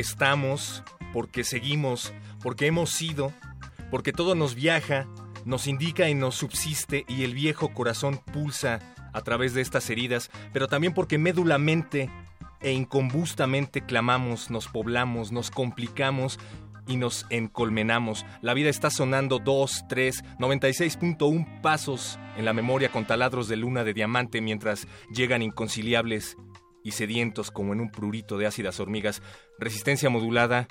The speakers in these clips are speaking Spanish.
Estamos, porque seguimos, porque hemos sido, porque todo nos viaja, nos indica y nos subsiste y el viejo corazón pulsa a través de estas heridas, pero también porque médulamente e incombustamente clamamos, nos poblamos, nos complicamos y nos encolmenamos. La vida está sonando 2, 3, 96.1 pasos en la memoria con taladros de luna de diamante mientras llegan inconciliables y sedientos como en un prurito de ácidas hormigas. Resistencia modulada,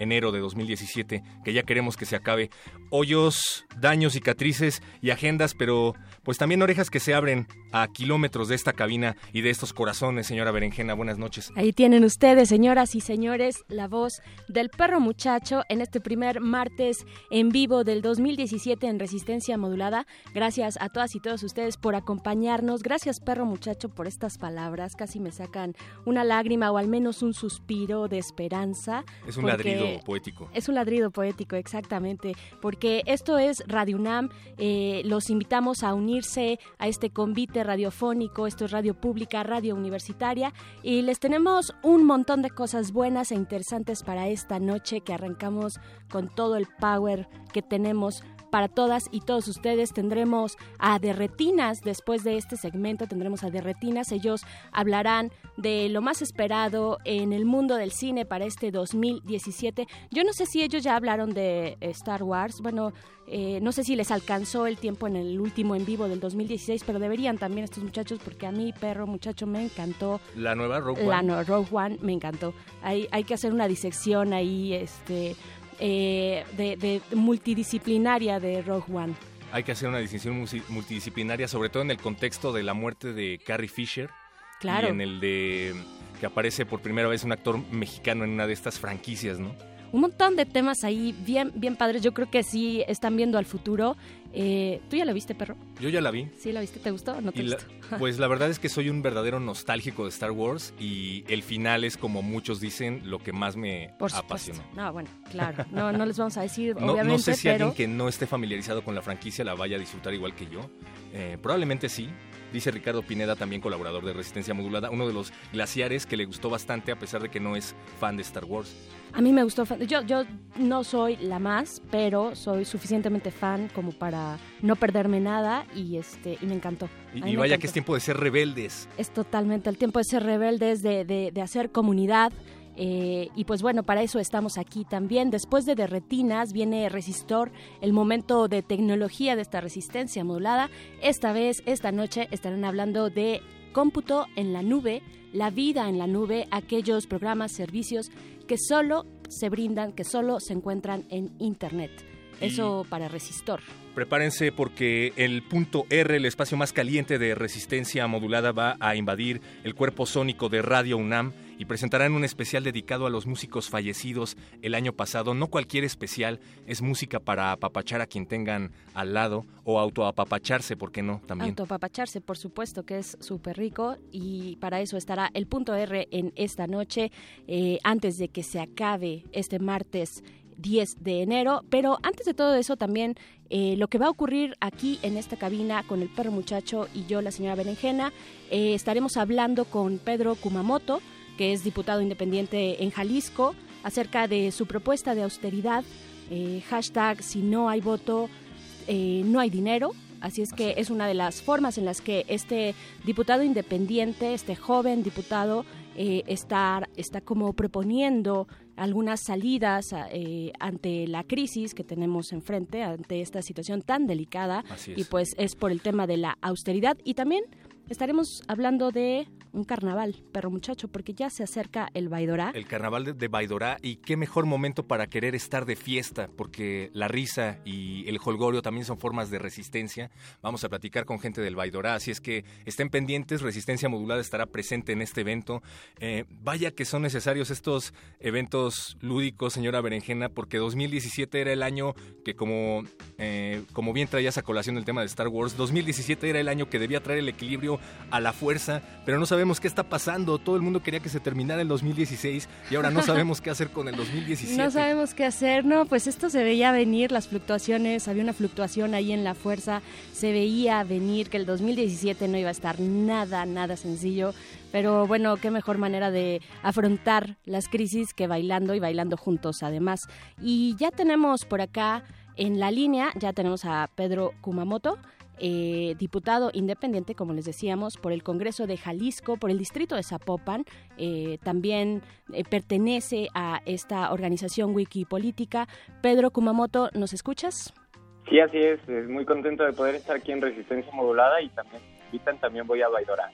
enero de 2017, que ya queremos que se acabe. Hoyos, daños, cicatrices y agendas, pero pues también orejas que se abren a kilómetros de esta cabina y de estos corazones, señora Berenjena. Buenas noches. Ahí tienen ustedes, señoras y señores, la voz del perro muchacho en este primer martes en vivo del 2017 en Resistencia Modulada. Gracias a todas y todos ustedes por acompañarnos. Gracias, perro muchacho, por estas palabras. Casi me sacan una lágrima o al menos un suspiro de esperanza. Es un ladrido poético. Es un ladrido poético, exactamente. Porque esto es Radio UNAM. Eh, los invitamos a unirse a este convite radiofónico. Esto es Radio Pública, Radio Universitaria. Y les tenemos un montón de cosas buenas e interesantes para esta noche que arrancamos con todo el power que tenemos para todas y todos ustedes. Tendremos a Derretinas después de este segmento, tendremos a Derretinas. Ellos hablarán de lo más esperado en el mundo del cine para este 2017. Yo no sé si ellos ya hablaron de Star Wars. Bueno, eh, no sé si les alcanzó el tiempo en el último en vivo del 2016, pero deberían también estos muchachos porque a mí, perro muchacho, me encantó. La nueva Rogue La One. nueva Rogue One me encantó. Hay, hay que hacer una disección ahí, este, eh, de, de multidisciplinaria de Rogue One. Hay que hacer una distinción multidisciplinaria, sobre todo en el contexto de la muerte de Carrie Fisher. Claro. Y en el de que aparece por primera vez un actor mexicano en una de estas franquicias, ¿no? Un montón de temas ahí bien, bien padres. Yo creo que sí están viendo al futuro. Eh, ¿Tú ya la viste, perro? Yo ya la vi. ¿Sí la viste? ¿Te gustó o no te Y la- gustó? pues la verdad es que soy un verdadero nostálgico de Star Wars y el final es, como muchos dicen, lo que más me Por apasionó. No, bueno, claro. No, no les vamos a decir, No, obviamente, no sé si pero... alguien que no esté familiarizado con la franquicia la vaya a disfrutar igual que yo. Eh, probablemente sí. Dice Ricardo Pineda, también colaborador de Resistencia Modulada, uno de los glaciares que le gustó bastante a pesar de que no es fan de Star Wars. A mí me gustó. Yo, yo no soy la más, pero soy suficientemente fan como para no perderme nada y este y me encantó. Y, vaya encantó. que es tiempo de ser rebeldes. Es totalmente el tiempo de ser rebeldes, de, de, de hacer comunidad. Eh, y pues bueno, para eso estamos aquí también. Después de Derretinas viene Resistor, el momento de tecnología de esta resistencia modulada. Esta vez, esta noche, estarán hablando de cómputo en la nube, la vida en la nube, aquellos programas, servicios que solo se brindan, que solo se encuentran en Internet. Eso para Resistor. Prepárense porque el punto R, el espacio más caliente de resistencia modulada, va a invadir el cuerpo sónico de Radio UNAM y presentarán un especial dedicado a los músicos fallecidos el año pasado. No cualquier especial, es música para apapachar a quien tengan al lado o autoapapacharse, ¿por qué no? También. Autoapapacharse, por supuesto, que es súper rico y para eso estará el punto R en esta noche, eh, antes de que se acabe este martes 10 de enero. Pero antes de todo eso también eh, lo que va a ocurrir aquí en esta cabina con el perro muchacho y yo, la señora Berenjena, eh, estaremos hablando con Pedro Kumamoto, que es diputado independiente en Jalisco, acerca de su propuesta de austeridad. eh, hashtag si no hay voto, no hay dinero. Así es que es una de las formas en las que este diputado independiente, este joven diputado, eh, está, está como proponiendo algunas salidas eh, ante la crisis que tenemos enfrente, ante esta situación tan delicada. Y pues es por el tema de la austeridad y también estaremos hablando de un carnaval, perro muchacho, porque ya se acerca el Baidorá. El carnaval de, de, Baidorá y qué mejor momento para querer estar de fiesta, porque la risa y el holgorio también son formas de resistencia. Vamos a platicar con gente del Baidorá, así es que estén pendientes, Resistencia Modulada estará presente en este evento. Eh, vaya que son necesarios estos eventos lúdicos, señora Berenjena, porque 2017 era el año que como, eh, como bien traías a colación el tema de Star Wars, 2017 era el año que debía traer el equilibrio a la fuerza, pero no sabemos qué está pasando. Todo el mundo quería que se terminara el 2016 y ahora no sabemos qué hacer con el 2017. No sabemos qué hacer, no, pues esto se veía venir, las fluctuaciones, había una fluctuación ahí en la fuerza, se veía venir que el 2017 no iba a estar nada, nada sencillo. Pero bueno, qué mejor manera de afrontar las crisis que bailando y bailando juntos además. Y ya tenemos por acá en la línea, ya tenemos a Pedro Kumamoto. Eh, diputado independiente, como les decíamos, por el Congreso de Jalisco, por el distrito de Zapopan. Eh, también eh, pertenece a esta organización Wikipolítica. Pedro Kumamoto, ¿nos escuchas? Sí, así es. Muy contento de poder estar aquí en Resistencia Modulada y también invitan, también voy a Baidora.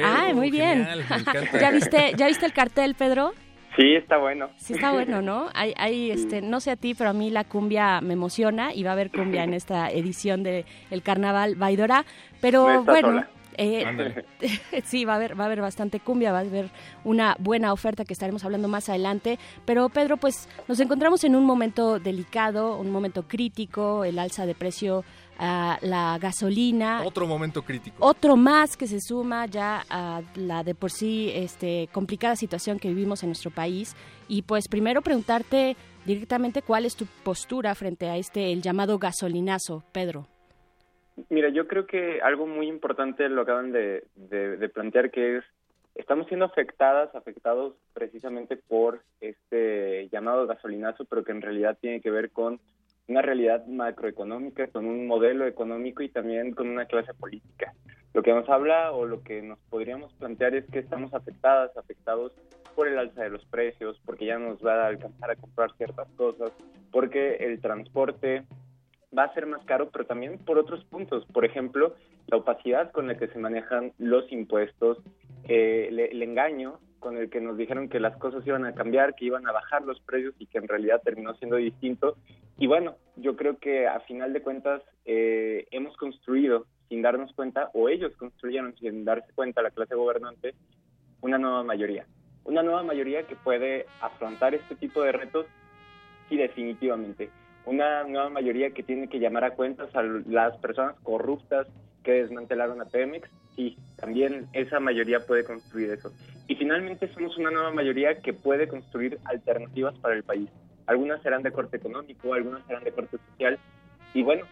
Ah, muy bien. ¿Ya viste, ¿Ya viste el cartel, Pedro? Sí, está bueno. Sí, está bueno, ¿no? Hay, hay este, no sé a ti, pero a mí la cumbia me emociona y va a haber cumbia en esta edición de el Carnaval Baidora. Pero bueno, eh, sí, va a haber, va a haber bastante cumbia, va a haber una buena oferta que estaremos hablando más adelante. Pero Pedro, pues nos encontramos en un momento delicado, un momento crítico, el alza de precio la gasolina. Otro momento crítico. Otro más que se suma ya a la de por sí este, complicada situación que vivimos en nuestro país. Y pues primero preguntarte directamente cuál es tu postura frente a este, el llamado gasolinazo, Pedro. Mira, yo creo que algo muy importante lo acaban de, de plantear, que es estamos siendo afectadas, afectados precisamente por este llamado gasolinazo, pero que en realidad tiene que ver con una realidad macroeconómica, con un modelo económico y también con una clase política. Lo que nos habla o lo que nos podríamos plantear es que estamos afectadas, afectados por el alza de los precios, porque ya nos va a alcanzar a comprar ciertas cosas, porque el transporte va a ser más caro, pero también por otros puntos. Por ejemplo, la opacidad con la que se manejan los impuestos, eh, el engaño con el que nos dijeron que las cosas iban a cambiar, que iban a bajar los precios y que en realidad terminó siendo distinto. Y bueno, yo creo que a final de cuentas eh, hemos construido sin darnos cuenta, o ellos construyeron sin darse cuenta, la clase gobernante, una nueva mayoría. Una nueva mayoría que puede afrontar este tipo de retos, sí, definitivamente. Una nueva mayoría que tiene que llamar a cuentas a las personas corruptas que desmantelaron a Pemex, sí, también esa mayoría puede construir eso. Y finalmente somos una nueva mayoría que puede construir alternativas para el país. Algunas serán de corte económico, algunas serán de corte social. Y bueno,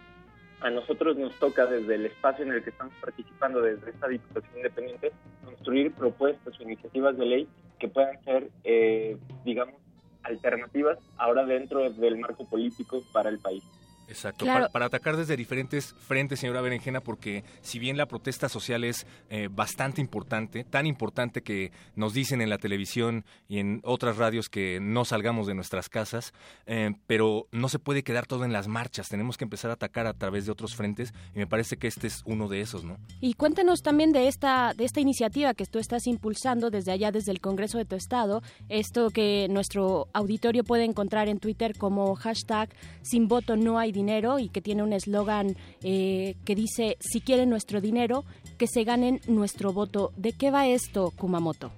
a nosotros nos toca desde el espacio en el que estamos participando, desde esta Diputación Independiente, construir propuestas o iniciativas de ley que puedan ser, eh, digamos, alternativas ahora dentro del marco político para el país. Exacto, para, atacar desde diferentes frentes, señora Berenjena, porque si bien la protesta social es eh, bastante importante, tan importante que nos dicen en la televisión y en otras radios que no salgamos de nuestras casas, eh, pero no se puede quedar todo en las marchas, tenemos que empezar a atacar a través de otros frentes y me parece que este es uno de esos, ¿no? Y cuéntenos también de esta, de esta iniciativa que tú estás impulsando desde allá, desde el Congreso de tu Estado, esto que nuestro auditorio puede encontrar en Twitter como hashtag sin voto no hay dinero y que tiene un eslogan eh, que dice, si quieren nuestro dinero, que se ganen nuestro voto. ¿De qué va esto, Kumamoto?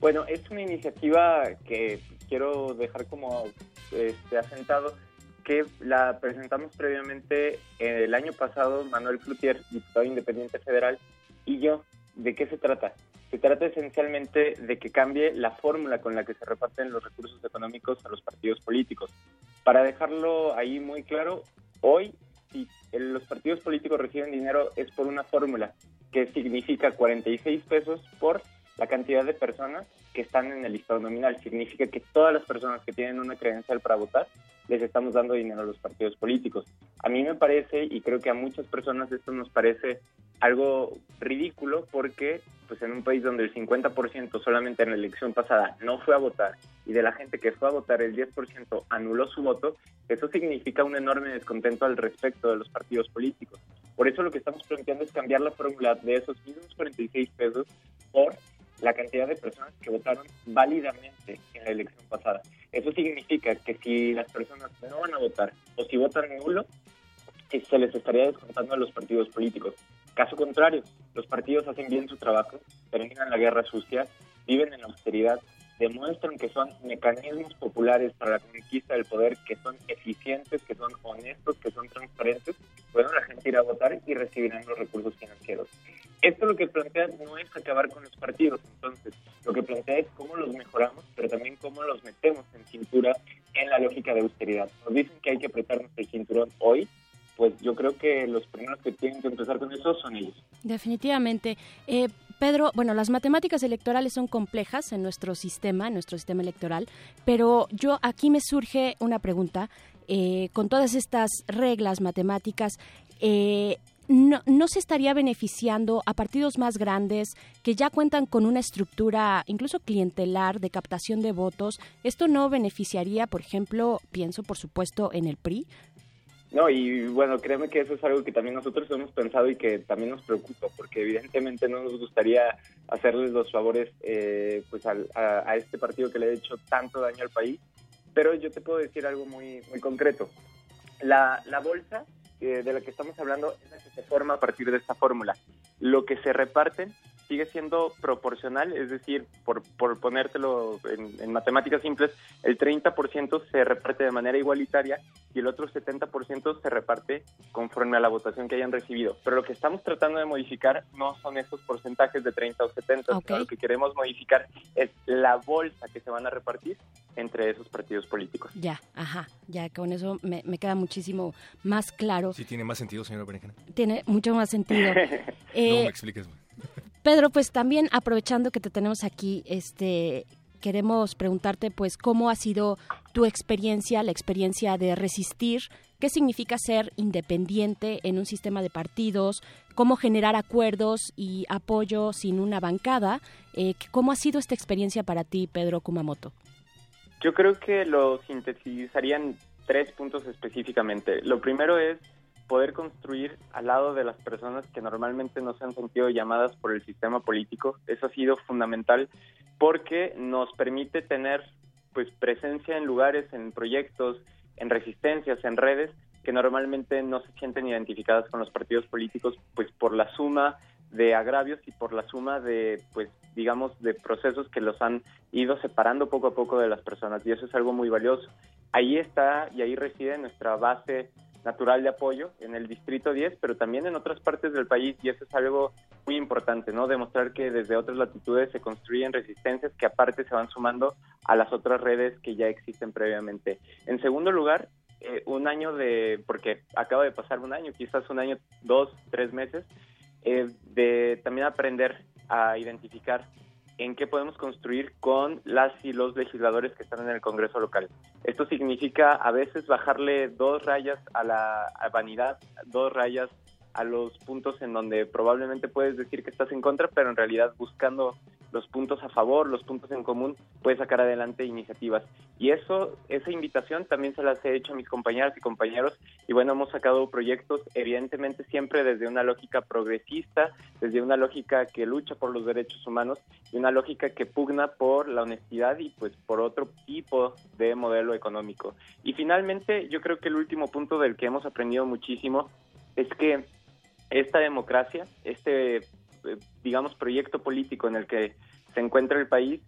Bueno, es una iniciativa que quiero dejar como este, asentado, que la presentamos previamente el año pasado, Manuel Cloutier, diputado independiente federal, y yo. ¿De qué se trata? Se trata esencialmente de que cambie la fórmula con la que se reparten los recursos económicos a los partidos políticos. Para dejarlo ahí muy claro, hoy si los partidos políticos reciben dinero es por una fórmula que significa 46 pesos por la cantidad de personas que están en el listado nominal. Significa que todas las personas que tienen una credencial para votar les estamos dando dinero a los partidos políticos. A mí me parece, y creo que a muchas personas esto nos parece algo ridículo porque pues en un país donde el 50% solamente en la elección pasada no fue a votar y de la gente que fue a votar el 10% anuló su voto, eso significa un enorme descontento al respecto de los partidos políticos. Por eso lo que estamos planteando es cambiar la fórmula de esos mismos 46 pesos por la cantidad de personas que votaron válidamente en la elección pasada. Eso significa que si las personas no van a votar o si votan nulo, se les estaría descontando a los partidos políticos. Caso contrario, los partidos hacen bien su trabajo, terminan la guerra sucia, viven en la austeridad, demuestran que son mecanismos populares para la conquista del poder, que son eficientes, que son honestos, que son transparentes, bueno, la gente irá a votar y recibirán los recursos financieros. Esto lo que plantea no es acabar con los partidos, entonces lo que plantea es cómo los mejoramos, pero también cómo los metemos en cintura en la lógica de austeridad. Nos dicen que hay que apretarnos el cinturón hoy, pues yo creo que los primeros que tienen que empezar con eso son ellos. Definitivamente. Eh, Pedro, bueno, las matemáticas electorales son complejas en nuestro sistema, en nuestro sistema electoral, pero yo aquí me surge una pregunta. Eh, con todas estas reglas matemáticas, eh, no, no, se estaría beneficiando a partidos más grandes que ya cuentan con una estructura incluso clientelar de captación de votos. ¿Esto no beneficiaría, por ejemplo, pienso por supuesto en el PRI? No, y bueno, créeme que eso es algo que también nosotros hemos pensado y que también nos preocupa, porque evidentemente no nos gustaría hacerles los favores eh, pues a, a, este partido que le ha hecho tanto daño al país, pero yo te puedo decir algo muy, muy concreto. La, la bolsa eh, de la que estamos hablando es la que se forma a partir de esta fórmula. Lo que se reparten sigue siendo proporcional, es decir, por, por ponértelo en, matemáticas simples, el 30% se reparte de manera igualitaria y el otro 70% se reparte conforme a la votación que hayan recibido. Pero lo que estamos tratando de modificar no son esos porcentajes de 30 o 70, sino lo que queremos modificar es la bolsa que se van a repartir entre esos partidos políticos. Ya, ajá, ya con eso me, queda muchísimo más claro. Sí, tiene más sentido, señora Berenjena. Tiene mucho más sentido. eh, no me expliques. Pedro, pues también aprovechando que te tenemos aquí, este, queremos preguntarte, pues, cómo ha sido tu experiencia, la experiencia de resistir, qué significa ser independiente en un sistema de partidos, cómo generar acuerdos y apoyo sin una bancada. Eh, ¿Cómo ha sido esta experiencia para ti, Pedro Kumamoto? Yo creo que lo sintetizarían tres puntos específicamente. Lo primero es poder construir al lado de las personas que normalmente no se han sentido llamadas por el sistema político. Eso ha sido fundamental porque nos permite tener pues presencia en lugares, en proyectos, en resistencias, en redes que normalmente no se sienten identificadas con los partidos políticos pues por la suma de agravios y por la suma de pues digamos de procesos que los han ido separando poco a poco de las personas y eso es algo muy valioso. Ahí está y ahí reside nuestra base natural de apoyo en el Distrito 10, pero también en otras partes del país y eso es algo muy importante, ¿no? Demostrar que desde otras latitudes se construyen resistencias que aparte se van sumando a las otras redes que ya existen previamente. En segundo lugar, eh, un año de, porque acaba de pasar un año, quizás un año, dos, tres meses, eh, de también aprender a identificar en qué podemos construir con las y los legisladores que están en el Congreso local. Esto significa a veces bajarle dos rayas a la vanidad, dos rayas a los puntos en donde probablemente puedes decir que estás en contra, pero en realidad buscando los puntos a favor, los puntos en común, puedes sacar adelante iniciativas. Y eso, esa invitación también se las he hecho a mis compañeras y compañeros. Y bueno, hemos sacado proyectos, evidentemente siempre desde una lógica progresista, desde una lógica que lucha por los derechos humanos y una lógica que pugna por la honestidad y pues por otro tipo de modelo económico. Y finalmente, yo creo que el último punto del que hemos aprendido muchísimo es que esta democracia, este, digamos, proyecto político en el que se encuentra el país,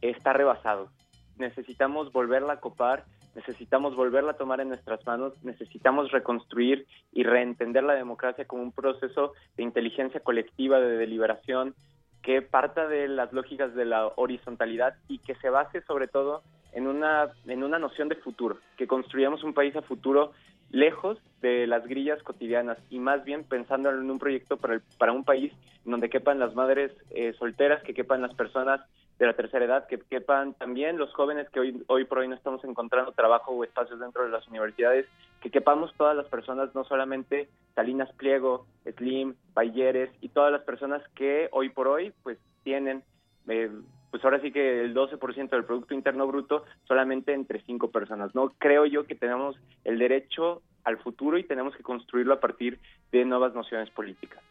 está rebasado. Necesitamos volverla a copar, necesitamos volverla a tomar en nuestras manos, necesitamos reconstruir y reentender la democracia como un proceso de inteligencia colectiva, de deliberación, que parta de las lógicas de la horizontalidad y que se base sobre todo en una, en una noción de futuro, que construyamos un país a futuro lejos de las grillas cotidianas y más bien pensando en un proyecto para, para un país donde quepan las madres eh, solteras, que quepan las personas de la tercera edad, que quepan también los jóvenes que hoy, hoy por hoy no estamos encontrando trabajo o espacios dentro de las universidades, que quepamos todas las personas, no solamente Salinas Pliego, Slim, Bayeres y todas las personas que hoy por hoy pues tienen eh, pues ahora sí que el 12% del Producto Interno Bruto solamente entre cinco personas. No creo yo que tenemos el derecho al futuro y tenemos que construirlo a partir de nuevas nociones políticas.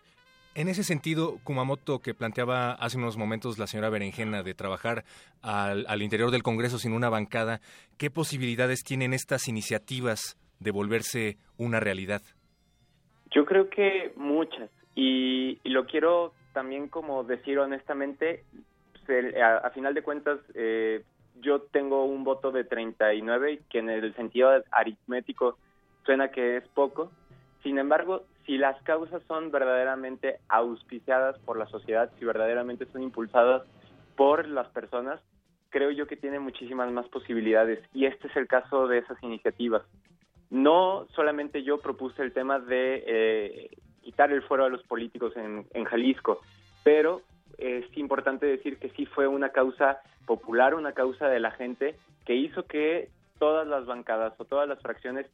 En ese sentido, Kumamoto, que planteaba hace unos momentos la señora Berenjena de trabajar al, al, interior del Congreso sin una bancada, ¿qué posibilidades tienen estas iniciativas de volverse una realidad? Yo creo que muchas. Y, y lo quiero también como decir honestamente, a, a final de cuentas, eh, yo tengo un voto de 39, que en el sentido aritmético suena que es poco. Sin embargo, si las causas son verdaderamente auspiciadas por la sociedad, si verdaderamente son impulsadas por las personas, creo yo que tiene muchísimas más posibilidades. Y este es el caso de esas iniciativas. No solamente yo propuse el tema de eh, quitar el fuero a los políticos en Jalisco, pero es importante decir que sí fue una causa popular, una causa de la gente que hizo que todas las bancadas o todas las fracciones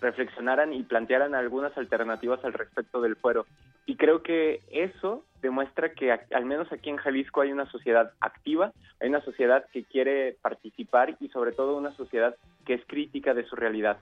reflexionaran y plantearan algunas alternativas al respecto del fuero. Y creo que eso demuestra que al menos aquí en Jalisco hay una sociedad activa, hay una sociedad que quiere participar y sobre todo una sociedad que es crítica de su realidad.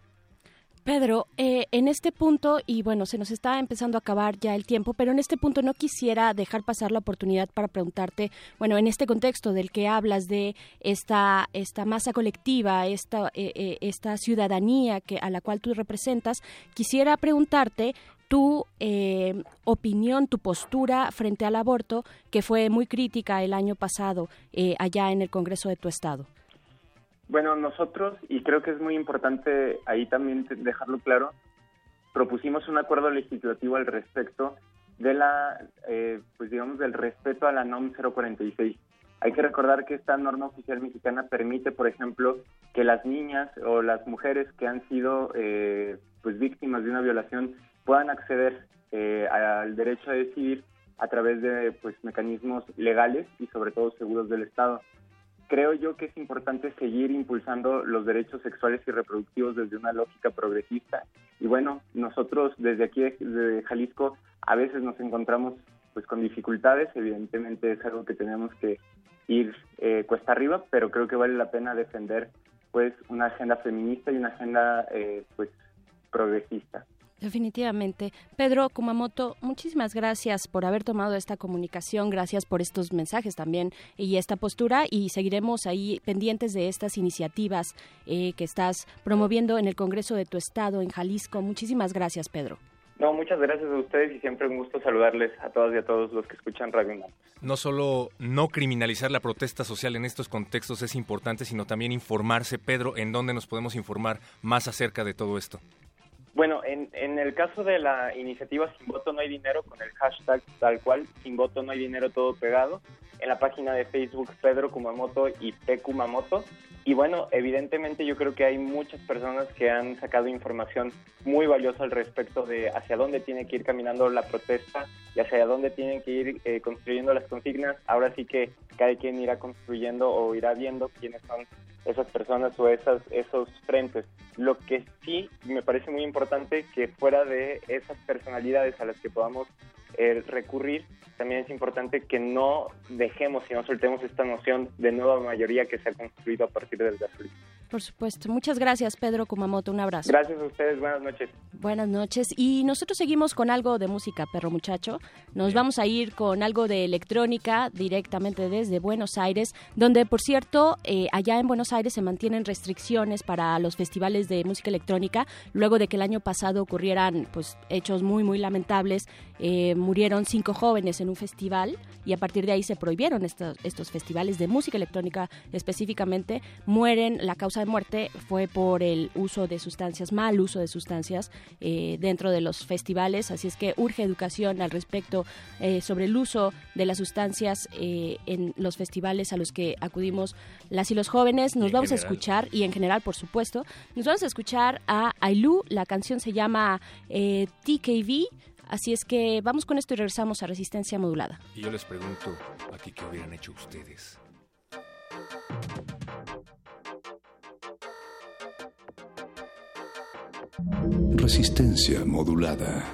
Pedro, eh, en este punto, y bueno, se nos está empezando a acabar ya el tiempo, pero en este punto no quisiera dejar pasar la oportunidad para preguntarte, bueno, en este contexto del que hablas de esta, esta masa colectiva, esta, eh, eh, esta ciudadanía que, a la cual tú representas, quisiera preguntarte tu eh, opinión, tu postura frente al aborto, que fue muy crítica el año pasado eh, allá en el Congreso de tu estado. Bueno, nosotros, y creo que es muy importante ahí también dejarlo claro, propusimos un acuerdo legislativo al respecto de la, eh, pues digamos, del respeto a la NOM 046. Hay que recordar que esta norma oficial mexicana permite, por ejemplo, que las niñas o las mujeres que han sido eh, pues víctimas de una violación puedan acceder eh, al derecho a decidir a través de pues mecanismos legales y sobre todo seguros del Estado creo yo que es importante seguir impulsando los derechos sexuales y reproductivos desde una lógica progresista. Y bueno, nosotros desde aquí de Jalisco a veces nos encontramos pues con dificultades, evidentemente es algo que tenemos que ir eh, cuesta arriba, pero creo que vale la pena defender pues una agenda feminista y una agenda eh, pues progresista. Definitivamente. Pedro Kumamoto, muchísimas gracias por haber tomado esta comunicación, gracias por estos mensajes también y esta postura y seguiremos ahí pendientes de estas iniciativas eh, que estás promoviendo en el Congreso de tu Estado, en Jalisco. Muchísimas gracias, Pedro. No, muchas gracias a ustedes y siempre un gusto saludarles a todas y a todos los que escuchan Radio UNAM. No solo no criminalizar la protesta social en estos contextos es importante, sino también informarse. Pedro, ¿en dónde nos podemos informar más acerca de todo esto? Bueno, en, en el caso de la iniciativa Sin Voto No Hay Dinero, con el hashtag tal cual, Sin Voto No Hay Dinero todo pegado, en la página de Facebook Pedro Kumamoto y P. Kumamoto. Y bueno, evidentemente yo creo que hay muchas personas que han sacado información muy valiosa al respecto de hacia dónde tiene que ir caminando la protesta y hacia dónde tienen que ir eh, construyendo las consignas. Ahora sí que cada quien irá construyendo o irá viendo quiénes son esas personas o esas, esos frentes. Lo que sí me parece muy importante que fuera de esas personalidades a las que podamos eh, recurrir, también es importante que no dejemos y no soltemos esta noción de nueva mayoría que se ha construido a partir del gasolina. Por supuesto. Muchas gracias, Pedro Kumamoto. Un abrazo. Gracias a ustedes. Buenas noches. Buenas noches. Y nosotros seguimos con algo de música, perro muchacho. Nos vamos a ir con algo de electrónica directamente desde Buenos Aires, donde, por cierto, eh, allá en Buenos Aires se mantienen restricciones para los festivales de música electrónica, luego de que el año pasado ocurrieran pues hechos muy, muy lamentables. Eh, murieron cinco jóvenes en un festival y a partir de ahí se prohibieron estos, estos festivales de música electrónica específicamente. Mueren la causa de muerte fue por el uso de sustancias, mal uso de sustancias eh, dentro de los festivales, así es que urge educación al respecto eh, sobre el uso de las sustancias eh, en los festivales a los que acudimos las y los jóvenes. Nos vamos a escuchar, y en general, por supuesto, nos vamos a escuchar a Ailu, la canción se llama TKV. Así es que vamos con esto y regresamos a Resistencia Modulada. Y yo les pregunto, ¿aquí qué hubieran hecho ustedes? Resistencia modulada.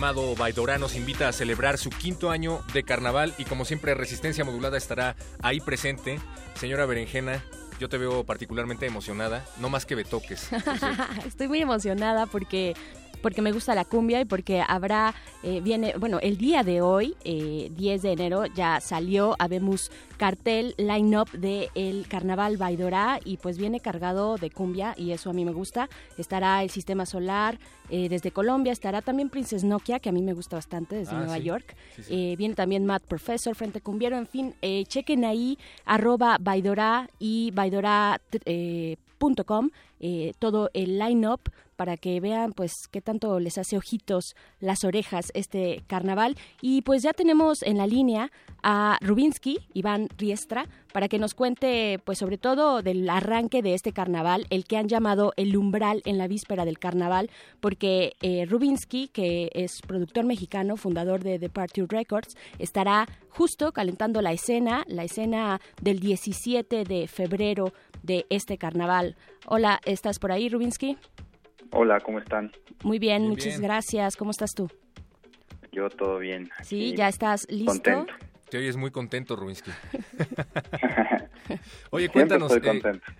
Llamado Baidorá nos invita a celebrar su quinto año de carnaval y como siempre Resistencia Modulada estará ahí presente. Señora Berenjena, yo te veo particularmente emocionada, no más que me toques. Estoy muy emocionada porque porque me gusta la cumbia y porque habrá, eh, viene, bueno, el día de hoy, 10 eh, de enero, ya salió, habemos cartel, line-up de el Carnaval Baidorá y pues viene cargado de cumbia y eso a mí me gusta. Estará el Sistema Solar eh, desde Colombia, estará también Princess Nokia, que a mí me gusta bastante, desde ah, Nueva York. viene también Matt Professor, Frente Cumbiero, en fin, chequen ahí, arroba Baidorá y baidorá.com, todo el line-up para que vean pues qué tanto les hace ojitos las orejas este carnaval. Y pues ya tenemos en la línea a Rubinsky, Iván Riestra, para que nos cuente pues sobre todo del arranque de este carnaval, el que han llamado el umbral en la víspera del carnaval, porque eh, Rubinsky, que es productor mexicano, fundador de Party Records, estará justo calentando la escena, la escena del 17 de febrero de este carnaval. Hola, ¿estás por ahí, Rubinsky? Hola, ¿cómo están? Muy bien, muchas gracias. ¿Cómo estás tú? Yo todo bien. Sí, ya estás listo. Contento. Te oyes muy contento, Rubinsky. Oye, cuéntanos, eh,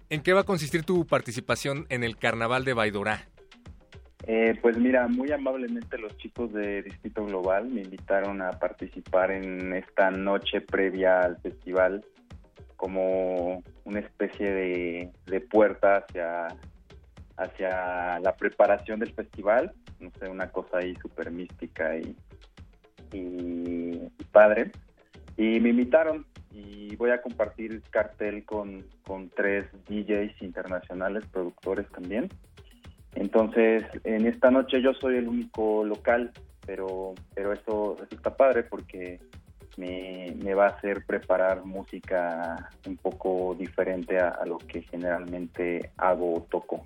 ¿en qué va a consistir tu participación en el Carnaval de Baidorá? Eh, pues mira, muy amablemente los chicos de Distrito Global me invitaron a participar en esta noche previa al festival como una especie de, de puerta hacia hacia la preparación del festival, no sé, una cosa ahí súper mística y, y, padre. Y me invitaron y voy a compartir cartel con, con tres DJs internacionales, productores también. Entonces, en esta noche yo soy el único local, pero, pero esto, está padre porque me, va a hacer preparar música un poco diferente a, lo que generalmente hago o toco.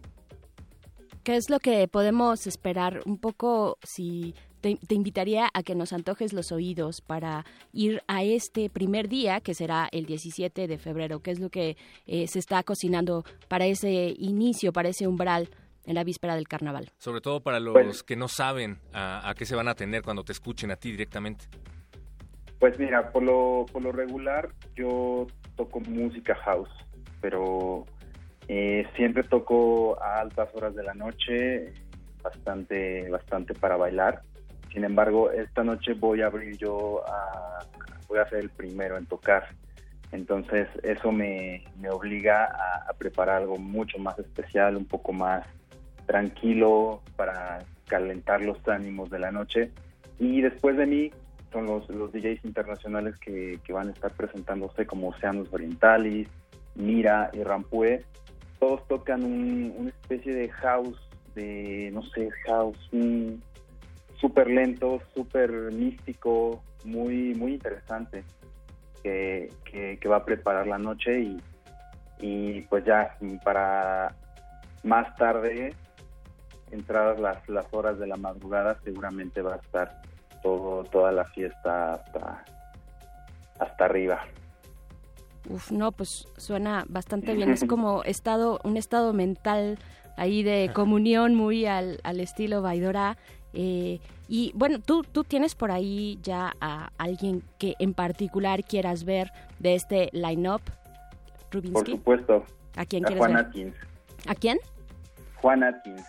¿Qué es lo que podemos esperar? Un poco, si te, invitaría a que nos antojes los oídos para ir a este primer día, que será el 17 de febrero. ¿Qué es lo que eh, se está cocinando para ese inicio, para ese umbral? en la víspera del carnaval. Sobre todo para los que no saben a, qué se van a tener cuando te escuchen a ti directamente. Pues mira, por lo, por lo regular yo toco música house, pero eh, siempre toco a altas horas de la noche, bastante, bastante para bailar. Sin embargo, esta noche voy a abrir yo a, voy a ser el primero en tocar. Entonces eso me, me obliga a, a, preparar algo mucho más especial, un poco más tranquilo para calentar los ánimos de la noche. Y después de mí son los, los DJs internacionales que, van a estar presentándose como Oceanos Orientalis, Mira y Rampue. Todos tocan una especie de house, de, no sé, house súper lento, súper místico, muy, muy interesante, que, que, va a preparar la noche y, y pues ya para más tarde entradas las, las horas de la madrugada, seguramente va a estar todo, toda la fiesta hasta, hasta arriba. Uf, no, pues suena bastante bien. Es como estado, un estado mental ahí de comunión muy al, al estilo Baidora. Eh, y bueno, ¿tú, tú tienes por ahí ya a alguien que en particular quieras ver de este line-up, Por supuesto. ¿A quién quieres Juan Atkins. ¿A quién? Juan Atkins.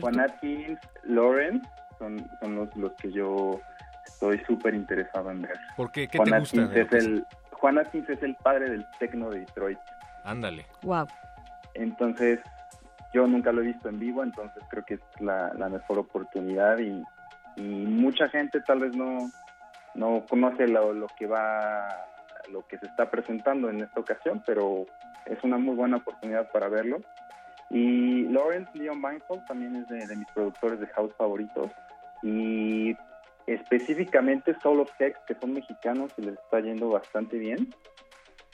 Juan Atkins, Lawrence son, son los, los que yo estoy súper interesado en ver. ¿Por qué? ¿Qué te gusta? Es el, Juan Atkins es el padre del tecno de Detroit. Ándale. Wow. Entonces, yo nunca lo he visto en vivo, entonces creo que es la, mejor oportunidad y, y, mucha gente tal vez no, no conoce lo, lo que va, lo que se está presentando en esta ocasión, pero es una muy buena oportunidad para verlo. Y Lawrence Leon Weinhold también es de, mis productores de house favoritos. Y específicamente Soul of Hex, que son mexicanos y les está yendo bastante bien.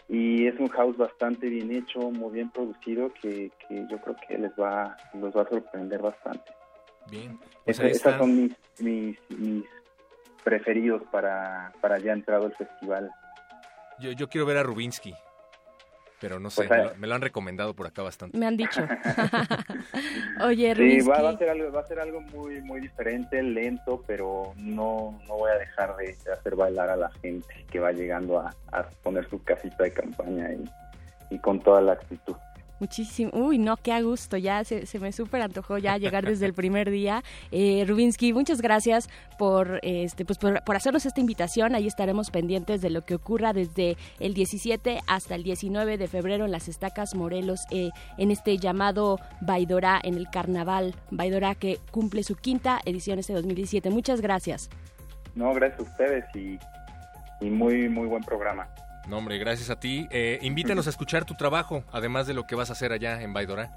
Y es un house bastante bien hecho, muy bien producido, que, yo creo que les va, los va a sorprender bastante. Bien. Pues Esos son mis, mis, mis preferidos para, para ya entrado el festival. Yo, yo quiero ver a Rubinsky pero no sé, pues, me, lo, han recomendado por acá bastante. Me han dicho. Oye, Sí, va, a ser algo, va a ser algo muy muy diferente, lento, pero no, no voy a dejar de, hacer bailar a la gente que va llegando a, poner su casita de campaña y con toda la actitud. Muchísimo. Uy, no, qué a gusto. Ya se, me súper antojó ya llegar desde el primer día. Eh, Rubinsky, muchas gracias por, este, pues por, hacernos esta invitación. Ahí estaremos pendientes de lo que ocurra desde el 17 hasta el 19 de febrero en las Estacas Morelos, eh, en este llamado Baidora, en el Carnaval Baidora, que cumple su quinta edición este 2017. Muchas gracias. No, gracias a ustedes y, y muy, muy buen programa. No, hombre, gracias a ti. Eh, invítanos a escuchar tu trabajo, además de lo que vas a hacer allá en Baidora.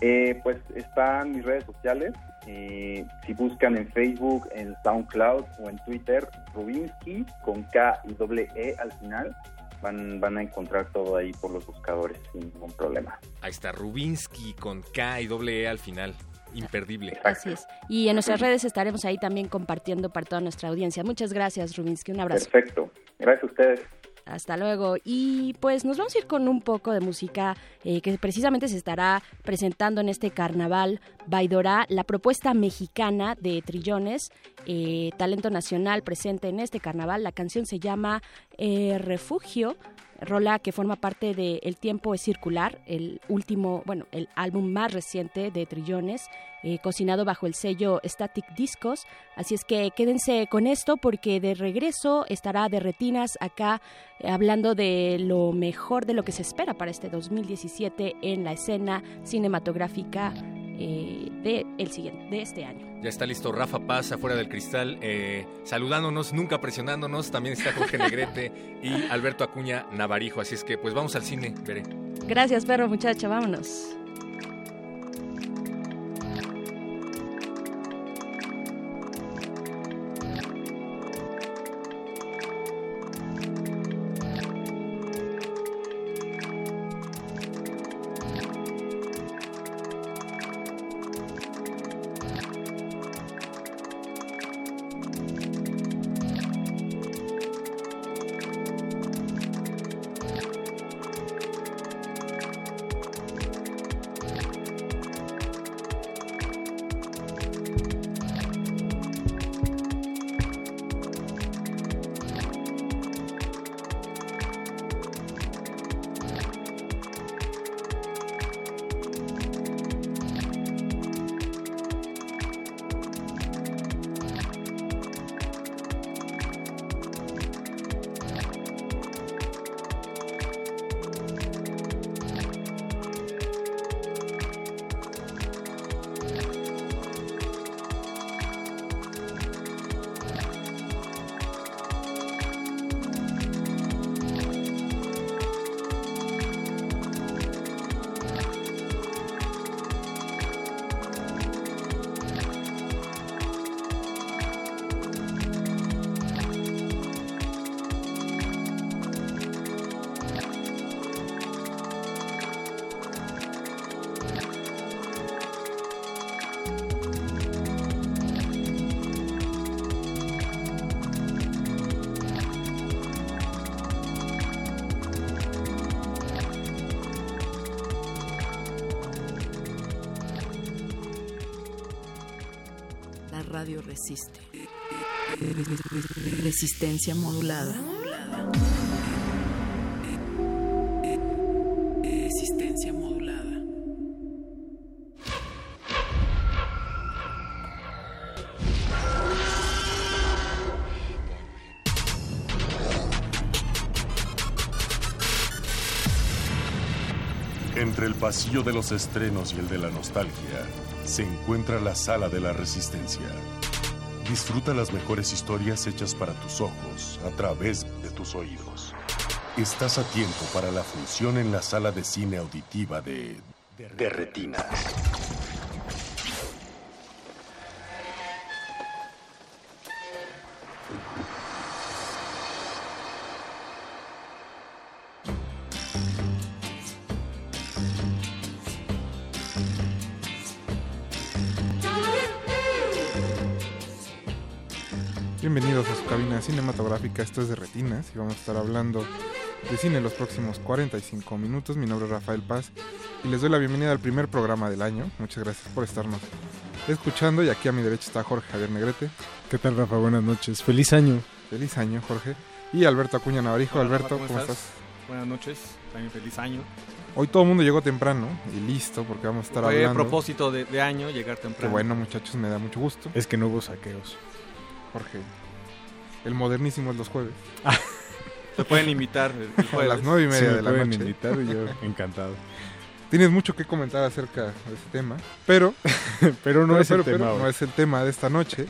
Eh, pues están mis redes sociales. Eh, si buscan en Facebook, en SoundCloud o en Twitter, Rubinsky con K y doble E al final, van, van a encontrar todo ahí por los buscadores sin ningún problema. Ahí está, Rubinsky con K y doble E al final. Imperdible. Así es. Y en nuestras redes estaremos ahí también compartiendo para toda nuestra audiencia. Muchas gracias, Rubinsky. Un abrazo. Perfecto. Gracias a ustedes. Hasta luego. Y pues nos vamos a ir con un poco de música eh, que precisamente se estará presentando en este carnaval Baidora, la propuesta mexicana de Trillones, eh, talento nacional presente en este carnaval. La canción se llama eh, Refugio rola que forma parte de El tiempo es circular, el último, bueno, el álbum más reciente de Trillones, eh, cocinado bajo el sello Static Discos. Así es que quédense con esto porque de regreso estará de retinas acá eh, hablando de lo mejor de lo que se espera para este 2017 en la escena cinematográfica eh, de el siguiente, de este año. Ya está listo Rafa Paz afuera del cristal, eh, saludándonos, nunca presionándonos. También está Jorge Negrete y Alberto Acuña Navarijo. Así es que, pues vamos al cine, veré. Gracias, perro muchacho, vámonos. Resistencia modulada. Resistencia modulada. Entre el pasillo de los estrenos y el de la nostalgia, se encuentra la sala de la resistencia. Disfruta las mejores historias hechas para tus ojos a través de tus oídos. Estás a tiempo para la función en la sala de cine auditiva de, de. Esto es de Retinas y vamos a estar hablando de cine en los próximos 45 minutos. Mi nombre es Rafael Paz y les doy la bienvenida al primer programa del año. Muchas gracias por estarnos escuchando y aquí a mi derecha está Jorge Javier Negrete. ¿Qué tal Rafa? Buenas noches. Feliz año. Feliz año Jorge. Y Alberto Acuña Navarijo. Hola, Alberto, Rafa, ¿cómo, estás? Buenas noches, también feliz año. Hoy todo el mundo llegó temprano y listo porque vamos a estar Fue hablando. propósito de, de año llegar Qué temprano. bueno muchachos, me da mucho gusto. Es que no hubo saqueos. Jorge, el modernísimo es los jueves. Te pueden invitar el, el A las nueve y Sí, media me de la pueden noche. invitar y yo encantado. Tienes mucho que comentar acerca de ese tema, pero Pero no pero, es el pero, tema. pero no es el tema de esta noche.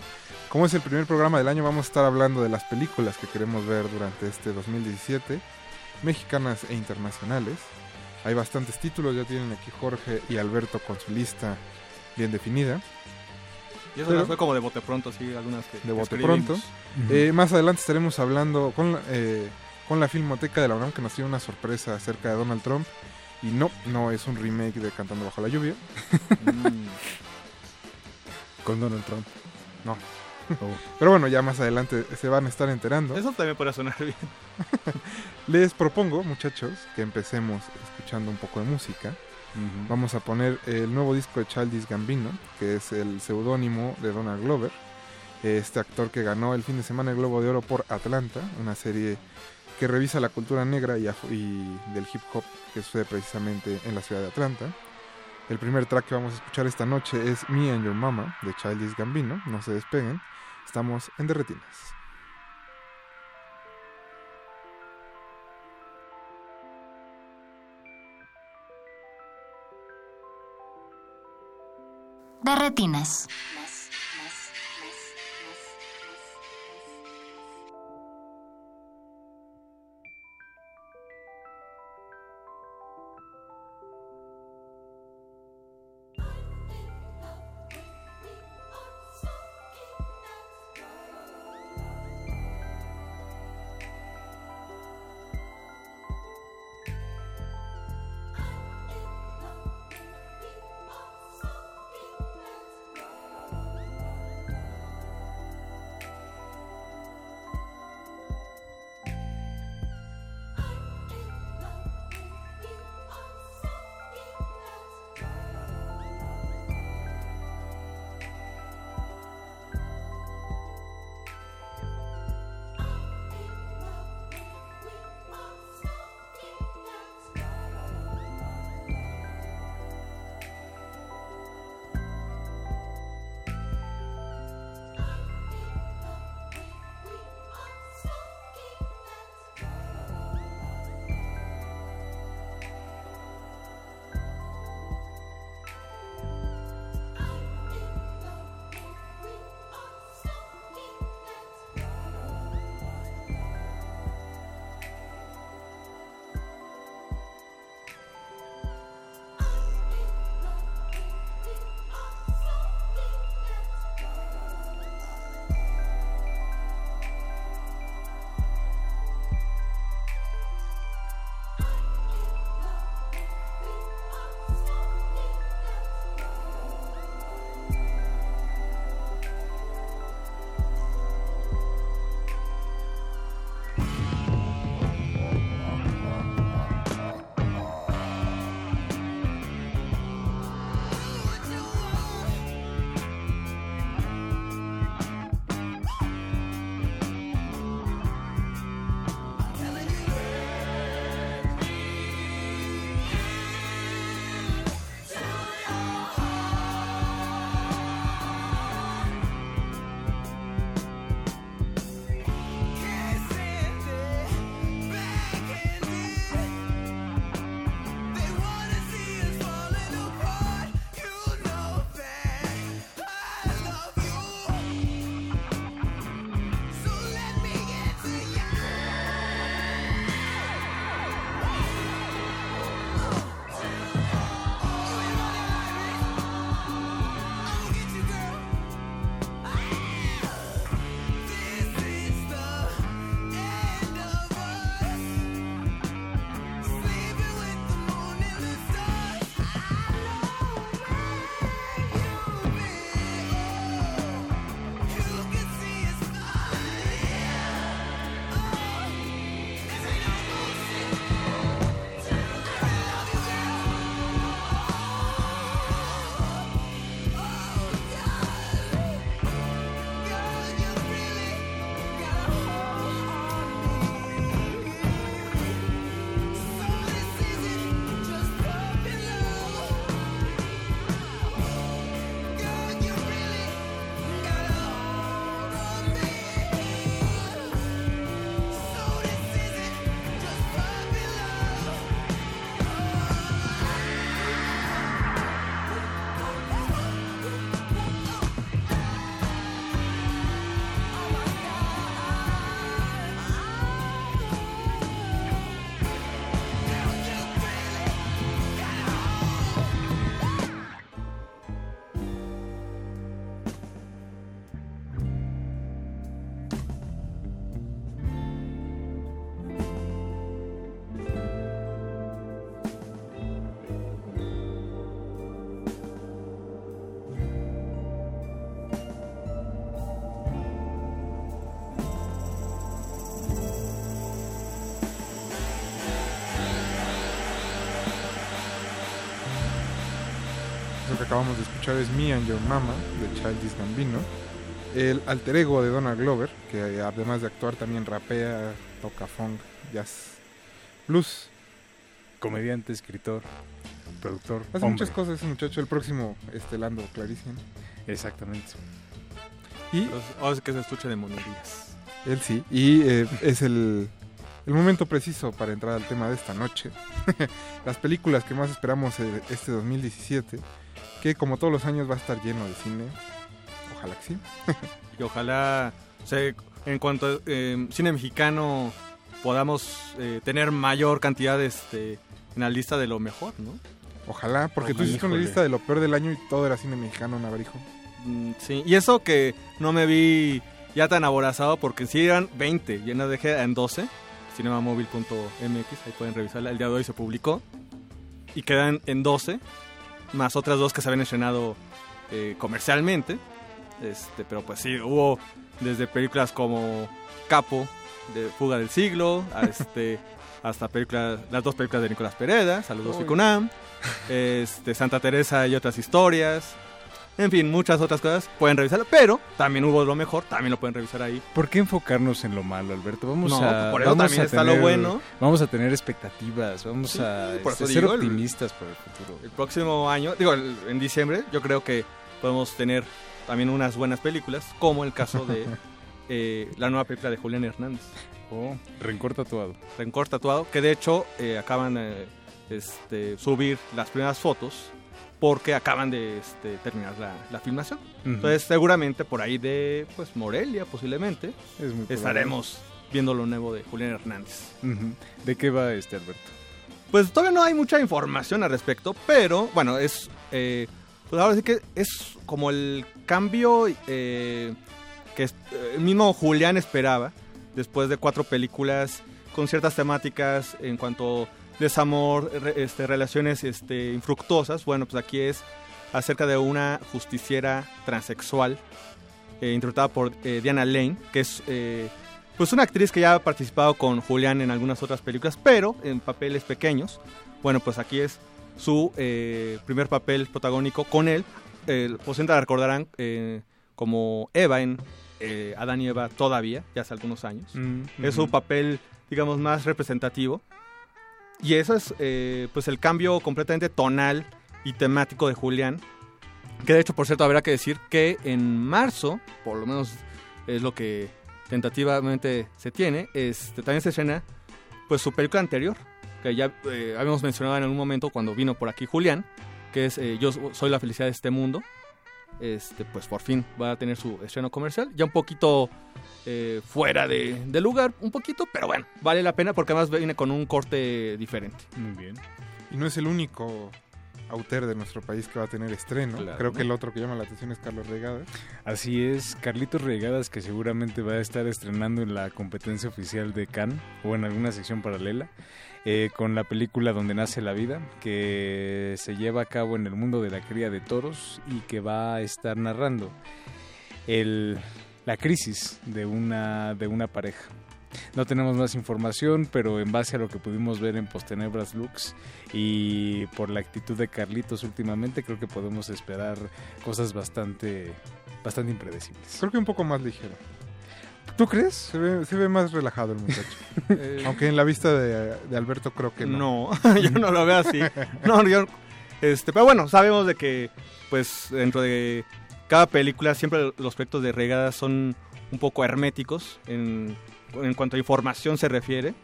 Como es el primer programa del año, vamos a estar hablando de las películas que queremos ver durante este 2017, mexicanas e internacionales. Hay bastantes títulos, ya tienen aquí Jorge y Alberto con su lista bien definida. Y eso Pero- fue como de bote pronto, sí, algunas que De bote escribimos. pronto. Ujú. Eh, más adelante estaremos hablando con la, eh, con la Filmoteca de la UNAM que nos tiene una sorpresa acerca de Donald Trump. Y no, no es un remake de Cantando Bajo la Lluvia. Mm. Con Donald Trump. No. Oh. Pero bueno, ya más adelante se van a estar enterando. Eso también puede sonar bien. Les propongo, muchachos, que empecemos escuchando un poco de música. Vamos a poner el nuevo disco de Childish Gambino, que es el seudónimo de Donald Glover, este actor que ganó el fin de semana el Globo de Oro por Atlanta, una serie que revisa la cultura negra y, y del hip hop que sucede precisamente en la ciudad de Atlanta. El primer track que vamos a escuchar esta noche es Me and Your Mama de Childish Gambino, no se despeguen, estamos en Derretinas. De retinas. Acabamos de escuchar es Me and Your Mama de Childish Gambino. El alter ego de Donald Glover, que además de actuar también rapea, toca funk, jazz, blues. Comediante, escritor, productor. Hace hombre. muchas cosas ese muchacho, el próximo estelando clarísimo. Exactamente. Y O es que se escucha de monerías. Él sí. Y eh, es el, el momento preciso para entrar al tema de esta noche. Las películas que más esperamos eh, este 2017. Que como todos los años va a estar lleno de cine. Ojalá que sí. y ojalá, o sea, en cuanto a eh, cine mexicano, podamos eh, tener mayor cantidad este, en la lista de lo mejor, ¿no? Ojalá, porque tú hiciste una lista de lo peor del año y todo era cine mexicano, Navarijo. Mm, sí, y eso que no me vi ya tan aborazado porque sí eran 20, y no dejé en 12, cinemamóvil.mx, ahí pueden revisarla, el día de hoy se publicó, y quedan en 12, más otras dos que se habían estrenado eh, comercialmente, este, pero pues sí, hubo desde películas como Capo, de Fuga del Siglo, a este, hasta películas, las dos películas de Nicolás Pereda, Saludos Ficunam, este, Santa Teresa y otras historias, en fin, muchas otras cosas pueden revisarlo, pero también hubo lo mejor, también lo pueden revisar ahí. ¿Por qué enfocarnos en lo malo, Alberto? Vamos no, a por eso vamos también a está tener, lo bueno. Vamos a tener expectativas, vamos Sí, a por este, ser digo, el- optimistas por el futuro. El próximo año, digo, el- en diciembre, yo creo que podemos tener también unas buenas películas, como el caso de eh, la nueva película de Julián Hernández. Oh, Rencor tatuado. Rencor tatuado, que de hecho eh, acaban de este, subir las primeras fotos porque acaban de este, terminar la, la filmación. Entonces seguramente por ahí de pues Morelia posiblemente Es muy probable. estaremos viendo lo nuevo de Julián Hernández. ¿De qué va este, Alberto? Pues todavía no hay mucha información al respecto, pero bueno, es. eh, pues ahora sí que es como el cambio eh, que es- eh, el mismo Julián esperaba después de cuatro películas con ciertas temáticas en cuanto desamor, este, relaciones este, infructuosas. Bueno, pues aquí es acerca de una justiciera transexual eh, interpretada por eh, Diana Lane, que es eh, pues una actriz que ya ha participado con Julián en algunas otras películas, pero en papeles pequeños. Bueno, pues aquí es su eh, primer papel protagónico con él. Eh, pues la recordarán eh, como Eva en Adán y Eva todavía, ya hace algunos años. Mm, Es su ujú. papel, digamos, más representativo. Y eso es eh, pues el cambio completamente tonal y temático de Julián. Que de hecho, por cierto, habrá que decir que en marzo, por lo menos es lo que tentativamente se tiene, este, también se estrena pues su película anterior, que ya eh, habíamos mencionado en algún momento cuando vino por aquí Julián, que es eh, Yo soy la felicidad de este mundo. Este, pues por fin va a tener su estreno comercial, ya un poquito eh, fuera de, de lugar, un poquito, pero bueno, vale la pena porque además viene con un corte diferente. Muy bien. Y no es el único autor de nuestro país que va a tener estreno. Claro. Creo que el otro que llama la atención es Carlos Regadas. Así es, Carlitos Regadas que seguramente va a estar estrenando en la competencia oficial de Cannes o en alguna sección paralela eh, con la película Donde nace la vida que se lleva a cabo en el mundo de la cría de toros y que va a estar narrando el, la crisis de una, de una pareja. No tenemos más información, pero en base a lo que pudimos ver en Postenebras Lux y por la actitud de Carlitos últimamente, creo que podemos esperar cosas bastante, bastante impredecibles. Creo que un poco más ligero. ¿Tú crees? Se ve, se ve más relajado el muchacho. Eh, Aunque en la vista de, de Alberto creo que no. No, yo no lo veo así. No, yo, este, pero bueno, sabemos de que, pues, dentro de cada película siempre los proyectos de regadas son un poco herméticos en, en cuanto a información se refiere.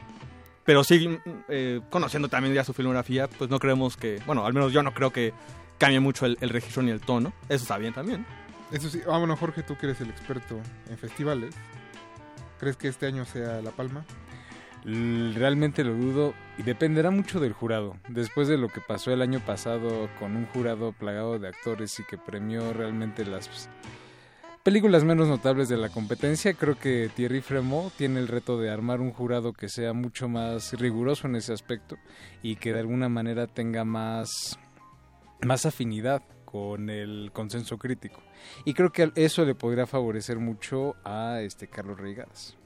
Pero sí, mm, eh, conociendo también ya su filmografía, pues no creemos que, bueno, al menos yo no creo que cambie mucho el, el registro ni el tono. Eso está bien también. Eso sí, ah, bueno, Jorge, tú que eres el experto en festivales. ¿Crees que este año sea La Palma? Realmente lo dudo y dependerá mucho del jurado. Después de lo que pasó el año pasado con un jurado plagado de actores y que premió realmente las películas menos notables de la competencia, creo que Thierry Fremont tiene el reto de armar un jurado que sea mucho más riguroso en ese aspecto y que de alguna manera tenga más, más afinidad con el consenso crítico. Y creo que eso le podría favorecer mucho a este Carlos Reigadas.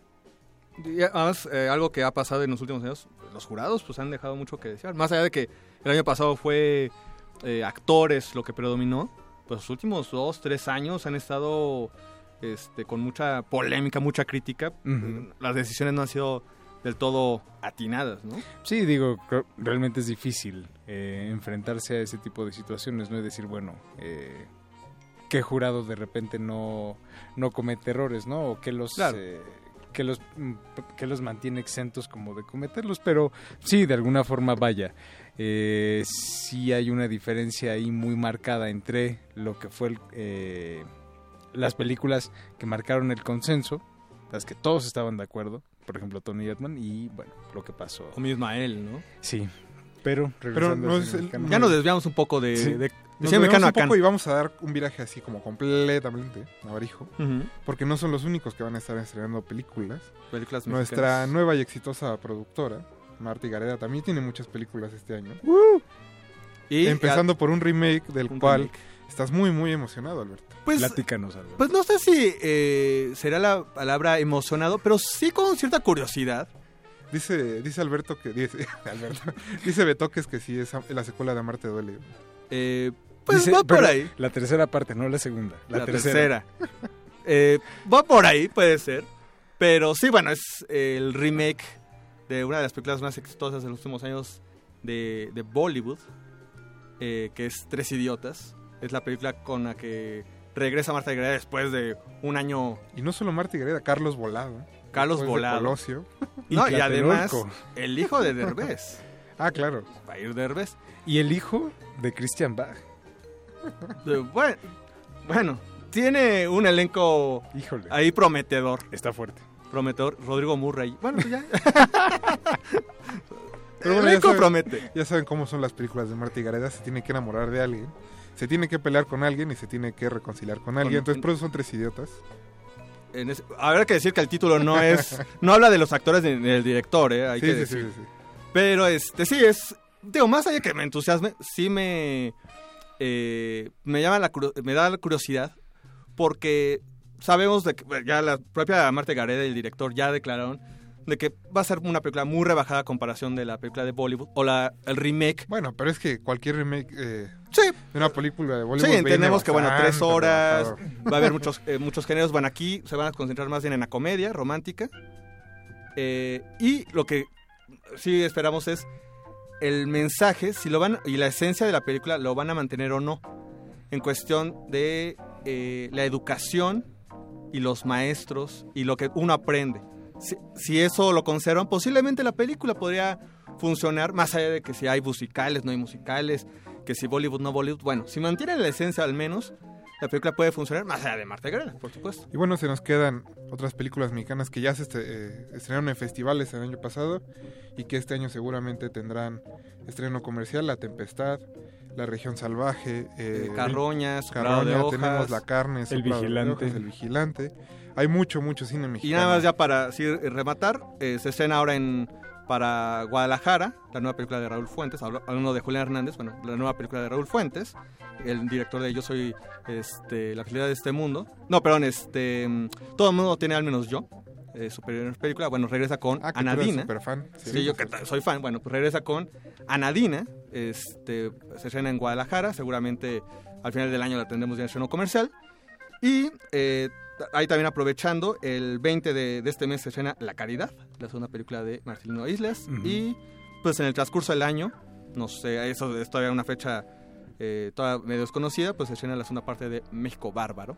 Y además, eh, algo que ha pasado en los últimos años, los jurados pues han dejado mucho que desear. Más allá de que el año pasado fue eh, actores lo que predominó, pues los últimos dos, tres años han estado este, con mucha polémica, mucha crítica. Las decisiones no han sido del todo atinadas, ¿no? Sí, digo, realmente es difícil eh, enfrentarse a ese tipo de situaciones, no es decir, bueno, eh, qué jurado de repente no, no comete errores, ¿no? O qué los, Claro. eh, que los mm, que los mantiene exentos como de cometerlos, pero sí, de alguna forma vaya. Eh, sí hay una diferencia ahí muy marcada entre lo que fue el, eh, las películas que marcaron el consenso, las que todos estaban de acuerdo, por ejemplo Tony Erdman, y bueno, lo que pasó. O mismo Ismael, ¿no? Sí, pero, Pero el- Ya nos desviamos un poco de, Sí. de, de mexicano un a y vamos a dar un viraje así como completamente abarijo, Ujú. porque no son los únicos que van a estar estrenando películas. Películas Nuestra nueva y exitosa productora, Marta Gareda, también tiene muchas películas este año. Y Empezando por un remake del Un cual remake. estás muy, muy emocionado, Alberto. Pues, Platícanos, Alberto. pues no sé si eh, será la palabra emocionado, pero sí con cierta curiosidad. Dice, dice Alberto que dice, Alberto, dice Betoques que sí es la secuela de Amarte duele. Eh, pues Dice- va por pero ahí. La tercera parte, no la segunda. La, La, tercera. tercera. Eh, va por ahí, puede ser. Pero sí, bueno, es el remake de una de las películas más exitosas de los últimos años de, de Bollywood, eh, que es Tres Idiotas. Es la película con la que regresa Marta Gareda después de un año... Y no solo Marta Gareda, Carlos Volado. Carlos Después Volado. Colosio. No, y además, el hijo de Derbez. Ah, claro. Va a ir Derbez. Y el hijo de Christian Bach. Bueno, bueno, tiene un elenco Híjole. ahí prometedor. Está fuerte. Prometedor, Rodrigo Murray. Bueno, pues ya. Pero ya saben, promete. ya saben cómo son las películas de Marta Gareda. Se tiene que enamorar de alguien, se tiene que pelear con alguien y se tiene que reconciliar con alguien. Entonces, por eso son tres idiotas. En ese- habrá que decir que el título no es no habla de los actores ni del director eh, hay Sí, que sí, decir. sí, pero este sí es digo más allá que me entusiasme sí me eh, me llama la me da la curiosidad porque sabemos de que ya la propia Marta Gareda y el director ya declararon de que va a ser una película muy rebajada a comparación de la película de Bollywood o la el remake. Bueno, pero es que cualquier remake eh, sí una película de Bollywood. Sí, entendemos que, bueno, tres horas, va a haber muchos, eh, muchos géneros. Bueno, aquí se van a concentrar más bien en la comedia romántica. Eh, y lo que sí esperamos es el mensaje, si lo van, y la esencia de la película lo van a mantener o no. En cuestión de eh, la educación y los maestros y lo que uno aprende. Si, si eso lo conservan, posiblemente la película podría funcionar, más allá de que si hay musicales, no hay musicales, que si Bollywood, no Bollywood. Bueno, si mantienen la esencia al menos, la película puede funcionar, más allá de Marta Gareda, por supuesto. Y bueno, se nos quedan otras películas mexicanas que ya se este- eh, estrenaron en festivales el año pasado y que este año seguramente tendrán estreno comercial, La Tempestad, La Región Salvaje, eh, Eh, Carroña, Hojas. tenemos La Carne, El Vigilante. Hojas, El Vigilante. Hay mucho, mucho cine Y mexicano. nada más ya para así, eh, rematar, eh, se estrena ahora en para Guadalajara, la nueva película de Raúl Fuentes, hablando de Julián Hernández, bueno, la nueva película de Raúl Fuentes, el director de Yo soy este, la felicidad de este mundo. No, perdón, este todo el mundo tiene al menos yo. eh, su primera película, bueno, regresa con Ah, Anadina. superfan. Sí, yo que soy fan. Bueno, pues regresa con Anadina. Este, se estrena en Guadalajara. Seguramente al final del año la tendremos ya en estreno comercial. Y eh, ahí también aprovechando, el 20 de, de este mes se estrena La Caridad, la segunda película de Marcelino Islas. Y pues en el transcurso del año, no sé, eso es todavía una fecha eh, toda medio desconocida, pues se estrena la segunda parte de México Bárbaro.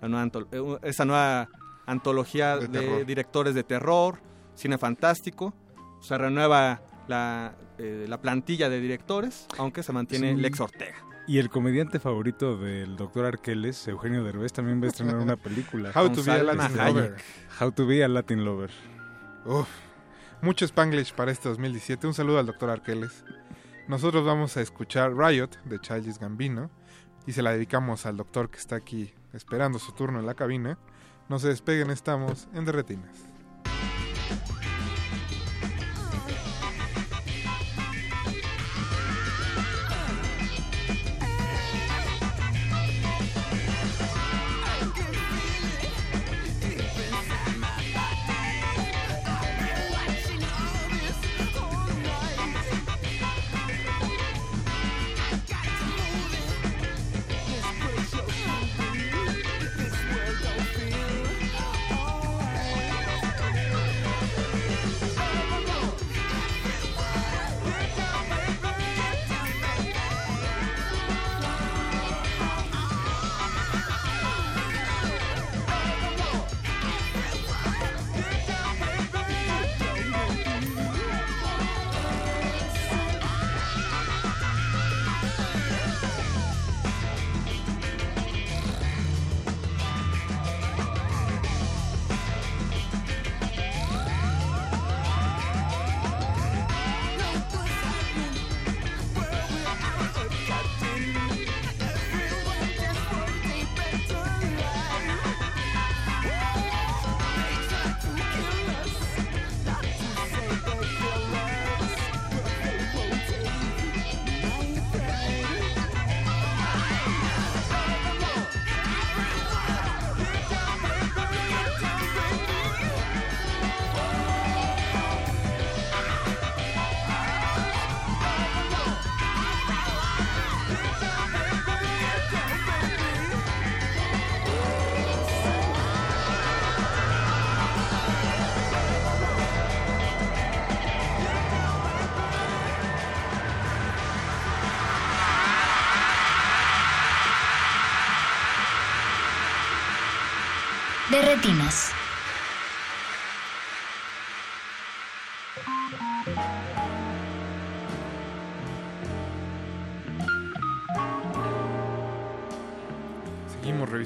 La nueva eh, esa nueva antología De directores de terror, cine fantástico. Se renueva la, eh, la plantilla de directores, aunque se mantiene Sí. Lex Ortega. Y el comediante favorito del doctor Arqueles, Eugenio Derbez, también va a estrenar una película. How to be a Latin Hayek. Lover. How to be a Latin Lover. Uf, mucho Spanglish para este 2017. Un saludo al doctor Arqueles. Nosotros vamos a escuchar Riot de Childish Gambino y se la dedicamos al doctor que está aquí esperando su turno en la cabina. No se despeguen, estamos en Derretinas.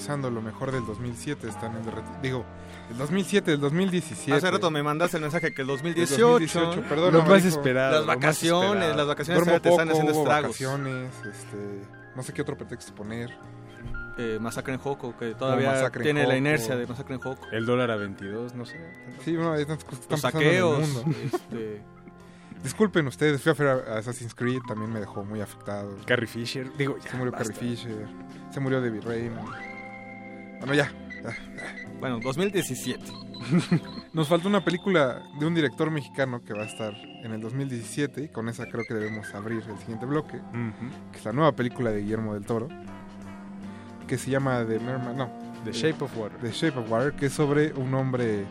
Seguimos revisando lo mejor del 2007, están en Digo, el 2007, el 2017. Hace rato me mandaste el mensaje que el 2018. El 2018, perdón, Lo no, más esperado. Las lo más vacaciones, esperado. las vacaciones Duermo te están haciendo estragos. vacaciones, este, no sé qué otro pretexto poner. Eh, Masacre en Hoko, que todavía tiene la inercia de Masacre en Hoko. El dólar a 22, no sé. Sí, bueno, hay tantas cosas que Los están pasando en el saqueos. mundo. este, Disculpen ustedes, fui a ver a Assassin's Creed, también me dejó muy afectado. Carrie Fisher. Digo, ya, Se murió basta. Carrie Fisher, se murió David Raymond. Bueno, ya. bueno, 2017. Nos falta una película de un director mexicano que va a estar en el 2017 y con esa creo que debemos abrir el siguiente bloque, que es la nueva película de Guillermo del Toro, que se llama The Merman, no, The Shape of Water. The Shape of Water, que es sobre un hombre,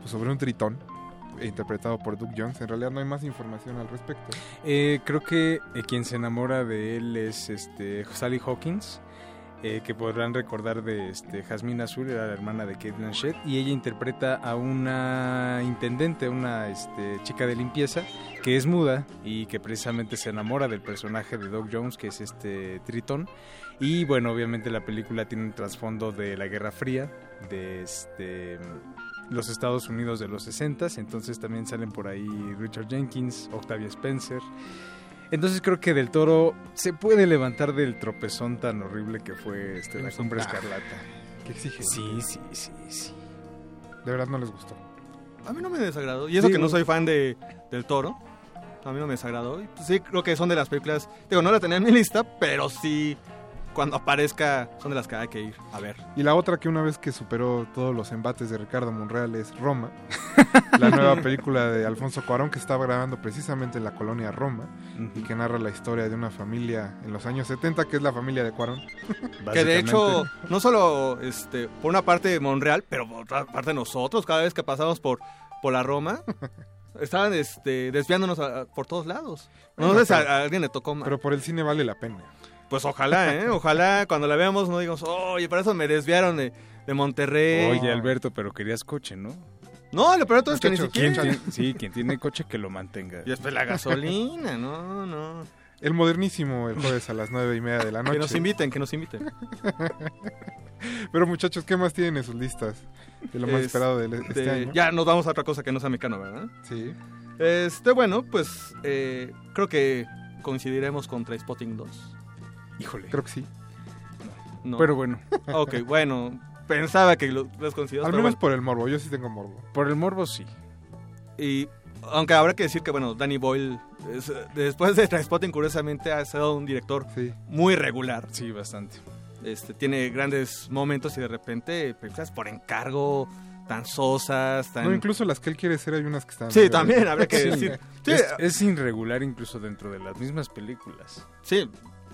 pues sobre un tritón, interpretado por Doug Jones. En realidad no hay más información al respecto. Eh, creo que eh, quien se enamora de él es este Sally Hawkins, eh, que podrán recordar de este Jasmine Azul, era la hermana de Kate Blanchett, y ella interpreta a una intendente, una este, chica de limpieza, que es muda y que precisamente se enamora del personaje de Doug Jones, que es este Tritón. Y bueno, obviamente la película tiene un trasfondo de la Guerra Fría, de este los Estados Unidos de los 60, entonces también salen por ahí Richard Jenkins, Octavia Spencer. Entonces creo que Del Toro se puede levantar del tropezón tan horrible que fue este, la cumbre tajo. escarlata. Que exige. Sí, sí, sí, sí. De verdad no les gustó. A mí no me desagradó. Y eso Sí, que no soy fan de, del toro. A mí no me desagradó. Y, pues, sí, creo que son de las películas. Digo, no la tenía en mi lista, pero sí. Cuando aparezca, son de las que hay que ir a ver. Y la otra que una vez que superó todos los embates de Ricardo Monreal es Roma, la nueva película de Alfonso Cuarón que estaba grabando precisamente en la colonia Roma y que narra la historia de una familia en los años 70 que es la familia de Cuarón. Que de hecho, no solo este, por una parte de Monreal, pero por otra parte nosotros, cada vez que pasamos por, por la Roma, estaban este, desviándonos a- a- por todos lados. No Bueno, sé si a, pero- a alguien le tocó más. Pero por el cine vale la pena. Pues ojalá, ¿eh? Ojalá cuando la veamos no digamos, oye, por eso me desviaron de, de Monterrey. Oye, Alberto, pero querías coche, ¿no? No, lo peor de todo es que ni ¿Quién siquiera. tiene- sí, quien tiene coche que lo mantenga. Y después la gasolina, no, no. El modernísimo el jueves a las nueve y media de la noche. Que nos inviten, que nos inviten. Pero muchachos, ¿qué más tienen en sus listas? De lo más Este, esperado de este año. Ya nos vamos a otra cosa que no sea mecano, ¿verdad? Sí. Este, bueno, pues eh, creo que coincidiremos con Trainspotting 2. Híjole. Creo que sí. No. Pero bueno, Ok, bueno, pensaba que lo, los coincidió. Al menos bueno. por el morbo. Yo sí tengo morbo. por el morbo sí. Y aunque habrá que decir que, bueno, Danny Boyle, es- después de Trainspotting, curiosamente, ha sido un director Sí. muy regular. Sí, bastante. Este, tiene grandes momentos y de repente películas por encargo, tan sosas, tan... No, incluso las que él quiere ser hay unas que están... Sí, también habría que Sí. decir. Sí, Es, es irregular incluso dentro de las mismas películas. sí,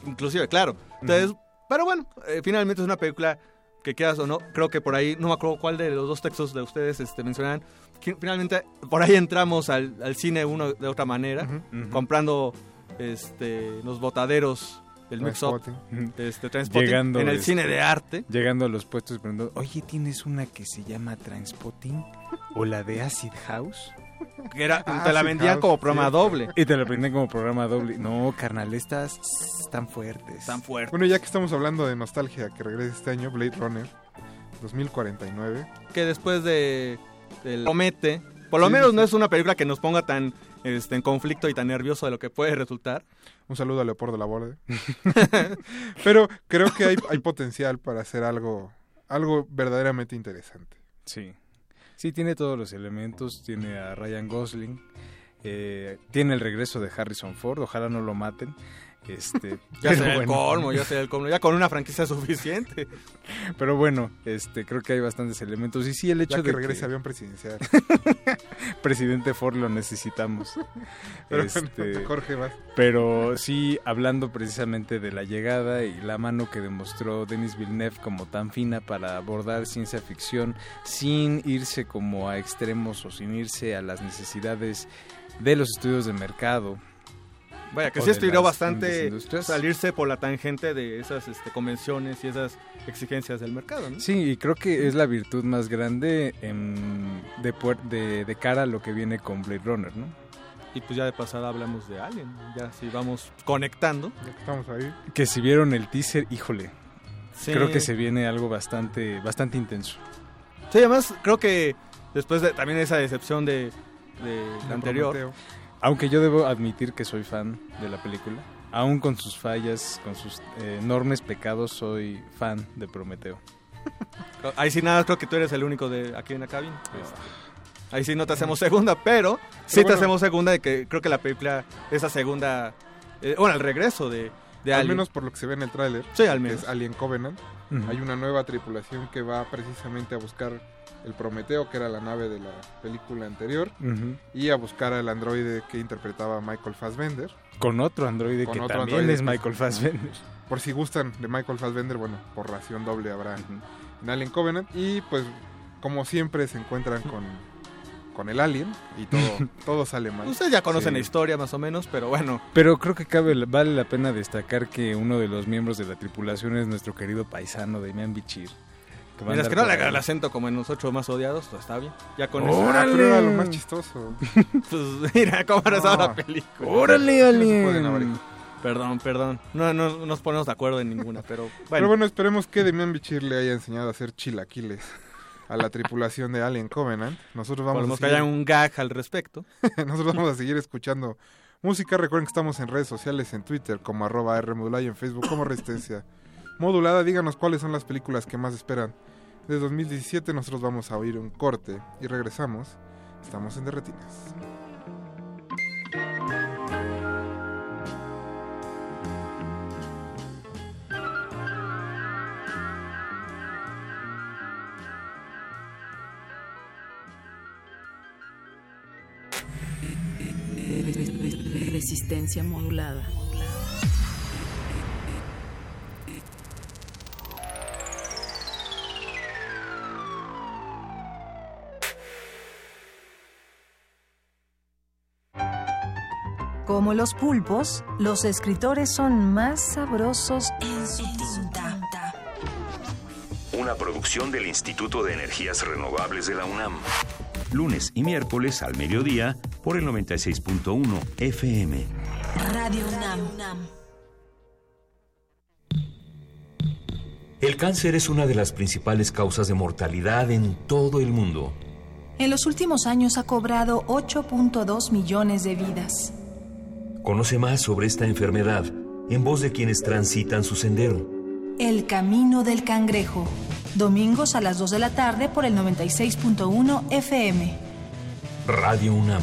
inclusive, claro. Entonces, pero bueno, eh, finalmente es una película que quieras o no, creo que por ahí, no me acuerdo cuál de los dos textos de ustedes este, mencionan, que finalmente por ahí entramos al, al cine uno de otra manera, comprando este, los botaderos del mix-up, este, Llegando, en el este, cine de arte. Llegando a los puestos y preguntando, oye, ¿tienes una que se llama Transpotting? ¿O la de Acid House? Que era, Ah, te la sí, vendían House, como programa doble. Y te la prenden como programa doble. No, carnal, estas están fuertes. Tan fuerte. Bueno, ya que estamos hablando de nostalgia que regresa este año, Blade Runner 2049. que después de del promete, por lo Sí, menos sí, no es una película que nos ponga tan este, en conflicto y tan nervioso de lo que puede resultar. Un saludo a Leopoldo Laborde. Pero creo que hay, hay potencial para hacer algo, algo verdaderamente interesante. Sí. Sí, tiene todos los elementos. Tiene a Ryan Gosling. eh, tiene el regreso de Harrison Ford. Ojalá no lo maten. Este, Ya pero sea el bueno. colmo, ya sea el colmo, ya con una franquicia suficiente. Pero bueno, este, creo que hay bastantes elementos. Y sí, el hecho Ya que de regrese que avión presidencial. presidente Ford lo necesitamos. Pero Este, bueno, Jorge, vas. Pero sí, hablando precisamente de la llegada y la mano que demostró Denis Villeneuve como tan fina para abordar ciencia ficción sin irse como a extremos o sin irse a las necesidades de los estudios de mercado. Vaya, que O sí estiró bastante salirse por la tangente de esas este, convenciones y esas exigencias del mercado, ¿no? Sí, y creo que es la virtud más grande en- de, puer- de, de cara a lo que viene con Blade Runner, ¿no? Y pues ya de pasada hablamos de Alien, ya si vamos conectando. Estamos ahí. Que si vieron el teaser, híjole, Sí. creo que se viene algo bastante, bastante intenso. Sí, además creo que después de también esa decepción de, de la anterior, Prometeo. Aunque yo debo admitir que soy fan de la película, aún con sus fallas, con sus eh, enormes pecados, soy fan de Prometeo. ahí sí nada, creo que tú eres el único de aquí en la cabina. Este, ahí sí no te hacemos segunda, pero, sí te hacemos segunda de que creo que la película, esa segunda, eh, bueno, el regreso de, de Al Alien. menos por lo que se ve en el tráiler. Sí, al que menos. Es Alien Covenant. Hay una nueva tripulación que va precisamente a buscar el Prometeo, que era la nave de la película anterior, y a buscar al androide que interpretaba Michael Fassbender. Con otro androide Con que otro también androide es Michael Fassbender. Por si gustan de Michael Fassbender, bueno, por ración doble habrá en Alien Covenant. Y pues, como siempre, se encuentran con, con el Alien y todo, todo sale mal. Ustedes ya conocen Sí. la historia más o menos, pero bueno, Pero creo que cabe, vale la pena destacar que uno de los miembros de la tripulación es nuestro querido paisano Damián Bichir. Que andar que no le haga el acento como en los ocho más odiados, pues está bien. Ya con eso. ¡Órale! Pero era lo más chistoso. Pues mira cómo No. rezaba la película. ¡Órale, No Alien! abrir. Perdón, perdón. No, no nos ponemos de acuerdo en ninguna, pero bueno. Pero bueno, esperemos que Demian Bichir le haya enseñado a hacer chilaquiles a la tripulación de Alien Covenant. Nosotros vamos, Podemos a que seguir, haya un gag al respecto. nosotros vamos a seguir escuchando música. Recuerden que estamos en redes sociales, en Twitter como arroba R modulada y en Facebook como Resistencia Modulada. Díganos cuáles son las películas que más esperan. De 2017 nosotros vamos a oír un corte y regresamos. Estamos en Derretinas. Resistencia modulada. Como los pulpos, los escritores son más sabrosos en su tinta. Una producción del Instituto de Energías Renovables de la UNAM. Lunes y miércoles al mediodía por el 96.1 FM. Radio UNAM. El cáncer es una de las principales causas de mortalidad en todo el mundo. En los últimos años ha cobrado 8.2 millones de vidas. Conoce más sobre esta enfermedad en voz de quienes transitan su sendero. El Camino del Cangrejo. Domingos a las 2 de la tarde por el 96.1 FM. Radio UNAM.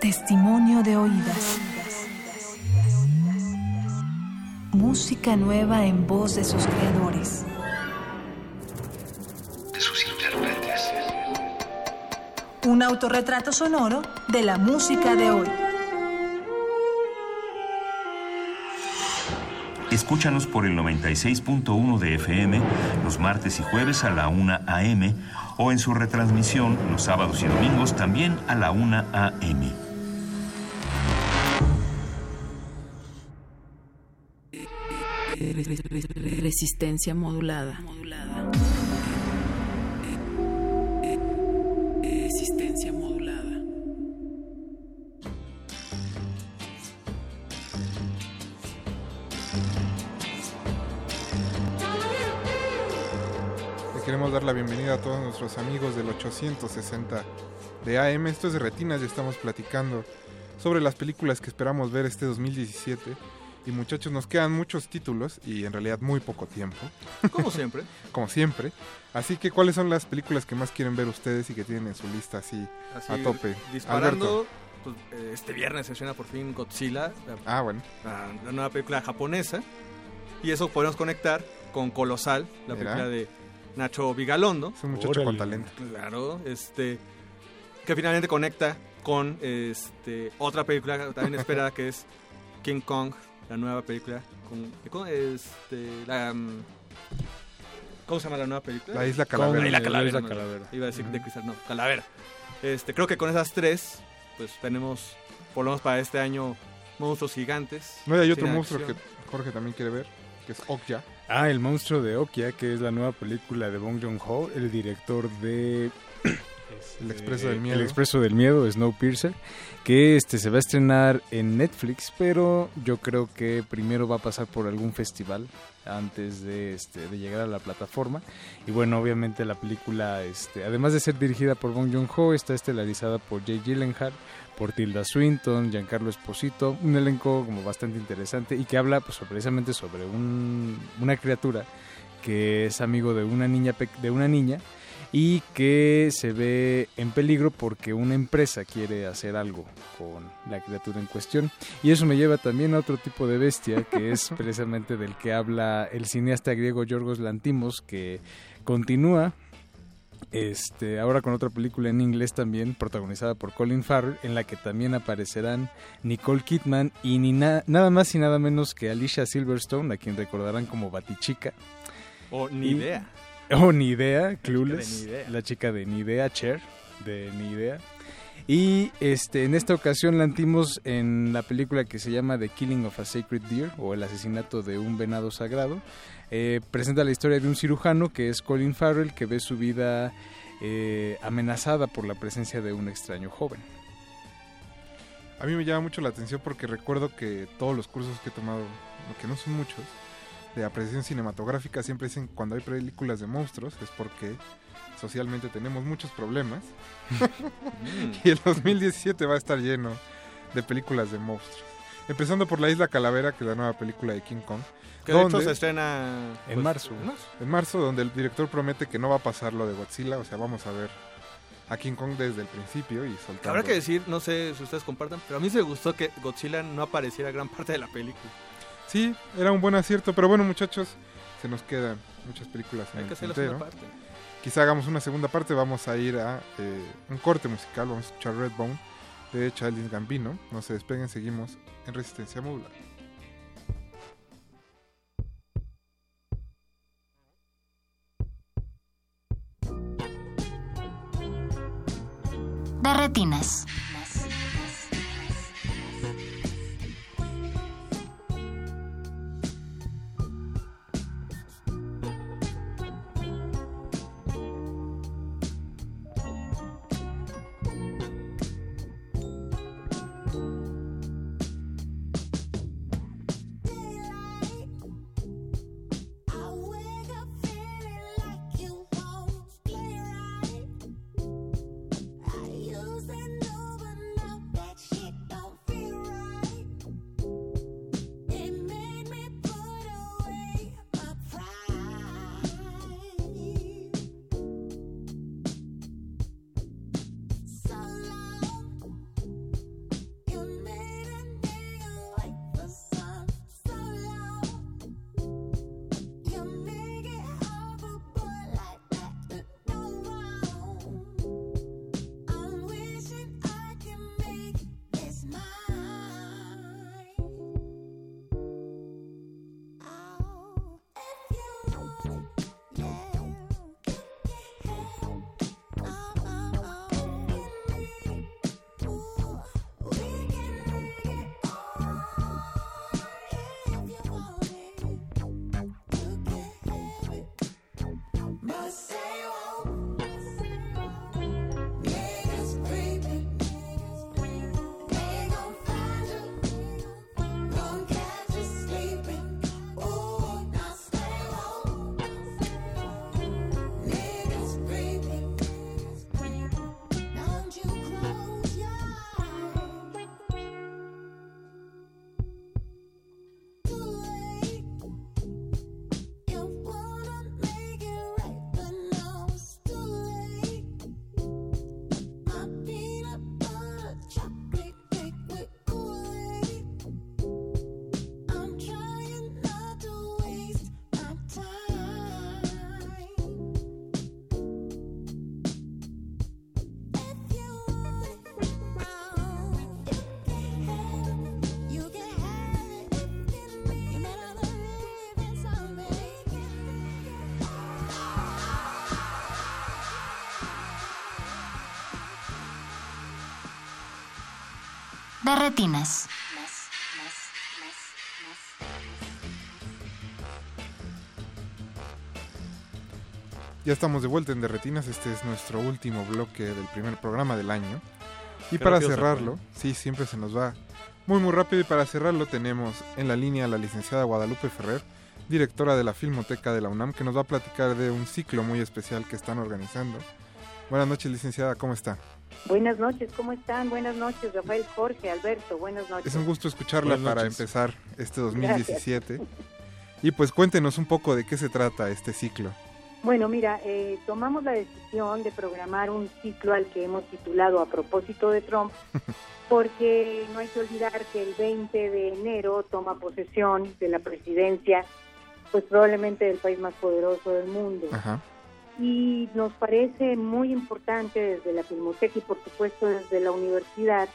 Testimonio de oídas. Música nueva en voz de sus creadores. De sus intérpretes. Un autorretrato sonoro de la música de hoy. Escúchanos por el 96.1 de FM los martes y jueves a la 1 a.m. o en su retransmisión los sábados y domingos también a la 1 a.m. Resistencia modulada. Resistencia queremos dar la bienvenida a todos nuestros amigos del 860 de AM. Esto es de Retinas y estamos platicando sobre las películas que esperamos ver este 2017. Y muchachos, nos quedan muchos títulos y en realidad muy poco tiempo. Como siempre. Como siempre. Así que, ¿cuáles son las películas que más quieren ver ustedes y que tienen en su lista así, Así, a tope? Disparando, pues, eh, este viernes se estrena por fin Godzilla. La, Ah, bueno. la- la nueva película japonesa. Y eso podemos conectar con Colosal, la Mira. película de Nacho Vigalondo. Es un muchacho con talento. Claro, este que finalmente conecta con este otra película también esperada que es King Kong, la nueva película con, con, este la mm, ¿Cómo se llama la nueva película? La Isla Calavera. La Isla La Calavera. Isla no, Calavera. Iba a decir de cristal, no, Calavera. Este, creo que con esas tres pues tenemos por lo menos para este año monstruos gigantes. No, y hay otro monstruo que. Jorge también quiere ver, que es Okja. Ah, El monstruo de Okia, que es la nueva película de Bong Joon-ho, el director de... El Expreso del Miedo. El Expreso del Miedo, Snowpiercer, que este se va a estrenar en Netflix, pero yo creo que primero va a pasar por algún festival antes de, este, de llegar a la plataforma. Y bueno, obviamente la película, este, además de ser dirigida por Bong Joon-ho, está estelarizada por Jay Gyllenhaal, por Tilda Swinton, Giancarlo Esposito, un elenco como bastante interesante y que habla pues, precisamente sobre un- una criatura que es amigo de una niña de una niña y que se ve en peligro porque una empresa quiere hacer algo con la criatura en cuestión. Y eso me lleva también a otro tipo de bestia, que es precisamente del que habla el cineasta griego Yorgos Lantimos, que continúa este, ahora con otra película en inglés también, protagonizada por Colin Farrell, en la que también aparecerán Nicole Kidman y ni na- nada más y nada menos que Alicia Silverstone, a quien recordarán como Batichica. O ni Y- idea. Oh, ni idea, Clueless. La chica de Ni idea, Cher, de Ni idea. Y este, en esta ocasión lantimos en la película que se llama The Killing of a Sacred Deer o El asesinato de un venado sagrado. Eh, presenta la historia de un cirujano que es Colin Farrell que ve su vida eh, amenazada por la presencia de un extraño joven. A mí me llama mucho la atención porque recuerdo que todos los cursos que he tomado, que no son muchos, de apreciación cinematográfica siempre dicen cuando hay películas de monstruos es porque socialmente tenemos muchos problemas. y el 2017 va a estar lleno de películas de monstruos. Empezando por La Isla Calavera, que es la nueva película de King Kong. Que de hecho donde- se estrena En pues, marzo. en marzo. En marzo, donde el director promete que no va a pasar lo de Godzilla, o sea, vamos a ver a King Kong desde el principio y soltando. Habrá que decir, no sé si ustedes compartan, pero a mí se gustó que Godzilla no apareciera gran parte de la película. Sí, era un buen acierto, pero bueno, muchachos, se nos quedan muchas películas en Hay el que hacer la tintero. segunda parte. Quizá hagamos una segunda parte, vamos a ir a eh, un corte musical, vamos a escuchar Redbone de Childish Gambino. No se despeguen, seguimos en Resistencia Modular. de retinas. Retinas. Ya estamos de vuelta en Derretinas, este es nuestro último bloque del primer programa del año. Y para cerrarlo, sí, siempre se nos va muy muy rápido y para cerrarlo tenemos en la línea a la licenciada Guadalupe Ferrer, directora de la Filmoteca de la UNAM, que nos va a platicar de un ciclo muy especial que están organizando. Buenas noches, licenciada, ¿cómo está? Buenas noches, ¿cómo están? Buenas noches, Rafael, Jorge, Alberto, buenas noches. Es un gusto escucharla para empezar este 2017. Y pues cuéntenos un poco de qué se trata este ciclo. Bueno, mira, eh, tomamos la decisión de programar un ciclo al que hemos titulado A propósito de Trump, porque no hay que olvidar que el 20 de enero toma posesión de la presidencia, pues probablemente del país más poderoso del mundo. Ajá. Y nos parece muy importante desde la Filmoteca y por supuesto desde la universidad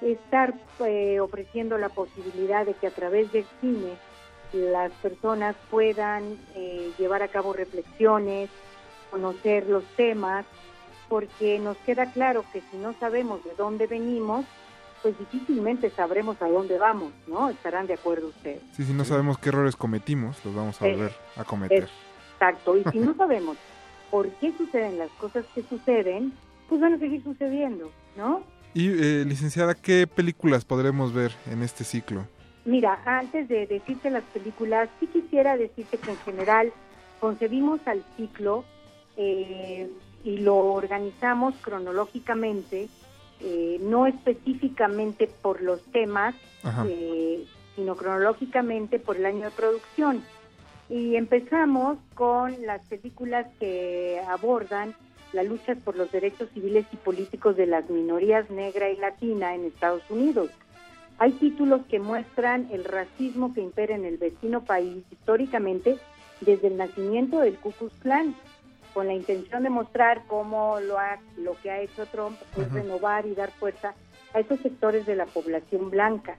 estar eh, ofreciendo la posibilidad de que a través del cine las personas puedan eh, llevar a cabo reflexiones, conocer los temas, porque nos queda claro que si no sabemos de dónde venimos, pues difícilmente sabremos a dónde vamos, ¿no? Estarán de acuerdo ustedes. Sí, si no sabemos qué errores cometimos, los vamos a volver a cometer. Exacto, y si no sabemos por qué suceden las cosas que suceden, pues van a seguir sucediendo, ¿no? Y eh, licenciada, ¿qué películas podremos ver en este ciclo? Mira, antes de decirte las películas, sí quisiera decirte que en general concebimos al ciclo eh, y lo organizamos cronológicamente, eh, no específicamente por los temas, eh, sino cronológicamente por el año de producción. Y empezamos con las películas que abordan la lucha por los derechos civiles y políticos de las minorías negra y latina en Estados Unidos. Hay títulos que muestran el racismo que impera en el vecino país históricamente desde el nacimiento del Ku Klux Klan, con la intención de mostrar cómo lo, ha, lo que ha hecho Trump es renovar y dar fuerza a esos sectores de la población blanca.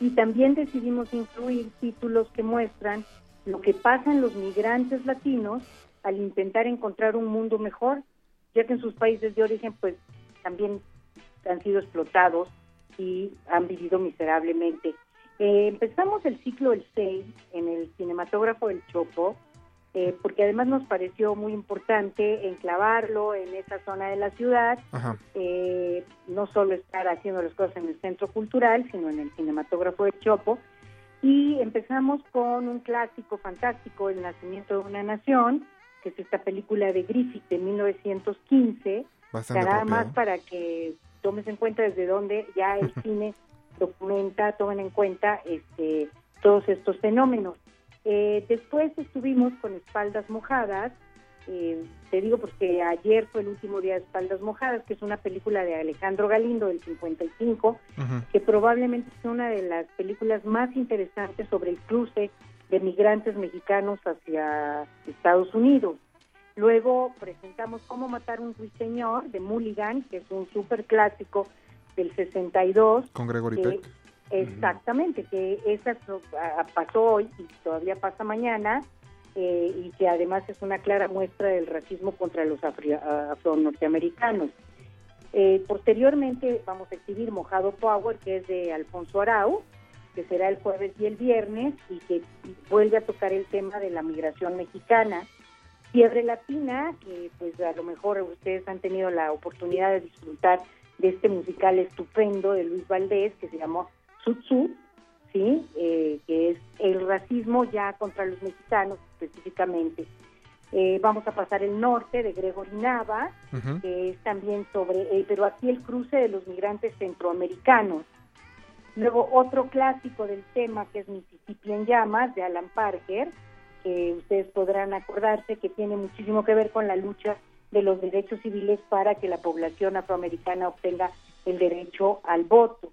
Y también decidimos incluir títulos que muestran lo que pasan los migrantes latinos al intentar encontrar un mundo mejor, ya que en sus países de origen pues también han sido explotados y han vivido miserablemente. Eh, empezamos el ciclo el 6 en el cinematógrafo del Chopo, eh, porque además nos pareció muy importante enclavarlo en esa zona de la ciudad, eh, no solo estar haciendo las cosas en el centro cultural, sino en el cinematógrafo de Chopo. Y empezamos con un clásico fantástico, El nacimiento de una nación, que es esta película de Griffith de 1915, Bastante nada más para que tomes en cuenta desde dónde ya el cine documenta, tomen en cuenta este, todos estos fenómenos. Eh, después estuvimos con Espaldas Mojadas, eh, te digo porque ayer fue el último día de Espaldas Mojadas, que es una película de Alejandro Galindo del 55, que probablemente es una de las películas más interesantes sobre el cruce de migrantes mexicanos hacia Estados Unidos. Luego presentamos Cómo matar un ruiseñor de Mulligan, que es un súper clásico del 62. Con Gregory que- Peck. Exactamente, que esa pasó hoy y todavía pasa mañana, eh, y que además es una clara muestra del racismo contra los afro-norteamericanos. Eh, posteriormente vamos a exhibir Mojado Power, que es de Alfonso Arau, que será el jueves y el viernes, y que vuelve a tocar el tema de la migración mexicana. Fiebre Latina, que pues a lo mejor ustedes han tenido la oportunidad de disfrutar de este musical estupendo de Luis Valdés, que se llamó Sutsu, ¿sí? Eh, que es el racismo ya contra los mexicanos específicamente. Eh, vamos a pasar el norte de Gregory Nava, Ujú. que es también sobre, eh, pero aquí el cruce de los migrantes centroamericanos. Luego otro clásico del tema que es Mississippi en llamas de Alan Parker, que ustedes podrán acordarse que tiene muchísimo que ver con la lucha de los derechos civiles para que la población afroamericana obtenga el derecho al voto.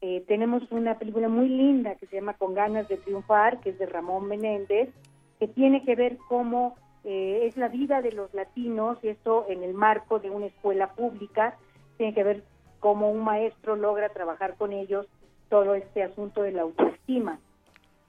Eh, tenemos una película muy linda que se llama Con ganas de triunfar, que es de Ramón Menéndez, que tiene que ver cómo eh, es la vida de los latinos, y esto en el marco de una escuela pública, tiene que ver cómo un maestro logra trabajar con ellos todo este asunto de la autoestima.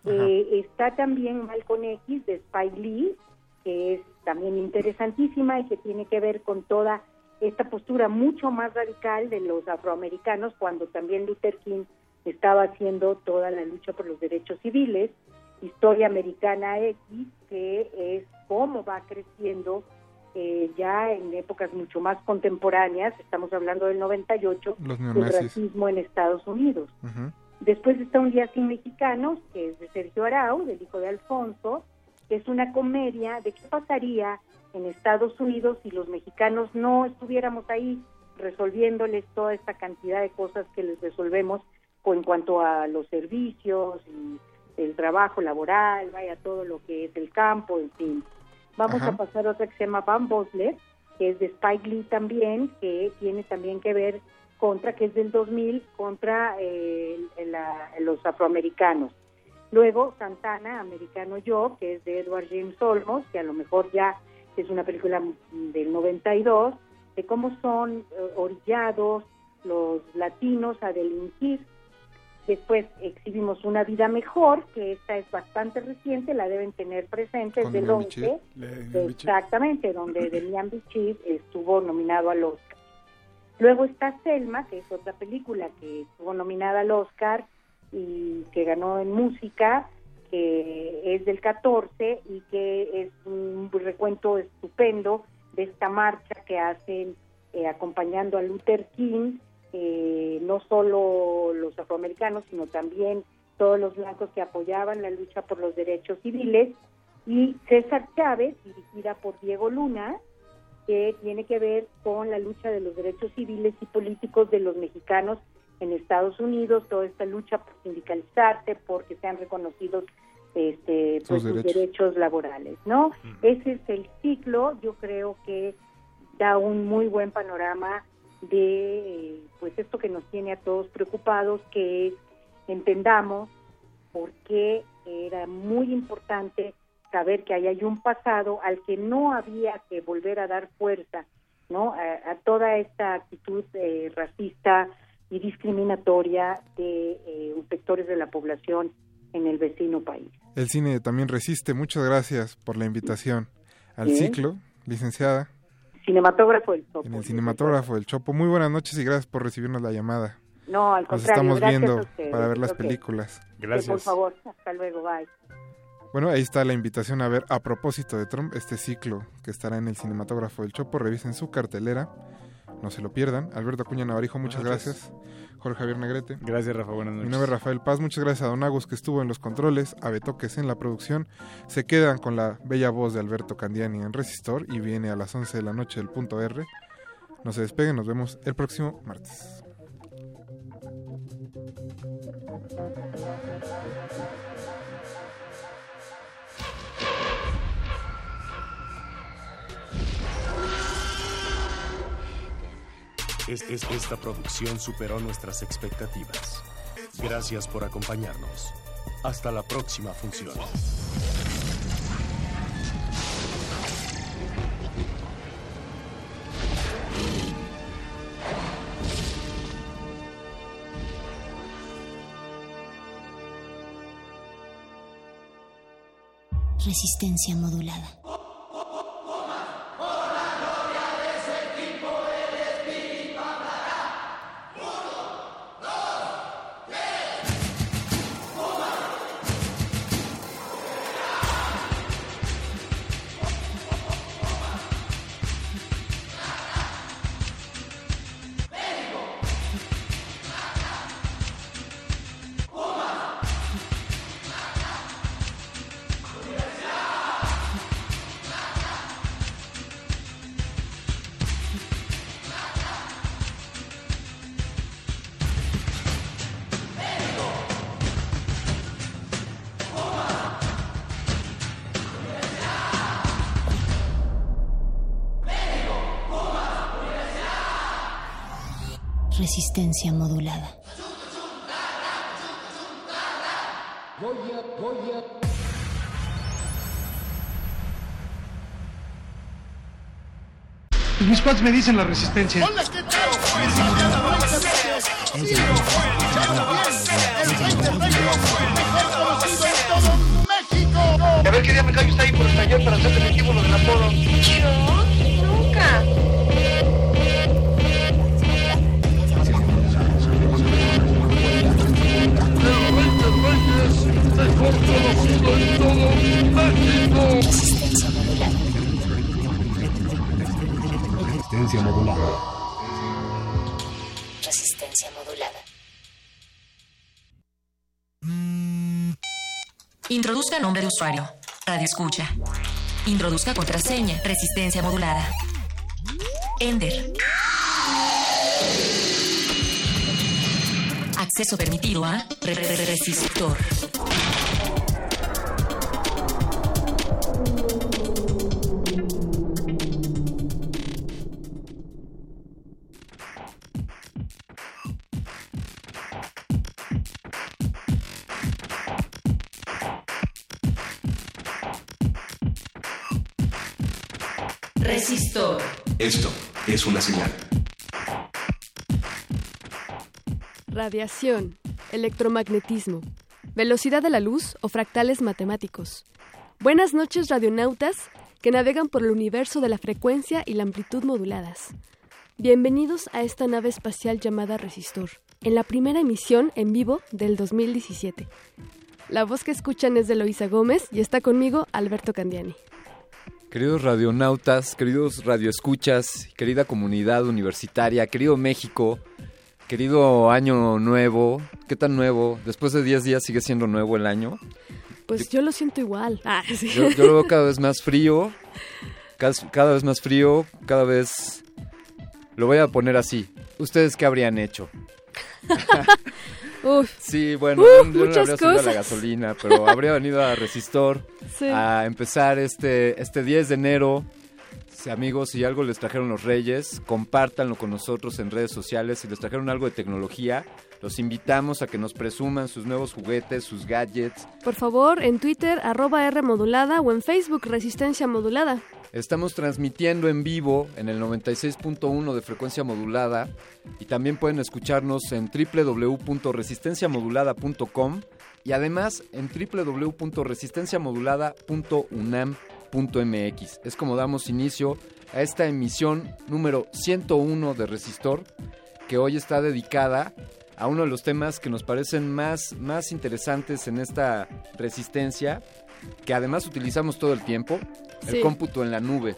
Eh, está también Malcolm X de Spike Lee, que es también interesantísima y que tiene que ver con toda esta postura mucho más radical de los afroamericanos cuando también Luther King estaba haciendo toda la lucha por los derechos civiles, Historia Americana X, que es cómo va creciendo eh, ya en épocas mucho más contemporáneas, estamos hablando del 98, Los el racismo en Estados Unidos. Después está Un día sin mexicanos, que es de Sergio Arau, del hijo de Alfonso, que es una comedia de qué pasaría en Estados Unidos si los mexicanos no estuviéramos ahí resolviéndoles toda esta cantidad de cosas que les resolvemos en cuanto a los servicios y el trabajo laboral, vaya todo lo que es el campo, en fin. Vamos Ajá. a pasar a otra que se llama Van Bosler, que es de Spike Lee también, que tiene también que ver contra, que es del 2000, contra eh, la- los afroamericanos. Luego Santana, Americano Yo, que es de Edward James Olmos, que a lo mejor ya es una película del 92, de cómo son eh, orillados los latinos a delinquir. Después exhibimos Una vida mejor, que esta es bastante reciente, la deben tener presente, es del Demian 11. Bichir. La de Demian Bichir. Exactamente, donde Demian Bichir estuvo nominado al Oscar. Luego está Selma, que es otra película que estuvo nominada al Oscar y que ganó en música, que es del 14 y que es un recuento estupendo de esta marcha que hacen eh, acompañando a Luther King, eh, no solo los afroamericanos, sino también todos los blancos que apoyaban la lucha por los derechos civiles, y César Chávez, dirigida por Diego Luna, que tiene que ver con la lucha de los derechos civiles y políticos de los mexicanos en Estados Unidos, toda esta lucha por sindicalizarse, porque sean reconocidos este, pues, Sus derechos. laborales, ¿no? Ese es el ciclo, yo creo que da un muy buen panorama de pues esto que nos tiene a todos preocupados, que es entendamos por qué era muy importante saber que ahí hay un pasado al que no había que volver a dar fuerza, ¿no? A, a toda esta actitud eh, racista y discriminatoria de eh, sectores de la población en el vecino país. El cine también resiste. Muchas gracias por la invitación al Bien. ciclo, licenciada, Cinematógrafo del Topo. en el cinematógrafo del Chopo. Muy buenas noches y gracias por recibirnos la llamada. No, al Nos contrario, estamos gracias viendo ustedes. para ver las películas. Que, por favor, hasta luego, bye. Bueno, ahí está la invitación a ver a propósito de Trump este ciclo que estará en el cinematógrafo del Chopo. Revisen su cartelera, no se lo pierdan. Alberto Acuña Navarijo, muchas gracias. Jorge Javier Negrete. Gracias, Rafa. Buenas Mi noches. nombre es Rafael Paz. Muchas gracias a Don Agus que estuvo en los controles, a Betoques en la producción. Se quedan con la bella voz de Alberto Candiani en Resistor y viene a las 11 de la noche el punto R. No se despeguen, nos vemos el próximo martes. Es- es- esta producción superó nuestras expectativas. Gracias por acompañarnos. Hasta la próxima función. Resistencia modulada. Resistencia modulada. Mis cuates me dicen la resistencia. A ver qué día me cae usted ahí por español para hacer definitivo lo del apodo. Yo Resistencia modulada. Resistencia modulada. Resistencia modulada. Introduzca nombre de usuario. Radio escucha. Introduzca contraseña. Resistencia modulada. Ender. Acceso permitido a resistor. Radiación, electromagnetismo, velocidad de la luz o fractales matemáticos. Buenas noches, radionautas que navegan por el universo de la frecuencia y la amplitud moduladas. Bienvenidos a esta nave espacial llamada Resistor, en la primera emisión en vivo del 2017. La voz que escuchan es de Loisa Gómez y está conmigo Alberto Candiani. Queridos radionautas, queridos radioescuchas, querida comunidad universitaria, querido México, querido año nuevo, ¿qué tan nuevo? Después de 10 días sigue siendo nuevo el año. Pues yo lo siento igual. Ah, sí. Yo, yo lo veo cada vez más frío, cada, cada vez más frío, cada vez... Lo voy a poner así. ¿Ustedes qué habrían hecho? Uf. Sí, bueno, Uf, yo no habría subido a la gasolina, pero habría venido a Resistor Sí. a empezar este, este 10 de enero. Sí, amigos, si algo les trajeron los Reyes, compártanlo con nosotros en redes sociales. Si les trajeron algo de tecnología, los invitamos a que nos presuman sus nuevos juguetes, sus gadgets. Por favor, en Twitter, arroba R modulada o en Facebook, Resistencia modulada. Estamos transmitiendo en vivo en el 96.1 de frecuencia modulada y también pueden escucharnos en www.resistenciamodulada.com y además en Es como damos inicio a esta emisión número 101 de Resistor que hoy está dedicada a uno de los temas que nos parecen más, más interesantes en esta resistencia, que además utilizamos todo el tiempo, el cómputo en la nube.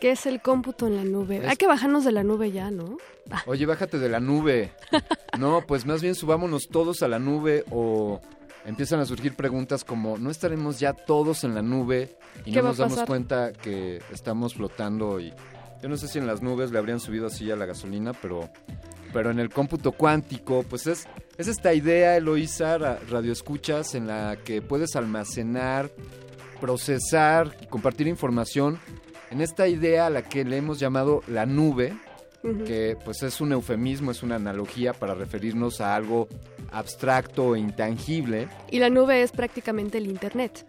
¿Qué es el cómputo en la nube? Es- Hay que bajarnos de la nube ya, ¿no? Oye, bájate de la nube. No, pues más bien subámonos todos a la nube o empiezan a surgir preguntas como, ¿no estaremos ya todos en la nube y ¿Qué no nos damos cuenta que estamos flotando y yo no sé si en las nubes le habrían subido así a la gasolina, pero pero en el cómputo cuántico, pues es, es esta idea, Eloisa, ra- radioescuchas, en la que puedes almacenar, procesar y compartir información en esta idea a la que le hemos llamado la nube, Que pues es un eufemismo, es una analogía para referirnos a algo abstracto e intangible. Y la nube es prácticamente el Internet.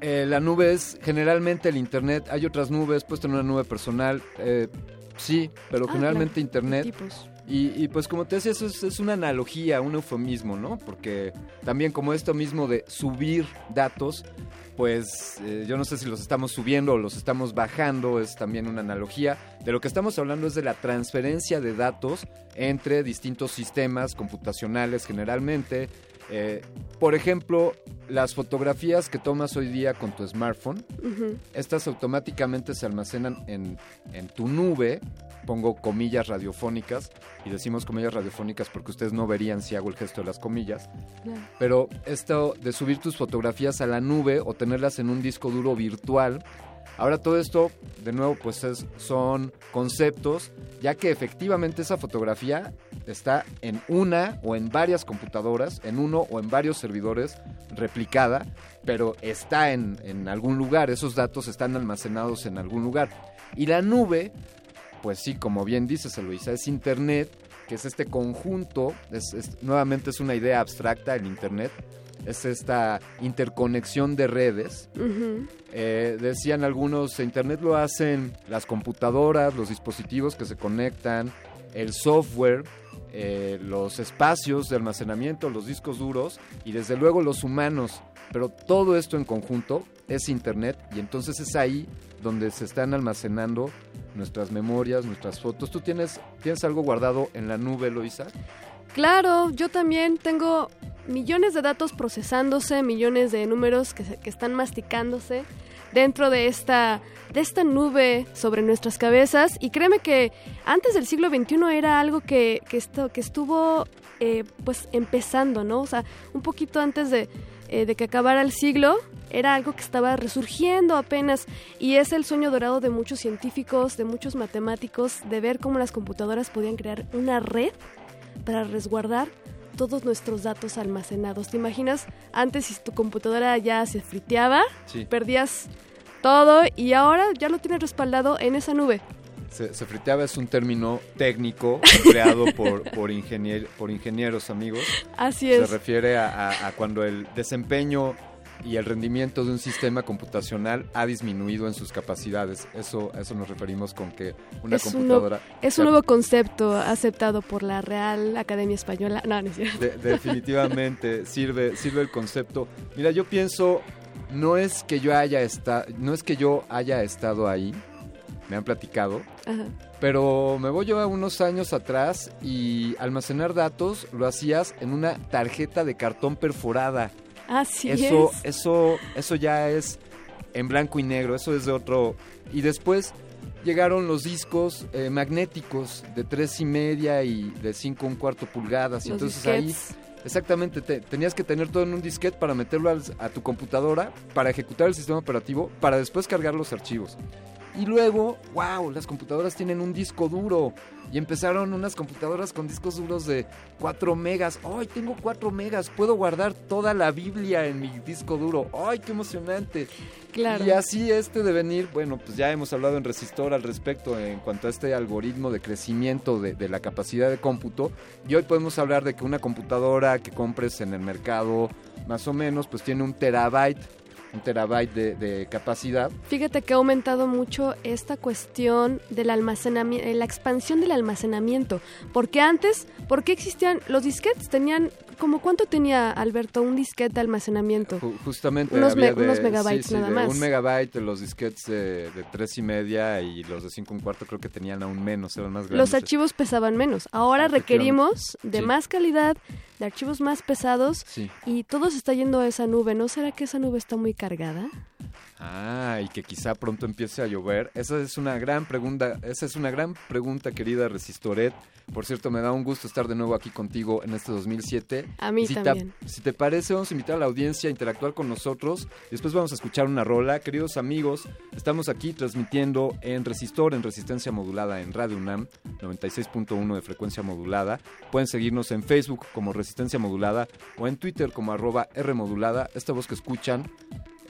Eh, la nube es generalmente el Internet, hay otras nubes, puedes tener una nube personal, eh, sí, pero Ah, generalmente claro, Internet. tipos. Y, y, pues como te decía, eso es, es una analogía, un eufemismo, ¿no? Porque también como esto mismo de subir datos, pues eh, yo no sé si los estamos subiendo o los estamos bajando, es también una analogía. De lo que estamos hablando es de la transferencia de datos entre distintos sistemas computacionales generalmente. Eh, por ejemplo, las fotografías que tomas hoy día con tu smartphone, estas automáticamente se almacenan en, en tu nube. Pongo comillas radiofónicas y decimos comillas radiofónicas porque ustedes no verían si hago el gesto de las comillas. Pero esto de subir tus fotografías a la nube o tenerlas en un disco duro virtual, ahora todo esto, de nuevo, pues es- son conceptos, ya que efectivamente esa fotografía está en una o en varias computadoras, en uno o en varios servidores replicada, pero está en, en algún lugar, esos datos están almacenados en algún lugar. Y la nube, pues sí, como bien dices, Luisa, es Internet, que es este conjunto, es, es- nuevamente es una idea abstracta, el Internet, es esta interconexión de redes. Eh, decían algunos, Internet lo hacen las computadoras, los dispositivos que se conectan, el software, eh, los espacios de almacenamiento, los discos duros y desde luego los humanos. Pero todo esto en conjunto es Internet y entonces es ahí donde se están almacenando nuestras memorias, nuestras fotos. ¿Tú tienes, tienes algo guardado en la nube, Loisa? Claro, yo también tengo millones de datos procesándose, millones de números que, se- que están masticándose. dentro de esta de esta nube sobre nuestras cabezas y créeme que antes del siglo XXI era algo que, que, esto, que estuvo eh, pues empezando, ¿no? O sea, un poquito antes de, eh, de que acabara el siglo, era algo que estaba resurgiendo apenas y es el sueño dorado de muchos científicos, de muchos matemáticos, de ver cómo las computadoras podían crear una red para resguardar todos nuestros datos almacenados. ¿Te imaginas? Antes si tu computadora ya se friteaba, Sí. perdías todo y ahora ya lo tienes respaldado en esa nube. Se, se friteaba es un término técnico creado por, por, ingenier- por ingenieros amigos. Así Se es. refiere a, a- a cuando el desempeño y el rendimiento de un sistema computacional ha disminuido en sus capacidades. Eso, a eso nos referimos con que una es un, computadora... es un nuevo concepto aceptado por la Real Academia Española. No, no es cierto. De- definitivamente sirve, sirve el concepto. Mira, yo pienso, no es que yo haya estado, no es que yo haya estado ahí, me han platicado, Ajá. pero me voy yo a unos años atrás y almacenar datos lo hacías en una tarjeta de cartón perforada. Así eso, es. eso, eso ya es en blanco y negro, eso es de otro. Y después llegaron los discos eh, magnéticos de tres y media y de cinco un cuarto pulgadas. Los entonces ahí, exactamente, te- tenías que tener todo en un disquete para meterlo al- a tu computadora, para ejecutar el sistema operativo, para después cargar los archivos. Y luego, wow, las computadoras tienen un disco duro. Y empezaron unas computadoras con discos duros de 4 megas. ¡Ay, tengo 4 megas! Puedo guardar toda la Biblia en mi disco duro. ¡Ay, qué emocionante! Claro. Y así este devenir, bueno, pues ya hemos hablado en Resistor al respecto en cuanto a este algoritmo de crecimiento de, de la capacidad de cómputo. Y hoy podemos hablar de que una computadora que compres en el mercado, más o menos, pues tiene un terabyte, un terabyte de, capacidad. Fíjate que ha aumentado mucho esta cuestión del almacenamiento, la expansión del almacenamiento. Porque antes, ¿por qué existían los disquetes? Tenían, como cuánto tenía Alberto un disquete de almacenamiento? Ju- Justamente Unos había me- de, unos megabytes sí, sí, nada de más. Un megabyte, los disquetes de, de tres y media y los de cinco un cuarto creo que tenían aún menos, eran más grandes. Los archivos pesaban menos. Ahora requerimos de Sí. más calidad, de archivos más pesados y todo se está yendo a esa nube. ¿No será que esa nube está muy cargada? Ah, y que quizá pronto empiece a llover. Esa es una gran pregunta, esa es una gran pregunta, querida Resistoret. Por cierto, me da un gusto estar de nuevo aquí contigo en este 2007. A mí si también. Te, si te parece, vamos a invitar a la audiencia a interactuar con nosotros. Después vamos a escuchar una rola. Queridos amigos, estamos aquí transmitiendo en Resistor, en resistencia modulada en Radio UNAM, 96.1 de frecuencia modulada. Pueden seguirnos en Facebook como Resistencia Modulada o en Twitter como arroba R modulada. Esta voz que escuchan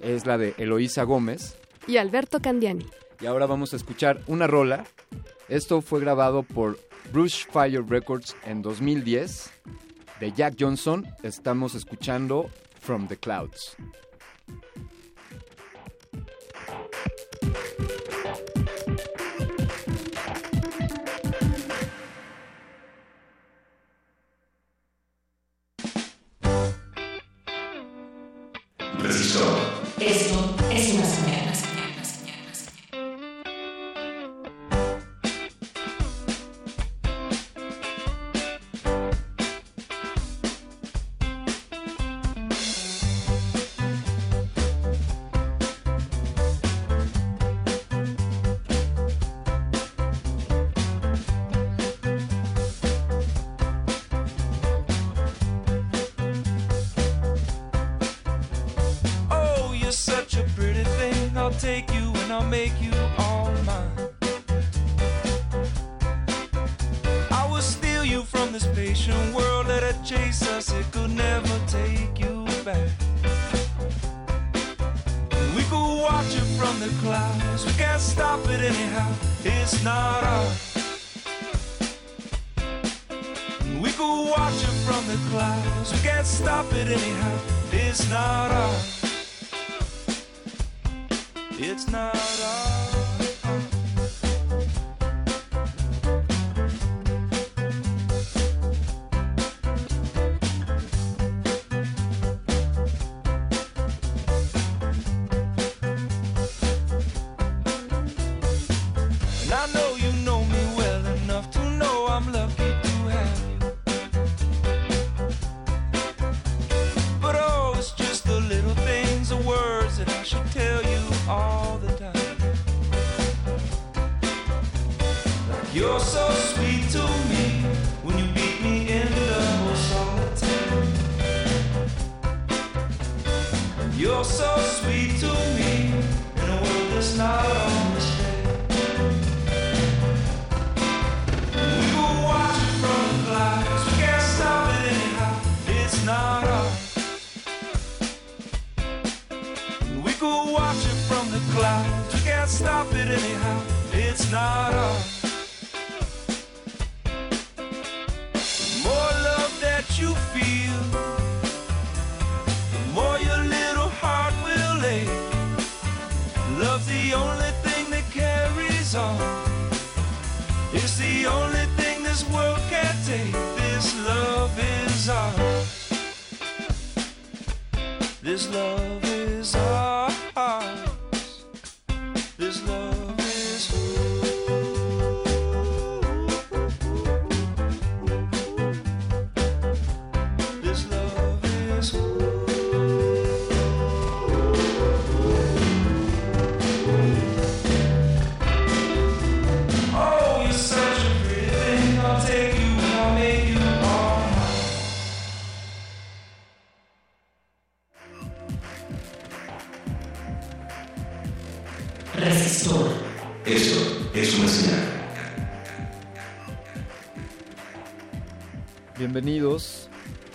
es la de Eloísa Gómez. Y Alberto Candiani. Y ahora vamos a escuchar una rola. Esto fue grabado por Bruce Fire Records en 2010. De Jack Johnson estamos escuchando From the Clouds.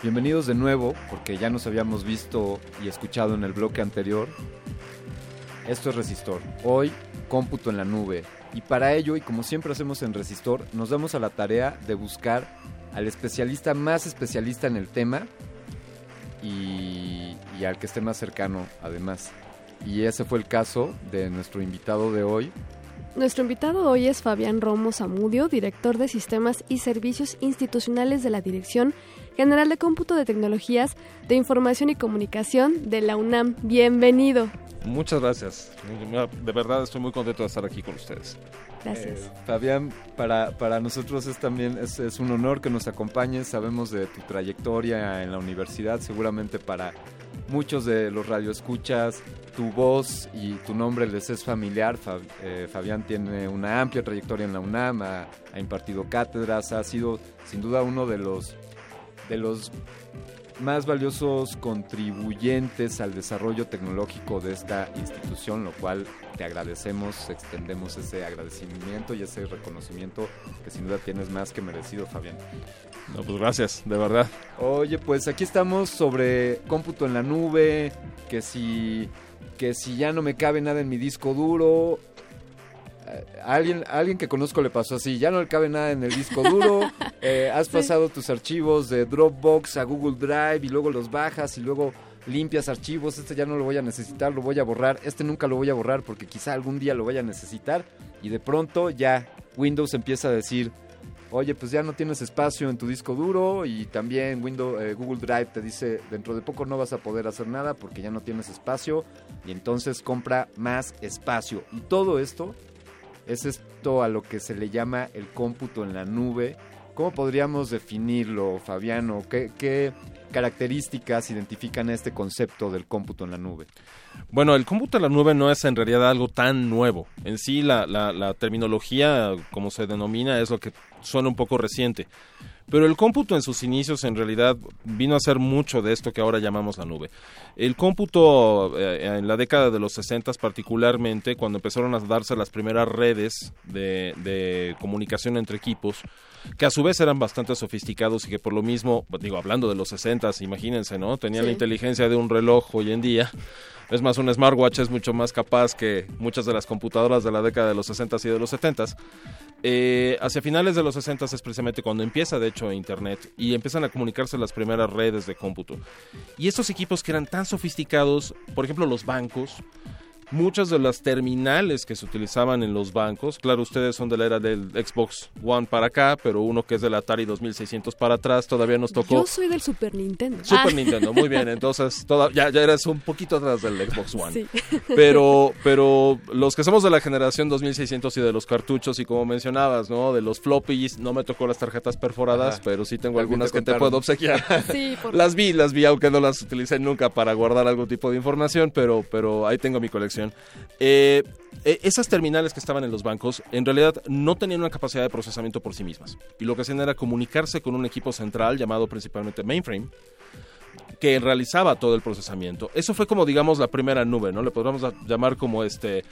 Bienvenidos de nuevo, porque ya nos habíamos visto y escuchado en el bloque anterior. Esto es Resistor. Hoy, cómputo en la nube. Y para ello, y como siempre hacemos en Resistor, nos damos a la tarea de buscar al especialista más especialista en el tema y, al que esté más cercano, además. Y ese fue el caso de nuestro invitado de hoy, Nuestro invitado hoy es Fabián Romo Zamudio, director de Sistemas y Servicios Institucionales de la Dirección General de Cómputo de Tecnologías de Información y Comunicación de la UNAM. Bienvenido. Muchas gracias. De verdad estoy muy contento de estar aquí con ustedes. Gracias. Eh, Fabián, para, para nosotros es también es, es un honor que nos acompañes. Sabemos de tu trayectoria en la universidad, seguramente para muchos de los radioescuchas, tu voz y tu nombre les es familiar. Fab- eh, Fabián tiene una amplia trayectoria en la UNAM, ha, ha impartido cátedras, ha sido sin duda uno de los de los más valiosos contribuyentes al desarrollo tecnológico de esta institución, lo cual te agradecemos, extendemos ese agradecimiento y ese reconocimiento que sin duda tienes más que merecido, Fabián. No, pues gracias, de verdad. Oye, pues aquí estamos sobre cómputo en la nube, que si que si ya no me cabe nada en mi disco duro, a alguien, a alguien que conozco le pasó así, ya no le cabe nada en el disco duro, eh, has pasado tus archivos de Dropbox a Google Drive y luego los bajas y luego limpias archivos, este ya no lo voy a necesitar, lo voy a borrar, este nunca lo voy a borrar porque quizá algún día lo vaya a necesitar y de pronto ya Windows empieza a decir, oye, pues ya no tienes espacio en tu disco duro y también Windows, eh, Google Drive te dice, dentro de poco no vas a poder hacer nada porque ya no tienes espacio y entonces compra más espacio. Y todo esto es esto a lo que se le llama el cómputo en la nube. ¿Cómo podríamos definirlo, Fabiano? ¿Qué, características identifican este concepto del cómputo en la nube? Bueno, el cómputo en la nube no es en realidad algo tan nuevo. En sí, la, la terminología, como se denomina, es lo que suena un poco reciente. Pero el cómputo en sus inicios en realidad vino a ser mucho de esto que ahora llamamos la nube. El cómputo eh, en la década de los 60 particularmente, cuando empezaron a darse las primeras redes de, de comunicación entre equipos, que a su vez eran bastante sofisticados y que por lo mismo, digo, hablando de los 60, imagínense, ¿no? Tenían Sí. la inteligencia de un reloj hoy en día. Es más, un smartwatch es mucho más capaz que muchas de las computadoras de la década de los 60 y de los 70 eh, hacia finales de los 60 es precisamente cuando empieza, de hecho, Internet y empiezan a comunicarse las primeras redes de cómputo. Y estos equipos que eran tan sofisticados, por ejemplo, los bancos, muchas de las terminales que se utilizaban en los bancos, claro, ustedes son de la era del Xbox One para acá, pero uno que es del Atari 2600 para atrás, todavía nos tocó... Yo soy del Super Nintendo. Super Ah. Nintendo, muy bien. Entonces, toda, ya, ya eres un poquito atrás del Xbox One. Sí. Pero, pero los que somos de la generación 2600 y de los cartuchos, y como mencionabas, ¿no? De los floppies, no me tocó las tarjetas perforadas, Ajá. pero sí tengo También algunas te que te puedo obsequiar. Sí, por Las vi, las vi, aunque no las utilicé nunca para guardar algún tipo de información, pero, pero ahí tengo mi colección Eh, eh, esas terminales que estaban en los bancos en realidad no tenían una capacidad de procesamiento por sí mismas. Y lo que hacían era comunicarse con un equipo central llamado principalmente mainframe que realizaba todo el procesamiento. Eso fue como digamos la primera nube, ¿no? Le podríamos llamar como este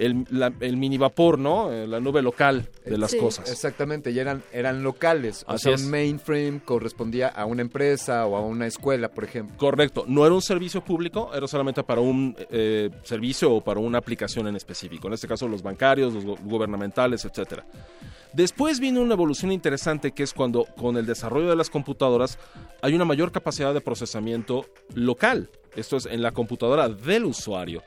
el, la- el mini vapor, ¿no? Eh, La nube local de las cosas. Exactamente, y eran, eran locales. O sea, es. un mainframe correspondía a una empresa o a una escuela, por ejemplo. Correcto, no era un servicio público, era solamente para un eh, servicio o para una aplicación en específico. En este caso los bancarios, los go- gubernamentales, etcétera. Después vino una evolución interesante que es cuando con el desarrollo de las computadoras hay una mayor capacidad de procesamiento local. Esto es en la computadora del usuario.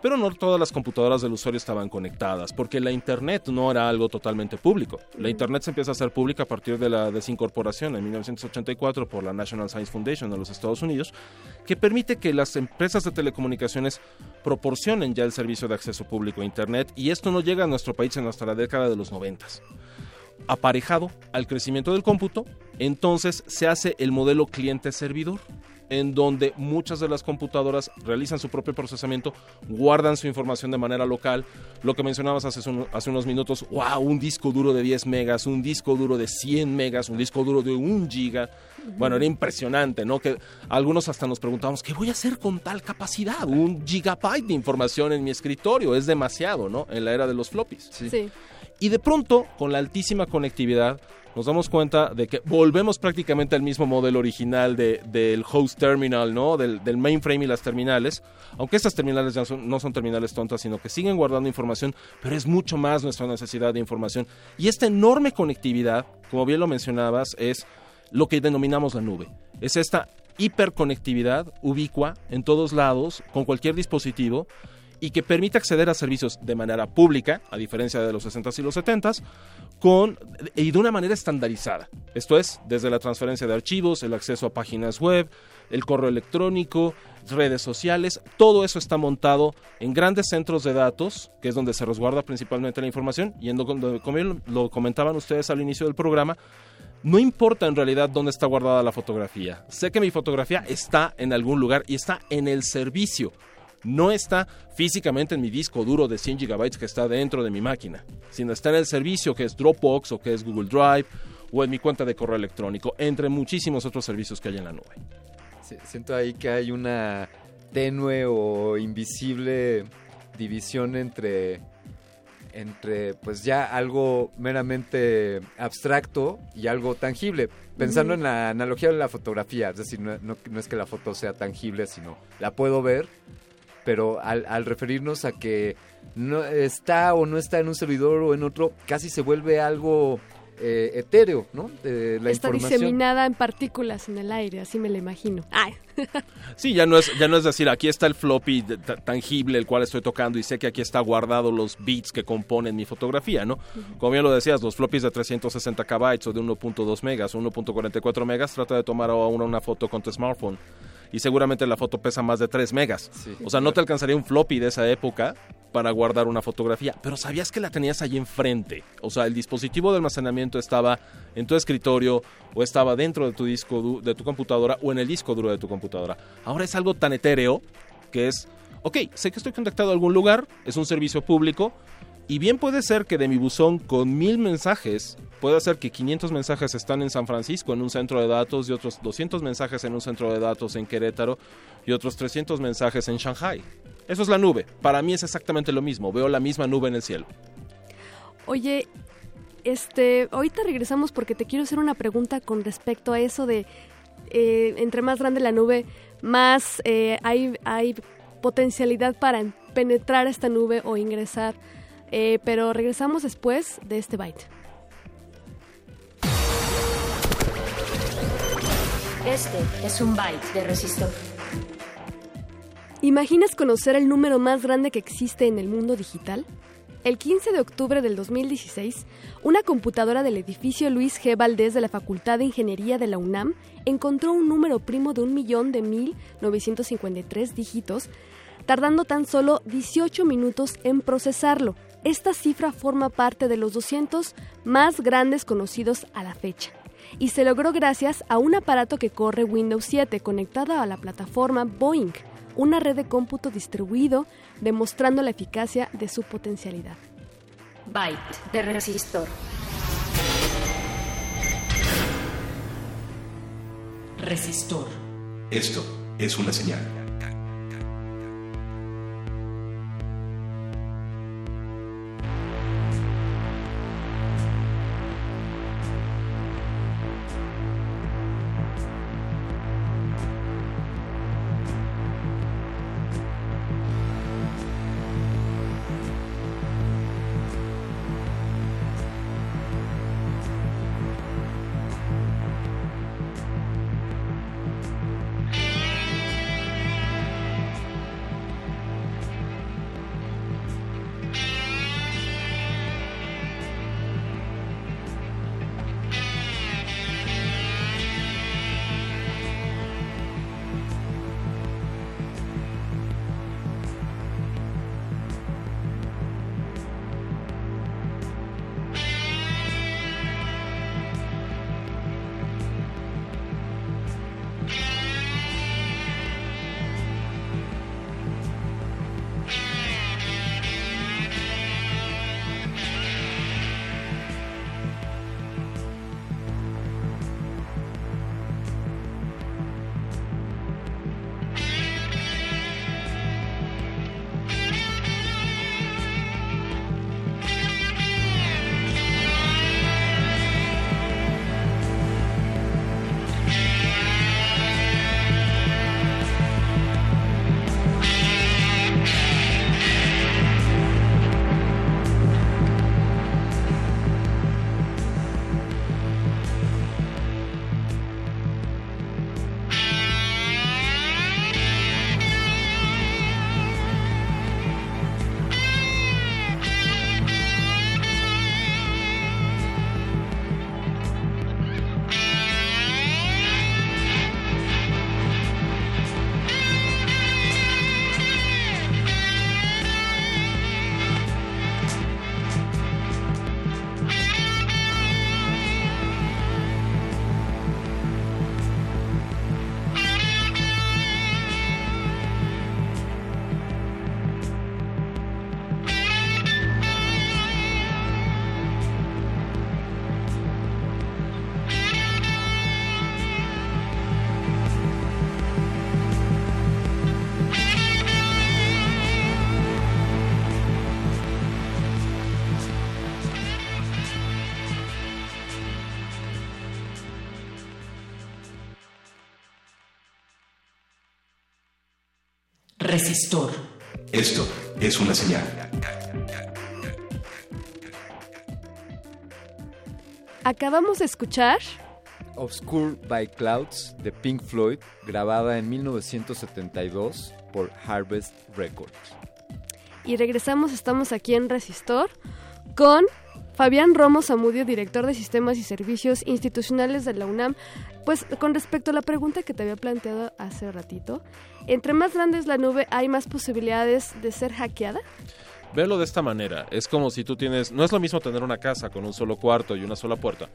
Pero no todas las computadoras del usuario estaban conectadas, porque la Internet no era algo totalmente público. La Internet se empieza a hacer pública a partir de la desincorporación en 1984 por la National Science Foundation de los Estados Unidos, que permite que las empresas de telecomunicaciones proporcionen ya el servicio de acceso público a Internet, y esto no llega a nuestro país en hasta la década de los 90 aparejado al crecimiento del cómputo, entonces se hace el modelo cliente-servidor, en donde muchas de las computadoras realizan su propio procesamiento, guardan su información de manera local. Lo que mencionabas hace, un- hace unos minutos, wow, un disco duro de 10 megas, un disco duro de 100 megas, un disco duro de 1 giga. Bueno, era impresionante, ¿no? Que algunos hasta nos preguntábamos, ¿qué voy a hacer con tal capacidad? Un gigabyte de información en mi escritorio, es demasiado, ¿no? En la era de los floppies. Sí. Y de pronto, con la altísima conectividad, nos damos cuenta de que volvemos prácticamente al mismo modelo original de- del host terminal, ¿no? Del, mainframe y las terminales. Aunque estas terminales ya no son terminales tontas, sino que siguen guardando información, pero es mucho más nuestra necesidad de información. Y esta enorme conectividad, como bien lo mencionabas, es lo que denominamos la nube. Es esta hiperconectividad ubicua en todos lados, con cualquier dispositivo, y que permite acceder a servicios de manera pública, a diferencia de los 60s y los 70s, con, y de una manera estandarizada. Esto es, desde la transferencia de archivos, el acceso a páginas web, el correo electrónico, redes sociales, todo eso está montado en grandes centros de datos, que es donde se resguarda principalmente la información, y en donde, como lo comentaban ustedes al inicio del programa, no importa en realidad dónde está guardada la fotografía. Sé que mi fotografía está en algún lugar y está en el servicio. No está físicamente en mi disco duro de 100 gigabytes que está dentro de mi máquina, sino está en el servicio que es Dropbox o que es Google Drive o en mi cuenta de correo electrónico, entre muchísimos otros servicios que hay en la nube. Siento ahí que hay una tenue o invisible división entre entre pues ya algo meramente abstracto y algo tangible. Pensando en la analogía de la fotografía, es decir, no, no- no es que la foto sea tangible, sino la puedo ver, pero al, al referirnos a que no está o no está en un servidor o en otro, casi se vuelve algo eh, etéreo, ¿no? De la Está información. diseminada en partículas en el aire, así me la imagino. Ay. Sí, ya no es, ya no es decir, aquí está el floppy tangible el cual estoy tocando y sé que aquí está guardado los bits que componen mi fotografía, ¿no? Como bien lo decías, los floppies de 360 KB o de 1.2 megas o 1.44 megas, trata de tomar ahora una foto con tu smartphone y seguramente la foto pesa más de 3 megas. o sea, no te alcanzaría un floppy de esa época para guardar una fotografía, pero sabías que la tenías ahí enfrente. O sea, el dispositivo de almacenamiento estaba en tu escritorio o estaba dentro de tu disco de tu computadora o en el disco duro de tu computadora. Ahora es algo tan etéreo que es, ok, sé que estoy conectado a algún lugar, es un servicio público, y bien puede ser que de mi buzón con mil mensajes, puede ser que 500 mensajes están en San Francisco en un centro de datos y otros 200 mensajes en un centro de datos en Querétaro y otros 300 mensajes en Shanghai. Eso es la nube. Para mí es exactamente lo mismo. Veo la misma nube en el cielo. Oye, este, ahorita regresamos porque te quiero hacer una pregunta con respecto a eso de eh, entre más grande la nube, más eh, hay, hay potencialidad para penetrar esta nube o ingresar. Eh, pero regresamos después de este byte. Este es un byte de resistor. ¿Imaginas conocer el número más grande que existe en el mundo digital? El 15 de octubre del 2016, una computadora del edificio Luis G. Valdés de la Facultad de Ingeniería de la UNAM encontró un número primo de un millón de 1953 dígitos, tardando tan solo 18 minutos en procesarlo. Esta cifra forma parte de los 200 más grandes conocidos a la fecha y se logró gracias a un aparato que corre Windows 7 conectado a la plataforma Boeing, una red de cómputo distribuido, demostrando la eficacia de su potencialidad. Byte de resistor. Resistor. Esto es una señal. Resistor. Esto es una señal. Acabamos de escuchar Obscure by Clouds de Pink Floyd, grabada en 1972 por Harvest Records. y regresamos, estamos aquí en Resistor con Fabián Romo Zamudio, director de Sistemas y Servicios Institucionales de la UNAM. Pues con respecto a la pregunta que te había planteado hace ratito, entre más grande es la nube, ¿hay más posibilidades de ser hackeada? Verlo de esta manera, es como si tú tienes, no es lo mismo tener una casa con un solo cuarto y una sola puerta,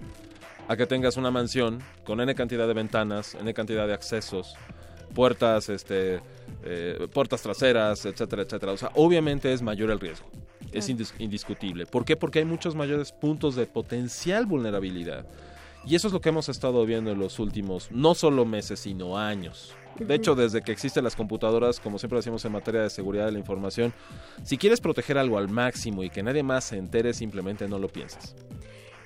a que tengas una mansión con n cantidad de ventanas, n cantidad de accesos, puertas, este, eh, puertas traseras, etcétera, etcétera. O sea, obviamente es mayor el riesgo, es indis- indiscutible. ¿Por qué? Porque hay muchos mayores puntos de potencial vulnerabilidad. Y eso es lo que hemos estado viendo en los últimos, no solo meses, sino años. De hecho, desde que existen las computadoras, como siempre decimos en materia de seguridad de la información, si quieres proteger algo al máximo y que nadie más se entere, simplemente no lo pienses.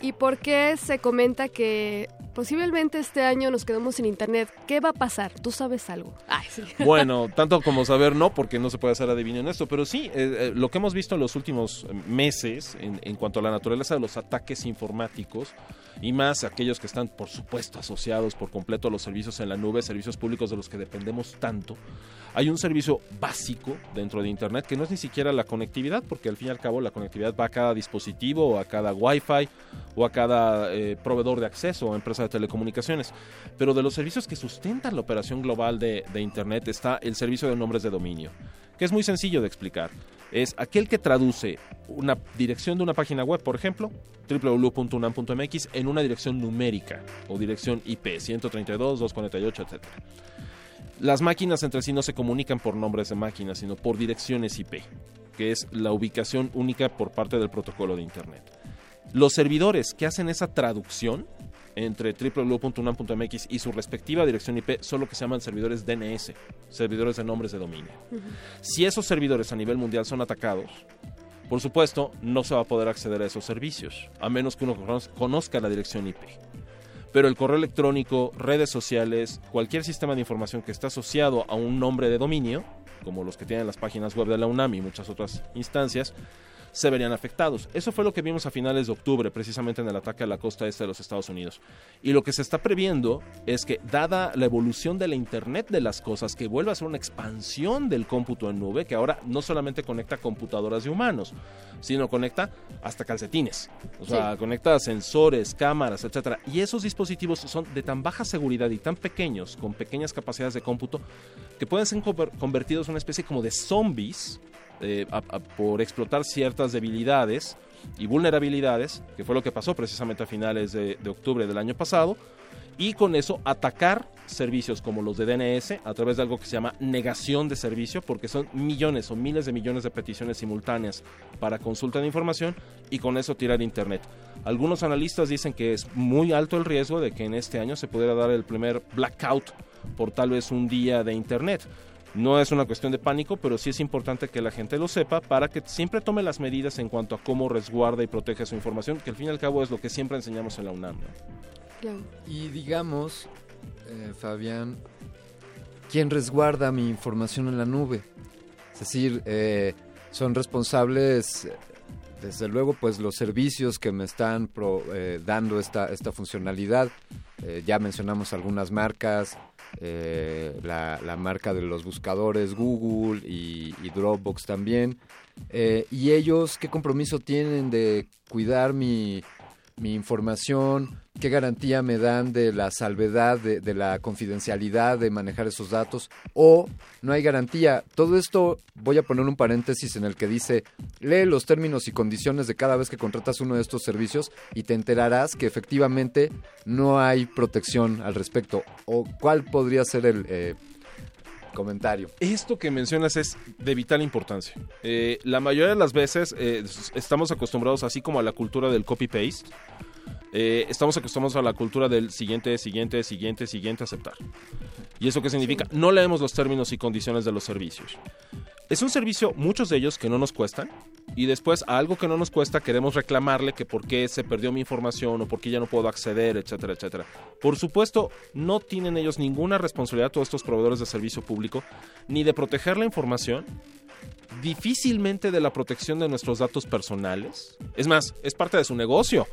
¿Y por qué se comenta que posiblemente este año nos quedamos sin internet? ¿Qué va a pasar? ¿Tú sabes algo? Ay, sí. Bueno, tanto como saber no, porque no se puede hacer adivino en esto, pero sí, eh, eh, lo que hemos visto en los últimos meses en, en cuanto a la naturaleza de los ataques informáticos, y más aquellos que están, por supuesto, asociados por completo a los servicios en la nube, servicios públicos de los que dependemos tanto, hay un servicio básico dentro de Internet que no es ni siquiera la conectividad, porque al fin y al cabo la conectividad va a cada dispositivo o a cada Wi-Fi o a cada eh, proveedor de acceso o empresa de telecomunicaciones. Pero de los servicios que sustentan la operación global de, de Internet está el servicio de nombres de dominio, que es muy sencillo de explicar. Es aquel que traduce una dirección de una página web, por ejemplo, www.unam.mx, en una dirección numérica o dirección IP 132, 248, etc. Las máquinas entre sí no se comunican por nombres de máquinas, sino por direcciones IP, que es la ubicación única por parte del protocolo de Internet. Los servidores que hacen esa traducción entre www.unam.mx y su respectiva dirección IP son lo que se llaman servidores DNS, servidores de nombres de dominio. Si esos servidores a nivel mundial son atacados, por supuesto, no se va a poder acceder a esos servicios, a menos que uno conoz- conozca la dirección IP. Pero el correo electrónico, redes sociales, cualquier sistema de información que está asociado a un nombre de dominio, como los que tienen las páginas web de la UNAM y muchas otras instancias, se verían afectados. Eso fue lo que vimos a finales de octubre, precisamente en el ataque a la costa este de los Estados Unidos. Y lo que se está previendo es que, dada la evolución de la Internet de las cosas, que vuelva a ser una expansión del cómputo en nube, que ahora no solamente conecta computadoras de humanos, sino conecta hasta calcetines. O sea, Sí. conecta sensores, cámaras, etcétera. Y esos dispositivos son de tan baja seguridad y tan pequeños, con pequeñas capacidades de cómputo, que pueden ser conver- convertidos en una especie como de zombies eh, a- a- por explotar ciertas debilidades y vulnerabilidades, que fue lo que pasó precisamente a finales de, de octubre del año pasado, y con eso atacar servicios como los de DNS a través de algo que se llama negación de servicio, porque son millones o miles de millones de peticiones simultáneas para consulta de información y con eso tirar Internet. Algunos analistas dicen que es muy alto el riesgo de que en este año se pudiera dar el primer blackout por tal vez un día de Internet. No es una cuestión de pánico, pero sí es importante que la gente lo sepa para que siempre tome las medidas en cuanto a cómo resguarda y protege su información, que al fin y al cabo es lo que siempre enseñamos en la UNAM. ¿no? Y digamos, eh, Fabián, ¿quién resguarda mi información en la nube? Es decir, eh, son responsables, desde luego, pues los servicios que me están pro- eh, dando esta, esta funcionalidad. Eh, ya mencionamos algunas marcas, eh, la, la marca de los buscadores Google y, Dropbox también. Eh, ¿Y ellos qué compromiso tienen de cuidar mi, mi información? ¿Qué garantía me dan de la salvedad, de, la confidencialidad de manejar esos datos? ¿O no hay garantía? Todo esto voy a poner un paréntesis en el que dice, lee los términos y condiciones de cada vez que contratas uno de estos servicios y te enterarás que efectivamente no hay protección al respecto. ¿O cuál podría ser el eh, comentario? Esto que mencionas es de vital importancia. Eh, la mayoría de las veces eh, estamos acostumbrados, así como a la cultura del copy-paste, eh, estamos acostumbrados a la cultura del siguiente, siguiente, siguiente, siguiente, aceptar. ¿Y eso qué significa? No leemos los términos y condiciones de los servicios. Es un servicio, muchos de ellos, que no nos cuestan. Y después, a algo que no nos cuesta, queremos reclamarle que por qué se perdió mi información o por qué ya no puedo acceder, etcétera, etcétera. Por supuesto, no tienen ellos ninguna responsabilidad, todos estos proveedores de servicio público, ni de proteger la información, difícilmente de la protección de nuestros datos personales. Es más, es parte de su negocio.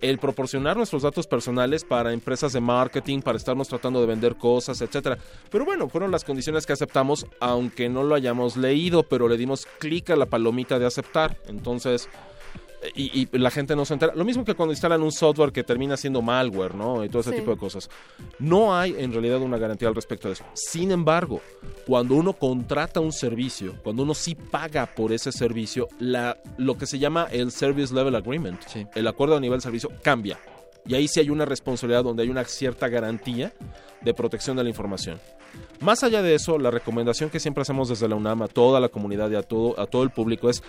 El proporcionar nuestros datos personales para empresas de marketing, para estarnos tratando de vender cosas, etcétera. Pero bueno, fueron las condiciones que aceptamos, aunque no lo hayamos leído, pero le dimos clic a la palomita de aceptar. Entonces, y, y la gente no se entera. Lo mismo que cuando instalan un software que termina siendo malware, ¿no? Y todo ese Sí. tipo de cosas. No hay en realidad una garantía al respecto de eso. Sin embargo, cuando uno contrata un servicio, cuando uno sí paga por ese servicio, la, lo que se llama el Service Level Agreement, el acuerdo a nivel servicio, cambia. Y ahí sí hay una responsabilidad donde hay una cierta garantía de protección de la información. Más allá de eso, la recomendación que siempre hacemos desde la UNAM a toda la comunidad y a todo, a todo el público es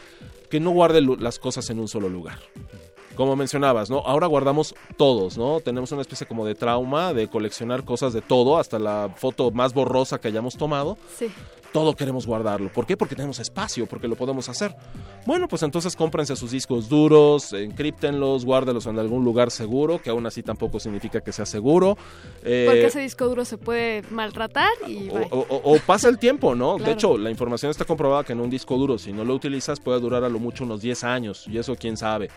que no guarde las cosas en un solo lugar. Como mencionabas, ¿no? Ahora guardamos todos, ¿no? Tenemos una especie como de trauma de coleccionar cosas de todo, hasta la foto más borrosa que hayamos tomado. Sí. Todo queremos guardarlo. ¿Por qué? Porque tenemos espacio, porque lo podemos hacer. Bueno, pues entonces cómprense sus discos duros, encríptenlos, guárdelos en algún lugar seguro, que aún así tampoco significa que sea seguro. Eh, Porque ese disco duro se puede maltratar y... o, bye. o- o- o pasa el tiempo, ¿no? De hecho, la información está comprobada que en un disco duro, si no lo utilizas, puede durar a lo mucho unos 10 años, y eso quién sabe.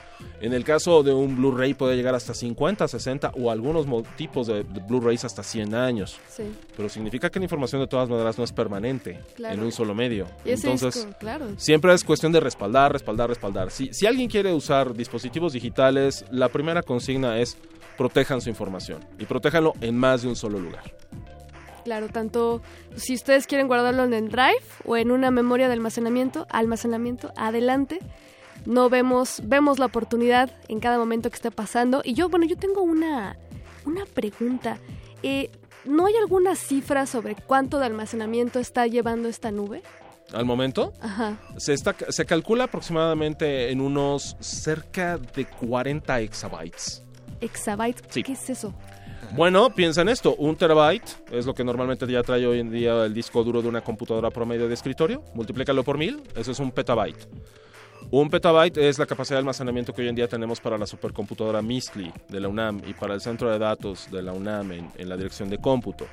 En el caso de un Blu-ray puede llegar hasta 50, 60 o algunos tipos de, de Blu-rays hasta 100 años. Sí. Pero significa que la información de todas maneras no es permanente Claro. en un solo medio. Entonces, disco, claro. siempre es cuestión de respaldar, respaldar, respaldar. Si, si alguien quiere usar dispositivos digitales, la primera consigna es protejan su información y protéjanlo en más de un solo lugar. Claro, tanto si ustedes quieren guardarlo en el drive o en una memoria de almacenamiento, almacenamiento, adelante. No vemos, vemos la oportunidad en cada momento que esté pasando. Y yo, bueno, yo tengo una, una pregunta. Eh, ¿no hay alguna cifra sobre cuánto de almacenamiento está llevando esta nube? Al momento, Ajá. se, está, se calcula aproximadamente en unos cerca de 40 exabytes. Exabyte, Sí. ¿qué es eso? Bueno, piensa en esto, un terabyte es lo que normalmente ya trae hoy en día el disco duro de una computadora promedio de escritorio, multiplícalo por mil, eso es un petabyte. Un petabyte es la capacidad de almacenamiento que hoy en día tenemos para la supercomputadora MISTLI de la UNAM y para el centro de datos de la UNAM en, la dirección de cómputo.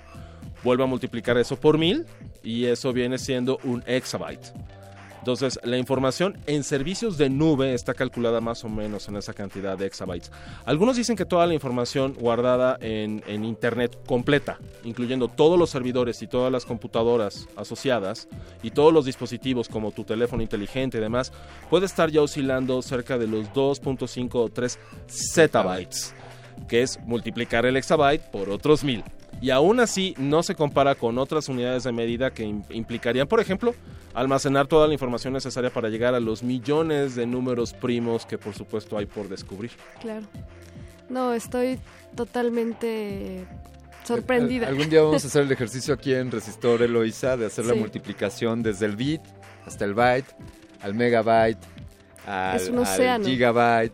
Vuelve a multiplicar eso por mil y eso viene siendo un exabyte. Entonces, la información en servicios de nube está calculada más o menos en esa cantidad de exabytes. Algunos dicen que toda la información guardada en, en Internet completa, incluyendo todos los servidores y todas las computadoras asociadas y todos los dispositivos como tu teléfono inteligente y demás, puede estar ya oscilando cerca de los 2.5 o 3 zettabytes, que es multiplicar el exabyte por otros mil. Y aún así no se compara con otras unidades de medida que im- implicarían, por ejemplo, almacenar toda la información necesaria para llegar a los millones de números primos que por supuesto hay por descubrir. Claro. No, estoy totalmente sorprendida. Al- Algún día vamos a hacer el ejercicio aquí en Resistor Eloisa de hacer la multiplicación desde el bit hasta el byte, al megabyte, al, Es un al gigabyte,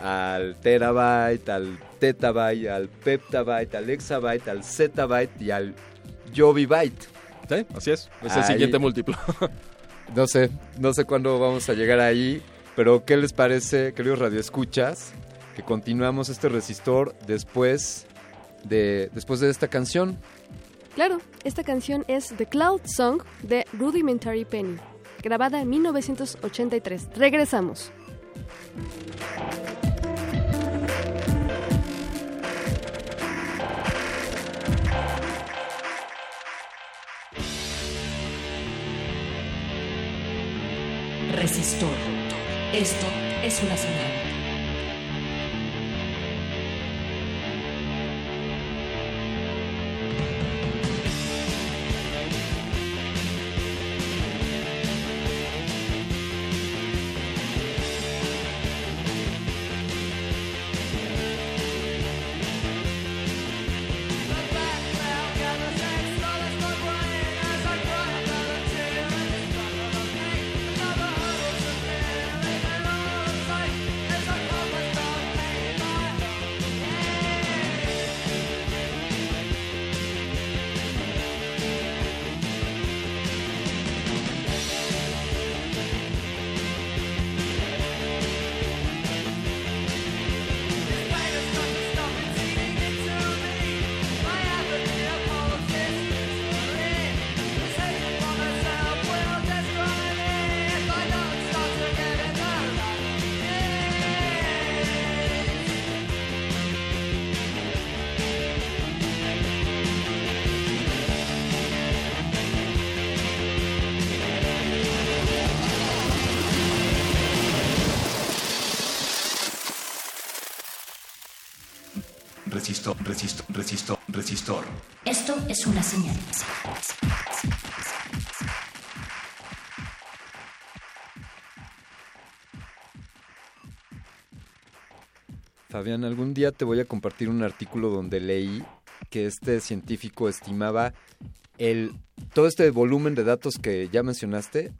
al terabyte, al tetabyte, al peptabyte, al exabyte, al zettabyte y al yobibyte. Sí, así es. Es el siguiente múltiplo. no sé, no sé cuándo vamos a llegar ahí, pero ¿qué les parece, queridos radioescuchas, que continuamos este resistor después de, después de esta canción? Claro, esta canción es The Cloud Song de Rudimentary Penny, grabada en 1983. Regresamos. Resistor. Esto es una señal. Fabián, algún día te voy a compartir un artículo donde leí que este científico estimaba el todo este volumen de datos que ya mencionaste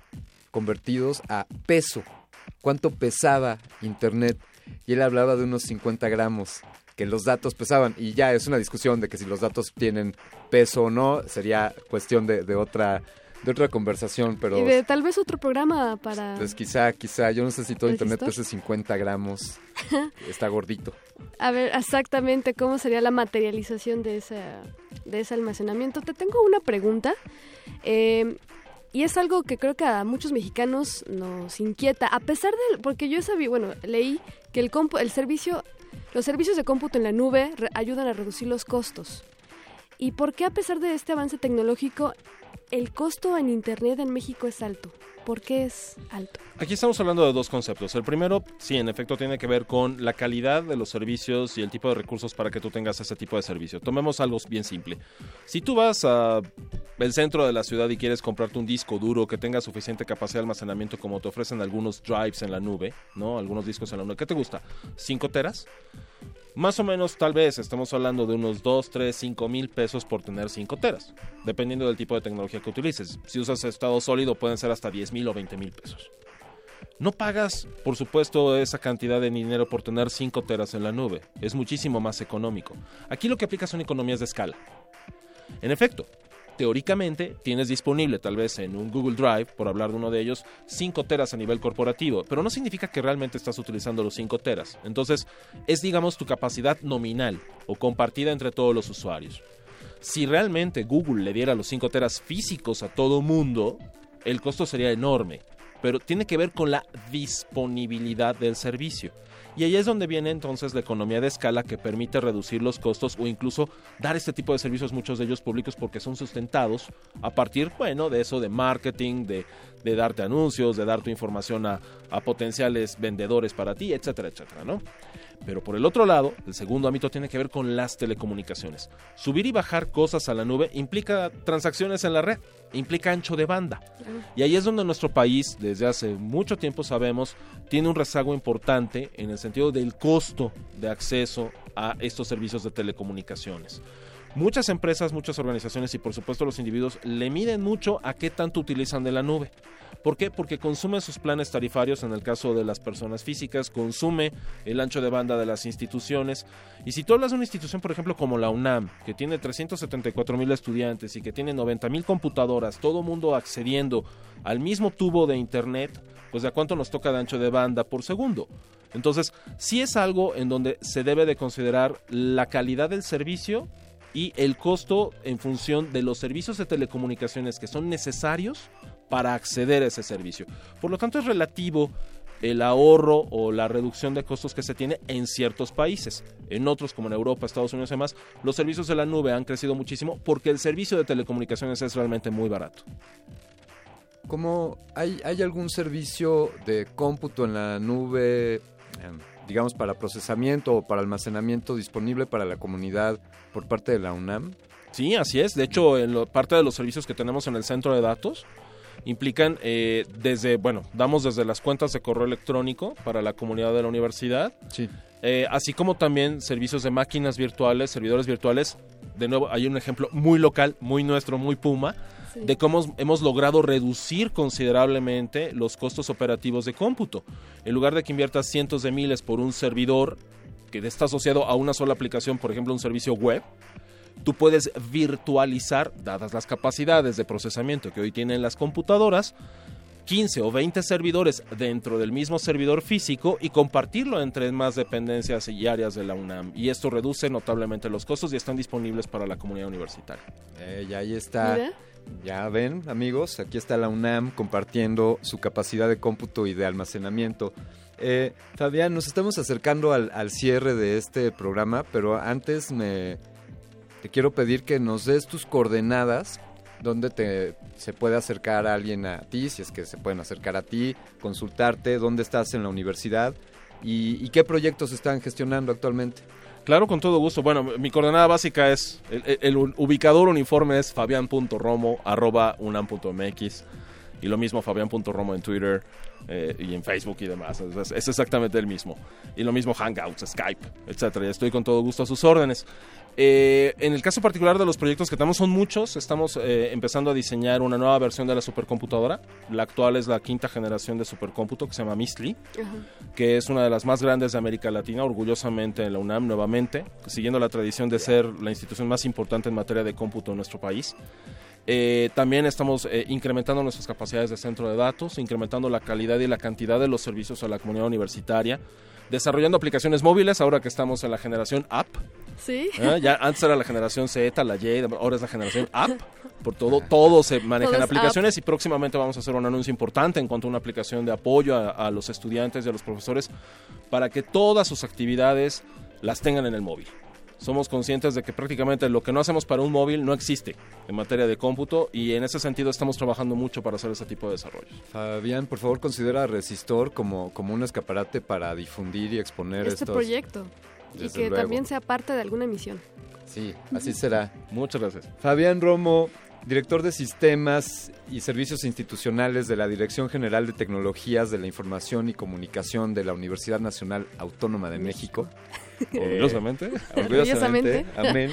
convertidos a peso. ¿Cuánto pesaba Internet? Y él hablaba de unos 50 gramos que los datos pesaban. Y ya es una discusión de que si los datos tienen peso o no, sería cuestión de, de otra de otra conversación, pero Y de tal vez otro programa para... pues quizá, quizá, yo no sé si todo Internet ¿Resistor? pese 50 gramos, está gordito. A ver exactamente cómo sería la materialización de, esa, de ese almacenamiento. Te tengo una pregunta. eh, y es algo que creo que a muchos mexicanos nos inquieta. A pesar de... Porque yo sabía, bueno, leí que el, compu- el servicio, los servicios de cómputo en la nube re- ayudan a reducir los costos. ¿Y por qué a pesar de este avance tecnológico el costo en Internet en México es alto? ¿Por qué es alto? Aquí estamos hablando de dos conceptos. El primero, sí, en efecto, tiene que ver con la calidad de los servicios y el tipo de recursos para que tú tengas ese tipo de servicio. Tomemos algo bien simple. Si tú vas al centro de la ciudad y quieres comprarte un disco duro que tenga suficiente capacidad de almacenamiento como te ofrecen algunos drives en la nube, ¿no? Algunos discos en la nube. ¿Qué te gusta? ¿5 teras? Más o menos, tal vez, estamos hablando de unos 2, 3, 5 mil pesos por tener 5 teras, dependiendo del tipo de tecnología que utilices. Si usas estado sólido, pueden ser hasta 10 mil o 20 mil pesos. No pagas, por supuesto, esa cantidad de dinero por tener 5 teras en la nube. Es muchísimo más económico. Aquí lo que aplica son economías de escala. En efecto, teóricamente tienes disponible, tal vez en un Google Drive, por hablar de uno de ellos, 5 teras a nivel corporativo, pero no significa que realmente estás utilizando los 5 teras. Entonces, es digamos tu capacidad nominal o compartida entre todos los usuarios. Si realmente Google le diera los 5 teras físicos a todo mundo, el costo sería enorme, pero tiene que ver con la disponibilidad del servicio. Y ahí es donde viene entonces la economía de escala que permite reducir los costos o incluso dar este tipo de servicios, muchos de ellos públicos, porque son sustentados a partir, bueno, de eso de marketing, de, de darte anuncios, de dar tu información a, a potenciales vendedores para ti, etcétera, etcétera, ¿no? Pero por el otro lado, el segundo ámbito tiene que ver con las telecomunicaciones. Subir y bajar cosas a la nube implica transacciones en la red, implica ancho de banda. Y ahí es donde nuestro país, desde hace mucho tiempo sabemos, tiene un rezago importante en el sentido del costo de acceso a estos servicios de telecomunicaciones. Muchas empresas, muchas organizaciones y por supuesto los individuos le miden mucho a qué tanto utilizan de la nube. ¿Por qué? Porque consume sus planes tarifarios en el caso de las personas físicas, consume el ancho de banda de las instituciones. Y si tú hablas de una institución, por ejemplo, como la UNAM, que tiene 374 mil estudiantes y que tiene 90 mil computadoras, todo mundo accediendo al mismo tubo de Internet, pues de cuánto nos toca de ancho de banda por segundo. Entonces, sí es algo en donde se debe de considerar la calidad del servicio y el costo en función de los servicios de telecomunicaciones que son necesarios para acceder a ese servicio. Por lo tanto, es relativo el ahorro o la reducción de costos que se tiene en ciertos países. En otros, como en Europa, Estados Unidos y demás, los servicios de la nube han crecido muchísimo porque el servicio de telecomunicaciones es realmente muy barato. ¿Cómo hay, hay algún servicio de cómputo en la nube, digamos, para procesamiento o para almacenamiento disponible para la comunidad por parte de la UNAM? Sí, así es. De hecho, en lo- parte de los servicios que tenemos en el centro de datos implican eh, desde, bueno, damos desde las cuentas de correo electrónico para la comunidad de la universidad, Sí. eh, así como también servicios de máquinas virtuales, servidores virtuales. De nuevo, hay un ejemplo muy local, muy nuestro, muy Puma, Sí. de cómo hemos- logrado reducir considerablemente los costos operativos de cómputo. En lugar de que inviertas cientos de miles por un servidor que está asociado a una sola aplicación, por ejemplo, un servicio web, tú puedes virtualizar, dadas las capacidades de procesamiento que hoy tienen las computadoras, 15 o 20 servidores dentro del mismo servidor físico y compartirlo entre más dependencias y áreas de la UNAM. Y esto reduce notablemente los costos y están disponibles para la comunidad universitaria. Eh, y ahí está. Mira. Ya ven, amigos, aquí está la UNAM compartiendo su capacidad de cómputo y de almacenamiento. Eh, Fabián, nos estamos acercando al, al cierre de este programa, pero antes me te quiero pedir que nos des tus coordenadas donde te, se puede acercar alguien a ti, si es que se pueden acercar a ti, consultarte, dónde estás en la universidad y qué proyectos están gestionando actualmente. Claro, con todo gusto. Bueno, mi coordenada básica es, el, ubicador uniforme es fabian.romo.unam.mx y lo mismo fabian.romo en Twitter eh, y en Facebook y demás. Es, exactamente el mismo. Y lo mismo Hangouts, Skype, etcétera. Y estoy con todo gusto a sus órdenes. Eh, en el caso particular de los proyectos que tenemos son muchos. Estamos eh, empezando a diseñar una nueva versión de la supercomputadora. La actual es la quinta generación de supercómputo que se llama Mistli que es una de las más grandes de América Latina, orgullosamente en la UNAM nuevamente, siguiendo la tradición de ser la institución más importante en materia de cómputo en nuestro país. Eh, también estamos eh, incrementando nuestras capacidades de centro de datos, incrementando la calidad y la cantidad de los servicios a la comunidad universitaria, desarrollando aplicaciones móviles ahora que estamos en la generación app. Sí. ¿eh? Ya antes era la generación Z, la Y, ahora es la generación app. Por todo, todo se maneja Todo en es aplicaciones y próximamente vamos a hacer un anuncio importante en cuanto a una aplicación de apoyo a, a los estudiantes y a los profesores para que todas sus actividades las tengan en el móvil. Somos conscientes de que prácticamente lo que no hacemos para un móvil no existe en materia de cómputo y en ese sentido estamos trabajando mucho para hacer ese tipo de desarrollos. Fabián, por favor, considera a Resistor como, como un escaparate para difundir y exponer Este estos... proyecto. Y que luego. también sea parte de alguna emisión. Sí, así será. Muchas gracias. Fabián Romo, director de Sistemas y Servicios Institucionales de la Dirección General de Tecnologías de la Información y Comunicación de la Universidad Nacional Autónoma de México. Orgullosamente. orgullosamente. Amén.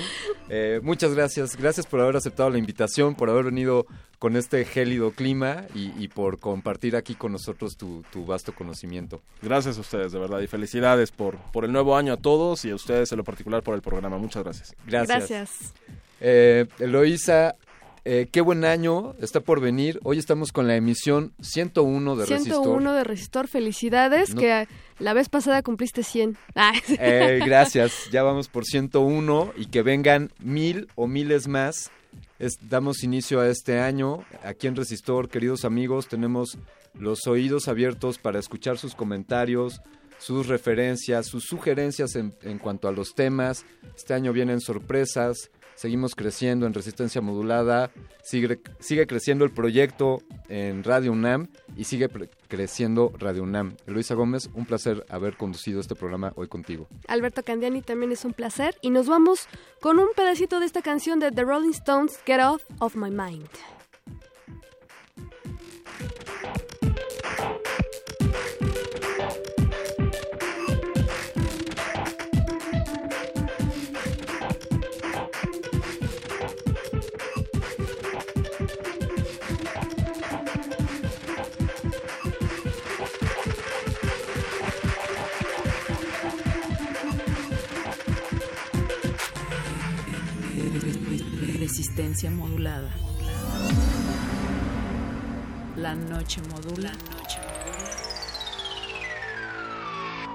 Eh, muchas gracias. Gracias por haber aceptado la invitación, por haber venido con este gélido clima y, y por compartir aquí con nosotros tu, tu, vasto conocimiento. Gracias a ustedes, de verdad, y felicidades por, por el nuevo año a todos y a ustedes en lo particular por el programa. Muchas gracias. Gracias. Gracias. Eh, Eloísa, eh, qué buen año está por venir. Hoy estamos con la emisión 101 de 101 Resistor. 101 de Resistor, felicidades, No. que la vez pasada cumpliste 100. Ah. Eh, gracias, ya vamos por 101 y que vengan mil o miles más. Es- damos inicio a este año. Aquí en Resistor, queridos amigos, tenemos los oídos abiertos para escuchar sus comentarios, sus referencias, sus sugerencias en, en cuanto a los temas. Este año vienen sorpresas. Seguimos creciendo en resistencia modulada, sigue, creciendo el proyecto en Radio UNAM y sigue creciendo Radio UNAM. Luisa Gómez, un placer haber conducido este programa hoy contigo. Alberto Candiani también es un placer y nos vamos con un pedacito de esta canción de The Rolling Stones, Get Off of My Mind. Modulada. La noche modula.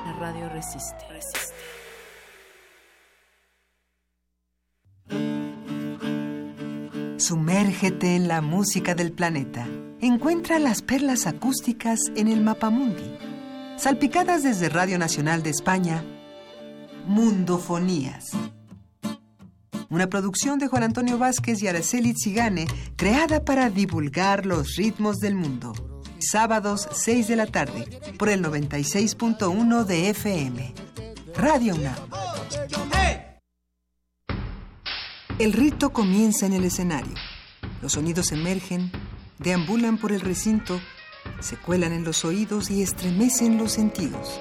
La radio resiste. Sumérgete en la música del planeta. Encuentra las perlas acústicas en el Mapamundi. Salpicadas desde Radio Nacional de España, Mundofonías. Una producción de Juan Antonio Vázquez y Araceli Zigane, creada para divulgar los ritmos del mundo. Sábados 6 de la tarde, por el 96.1 de FM. Radio UNAM. El rito comienza en el escenario. Los sonidos emergen, deambulan por el recinto, se cuelan en los oídos y estremecen los sentidos.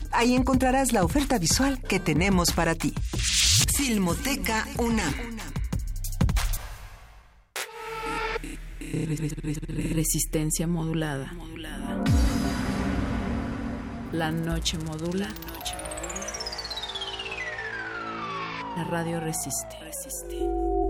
Ahí encontrarás la oferta visual que tenemos para ti. Filmoteca UNAM. Resistencia modulada. La noche modula. La radio resiste. Imagining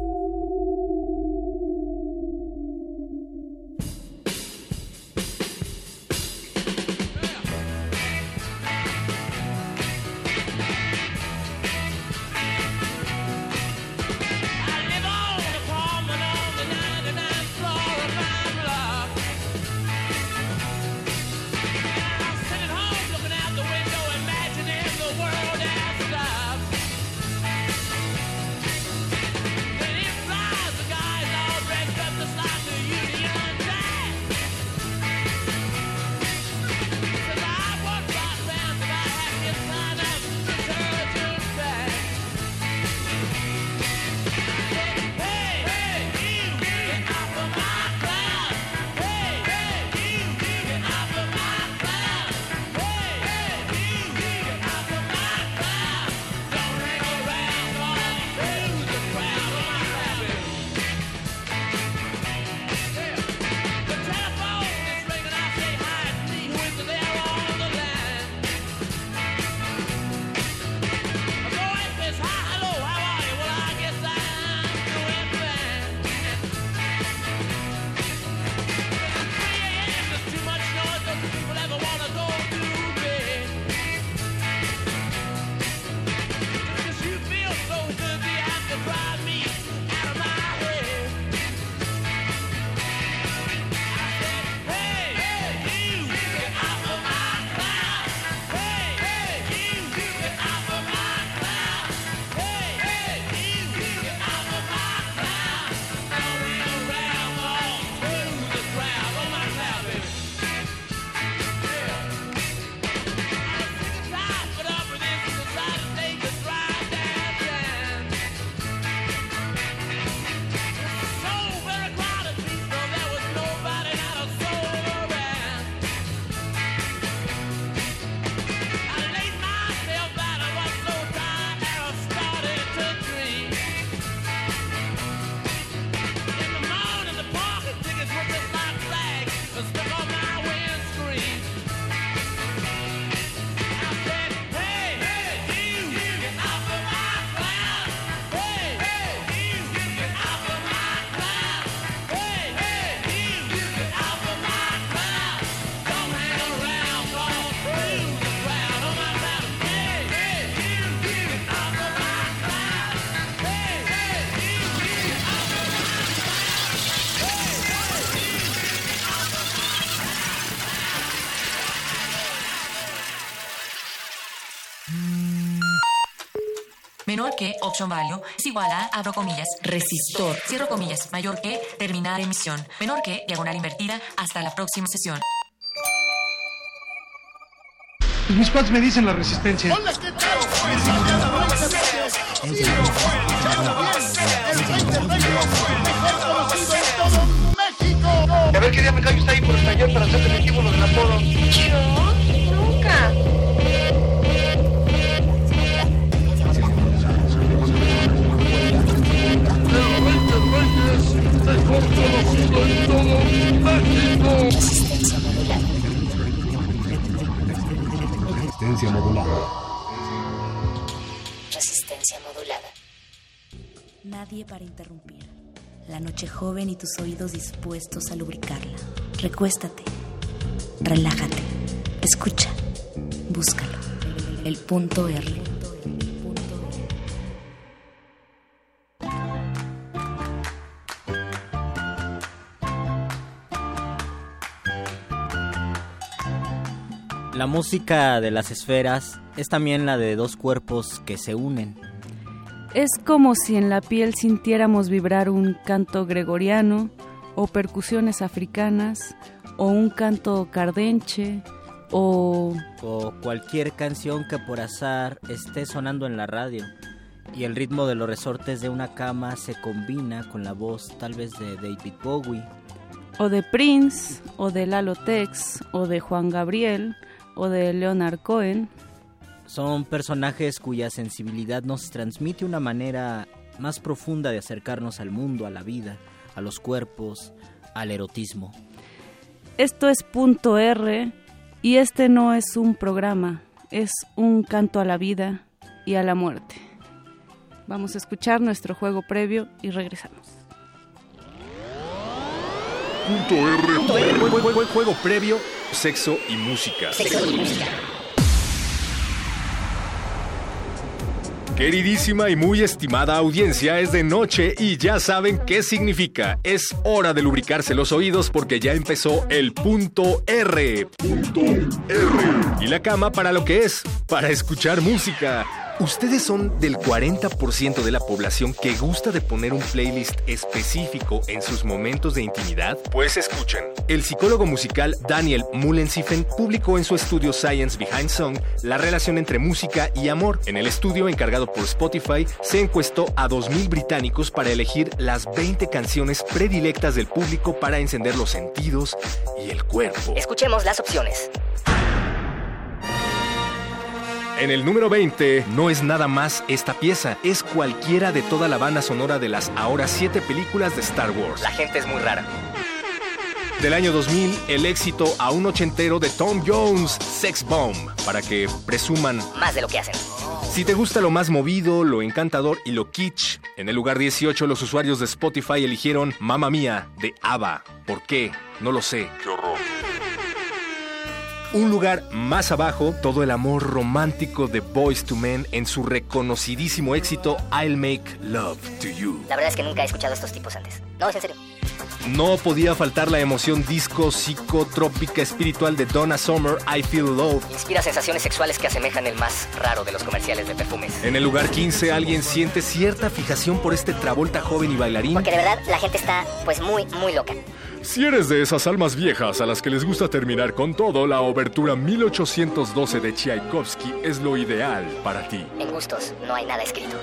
que option value es igual a, abro comillas, resistor, cierro comillas, mayor que, terminar emisión, menor que, diagonal invertida, hasta la próxima sesión. Mis cuates me dicen la resistencia. A ver qué día me callo está ahí por el para hacer definitivo los apodos. Resistencia modulada. Resistencia modulada. Resistencia modulada. Nadie para interrumpir. La noche joven y tus oídos dispuestos a lubricarla. Recuéstate. Relájate. Escucha. Búscalo. El punto R. La música de las esferas es también la de dos cuerpos que se unen. Es como si en la piel sintiéramos vibrar un canto gregoriano o percusiones africanas o un canto cardenche o... O cualquier canción que por azar esté sonando en la radio y el ritmo de los resortes de una cama se combina con la voz tal vez de David Bowie. O de Prince, o de Lalo Tex, o de Juan Gabriel, o de Leonard Cohen. Son personajes cuya sensibilidad nos transmite una manera más profunda de acercarnos al mundo, a la vida, a los cuerpos, al erotismo. Esto es punto R y este no es un programa, es un canto a la vida y a la muerte. Vamos a escuchar nuestro juego previo y regresamos. Punto R. Punto R. Juego, juego previo, sexo y música. Sexo y música. Queridísima y muy estimada audiencia, es de noche y ya saben qué significa. Es hora de lubricarse los oídos porque ya empezó el punto R. Punto R. Y la cama para lo que es, para escuchar música. ¿Ustedes son del 40% de la población que gusta de poner un playlist específico en sus momentos de intimidad? Pues escuchen. El psicólogo musical Daniel Mullensiefen publicó en su estudio Science Behind Song la relación entre música y amor. En el estudio encargado por Spotify se encuestó a 2.000 británicos para elegir las 20 canciones predilectas del público para encender los sentidos y el cuerpo. Escuchemos las opciones. En el número 20 no es nada más esta pieza, es cualquiera de toda la banda sonora de las ahora siete películas de Star Wars. La gente es muy rara. Del año 2000, el éxito a un ochentero de Tom Jones, Sex Bomb, para que presuman Más de lo que hacen. Si te gusta lo más movido, lo encantador y lo kitsch, en el lugar 18 los usuarios de Spotify eligieron Mamma Mía de ABBA. ¿Por qué? No lo sé. Qué horror. Un lugar más abajo, todo el amor romántico de Boys to Men en su reconocidísimo éxito I'll Make Love to You. La verdad es que nunca he escuchado a estos tipos antes. No, es en serio. No podía faltar la emoción disco psicotrópica espiritual de Donna Summer, I Feel Love. Inspira sensaciones sexuales que asemejan el más raro de los comerciales de perfumes. En el lugar 15 alguien siente cierta fijación por este Travolta joven y bailarín. Porque de verdad la gente está pues muy, muy loca. Si eres de esas almas viejas a las que les gusta terminar con todo, la obertura 1812 de Tchaikovsky es lo ideal para ti. En gustos no hay nada escrito.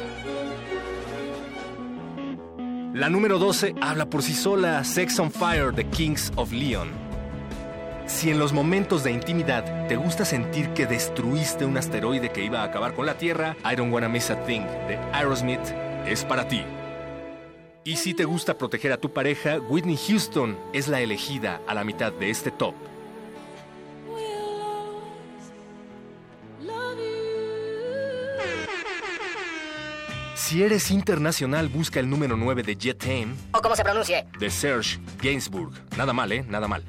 La número 12 habla por sí sola, Sex on Fire de Kings of Leon. Si en los momentos de intimidad te gusta sentir que destruiste un asteroide que iba a acabar con la Tierra, I Don't Wanna Miss a Thing de Aerosmith es para ti. Y si te gusta proteger a tu pareja, Whitney Houston es la elegida a la mitad de este top. Si eres internacional, busca el número 9 de Jet Tame O como se pronuncie. de Serge Gainsbourg. Nada mal, ¿eh? Nada mal.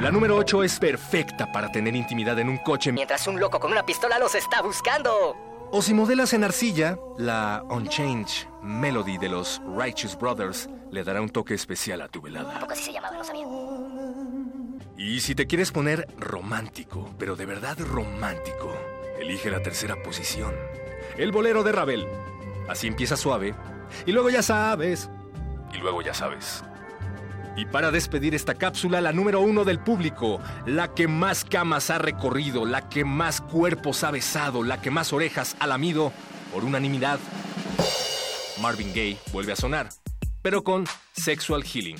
La número 8 es perfecta para tener intimidad en un coche. Mientras un loco con una pistola los está buscando. O si modelas en arcilla, la Unchanged Melody de los Righteous Brothers le dará un toque especial a tu velada. Tampoco así se llamaba, no sabía. Y si te quieres poner romántico, pero de verdad romántico, Elige la tercera posición. El bolero de Ravel. Así empieza suave. Y luego ya sabes. Y luego ya sabes. Y para despedir esta cápsula, la número uno del público, la que más camas ha recorrido, la que más cuerpos ha besado, la que más orejas ha lamido, por unanimidad, Marvin Gaye vuelve a sonar, pero con Sexual Healing.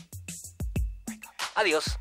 Adiós.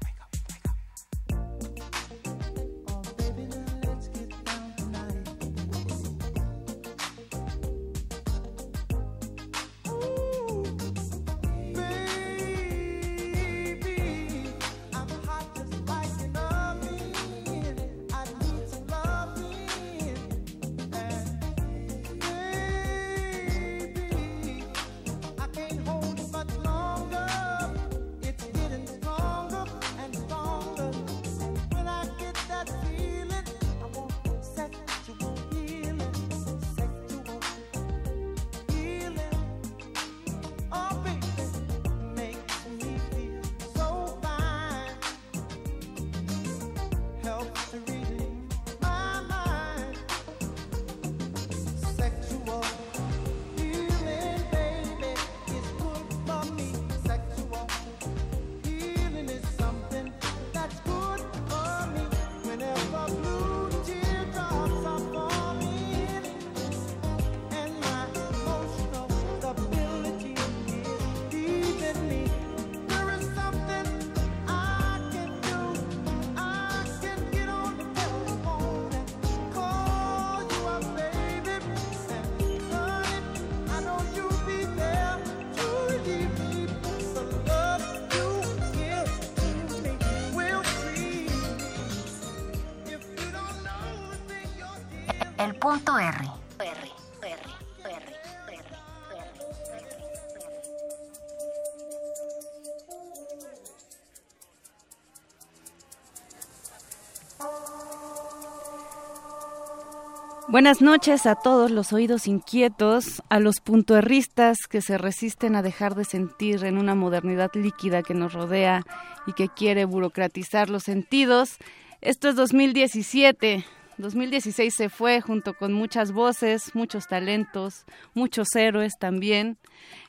Buenas noches a todos los oídos inquietos, a los puntoerristas que se resisten a dejar de sentir en una modernidad líquida que nos rodea y que quiere burocratizar los sentidos. Esto es 2017, 2016 se fue junto con muchas voces, muchos talentos, muchos héroes también.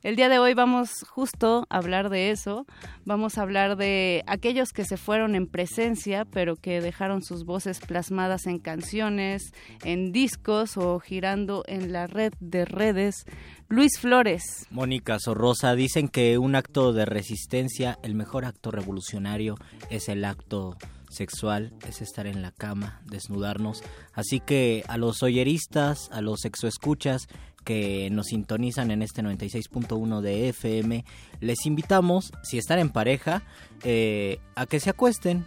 El día de hoy vamos justo a hablar de eso. Vamos a hablar de aquellos que se fueron en presencia, pero que dejaron sus voces plasmadas en canciones, en discos o girando en la red de redes. Luis Flores. Mónica Sorrosa dicen que un acto de resistencia, el mejor acto revolucionario es el acto sexual es estar en la cama, desnudarnos. Así que a los oyeristas, a los sexoescuchas que nos sintonizan en este 96.1 de FM, les invitamos, si están en pareja, eh, a que se acuesten,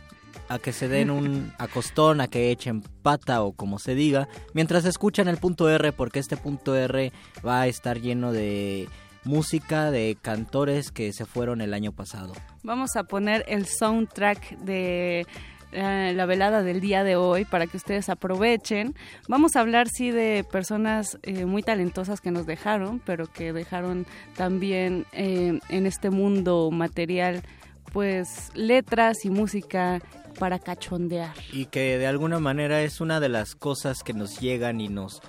a que se den un acostón, a que echen pata o como se diga, mientras escuchan el punto R, porque este punto R va a estar lleno de música de cantores que se fueron el año pasado. Vamos a poner el soundtrack de eh, la velada del día de hoy para que ustedes aprovechen. Vamos a hablar sí de personas eh, muy talentosas que nos dejaron, pero que dejaron también eh, en este mundo material pues letras y música para cachondear. Y que de alguna manera es una de las cosas que nos llegan y nos,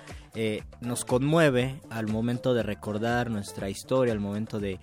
nos conmueve al momento de recordar nuestra historia, al momento de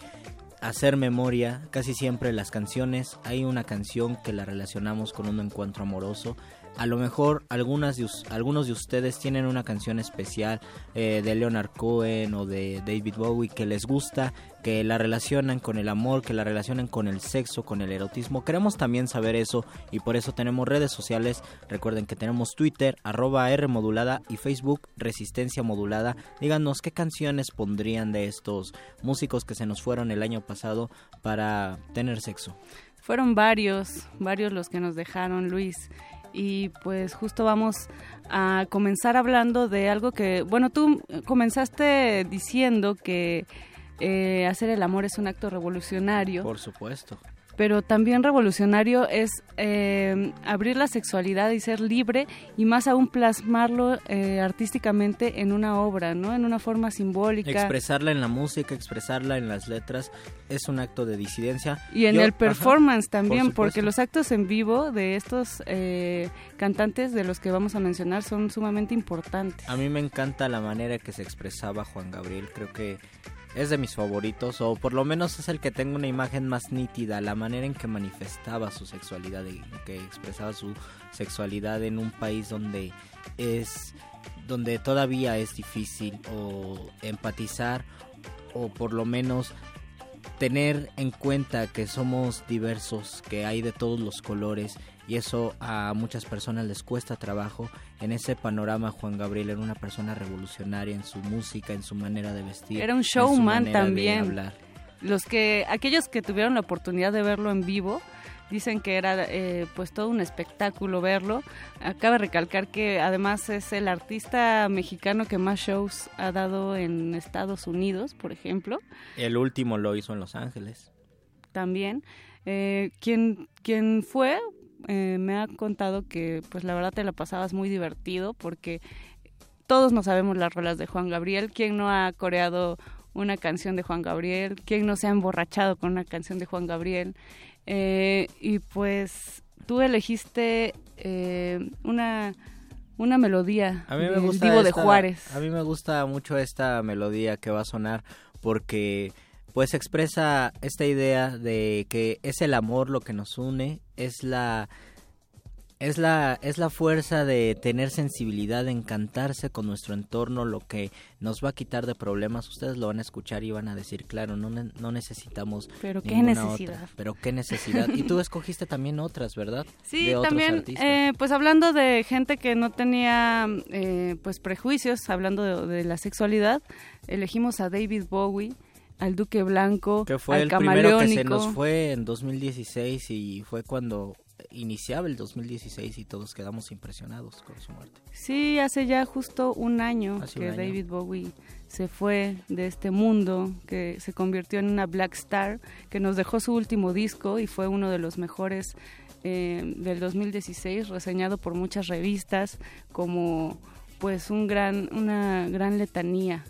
hacer memoria, casi siempre las canciones, hay una canción que la relacionamos con un encuentro amoroso. A lo mejor algunas de, algunos de ustedes tienen una canción especial eh, de Leonard Cohen o de David Bowie que les gusta que la relacionan con el amor, que la relacionan con el sexo, con el erotismo. Queremos también saber eso y por eso tenemos redes sociales. Recuerden que tenemos Twitter, arroba R modulada y Facebook Resistencia Modulada. Díganos qué canciones pondrían de estos músicos que se nos fueron el año pasado para tener sexo. Fueron varios, varios los que nos dejaron, Luis y pues justo vamos a comenzar hablando de algo que, bueno, tú comenzaste diciendo que eh, hacer el amor es un acto revolucionario. Por supuesto. Pero también revolucionario es eh, abrir la sexualidad y ser libre y más aún plasmarlo eh, artísticamente en una obra, ¿no? En una forma simbólica. Expresarla en la música, expresarla en las letras es un acto de disidencia. Y en el performance también, porque los actos en vivo de estos eh, cantantes de los que vamos a mencionar son sumamente importantes. A mí me encanta la manera que se expresaba Juan Gabriel, creo que es de mis favoritos, o por lo menos es el que tengo una imagen más nítida, la manera en que manifestaba su sexualidad, que expresaba su sexualidad en un país donde es donde todavía es difícil o empatizar o por lo menos tener en cuenta que somos diversos, que hay de todos los colores y eso a muchas personas les cuesta trabajo. En ese panorama Juan Gabriel era una persona revolucionaria en su música, en su manera de vestir. Era un showman también. Los que aquellos que tuvieron la oportunidad de verlo en vivo dicen que era eh, pues todo un espectáculo verlo. Acaba de recalcar que además es el artista mexicano que más shows ha dado en Estados Unidos, por ejemplo. El último lo hizo en Los Ángeles. También. Eh, quien, quien fue, eh, me ha contado que pues la verdad te la pasabas muy divertido porque todos no sabemos las rolas de Juan Gabriel. ¿Quién no ha coreado una canción de Juan Gabriel? ¿Quién no se ha emborrachado con una canción de Juan Gabriel? Eh, y pues tú elegiste eh, una, una melodía a mí me gusta de Juárez. A mí me gusta mucho esta melodía que va a sonar porque pues expresa esta idea de que es el amor lo que nos une, es la es la, es la fuerza de tener sensibilidad, de encantarse con nuestro entorno, lo que nos va a quitar de problemas. Ustedes lo van a escuchar y van a decir, claro, no, no necesitamos. Pero qué necesidad. pero qué necesidad. y tú escogiste también otras, ¿verdad? Sí, también. Eh, pues hablando de gente que no tenía eh, pues prejuicios, hablando de, la sexualidad, elegimos a David Bowie al Duque Blanco, que fue el primero que se nos fue en 2016 y fue cuando iniciaba el 2016 y todos quedamos impresionados con su muerte. Sí, hace ya justo un año que David Bowie se fue de este mundo, que se convirtió en una Black Star, que nos dejó su último disco y fue uno de los mejores eh, del 2016, reseñado por muchas revistas como pues un gran, una gran letanía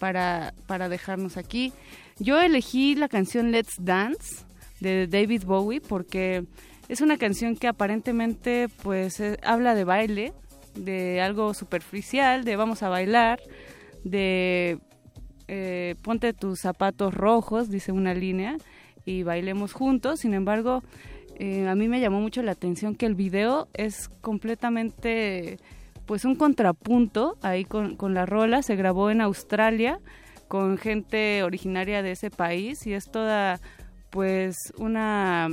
para, para dejarnos aquí. Yo elegí la canción Let's Dance de David Bowie porque es una canción que aparentemente pues eh, habla de baile, de algo superficial, de vamos a bailar, de eh, ponte tus zapatos rojos, dice una línea, y bailemos juntos. Sin embargo, eh, a mí me llamó mucho la atención que el video es completamente pues un contrapunto ahí con, con la rola, se grabó en Australia con gente originaria de ese país y es toda pues una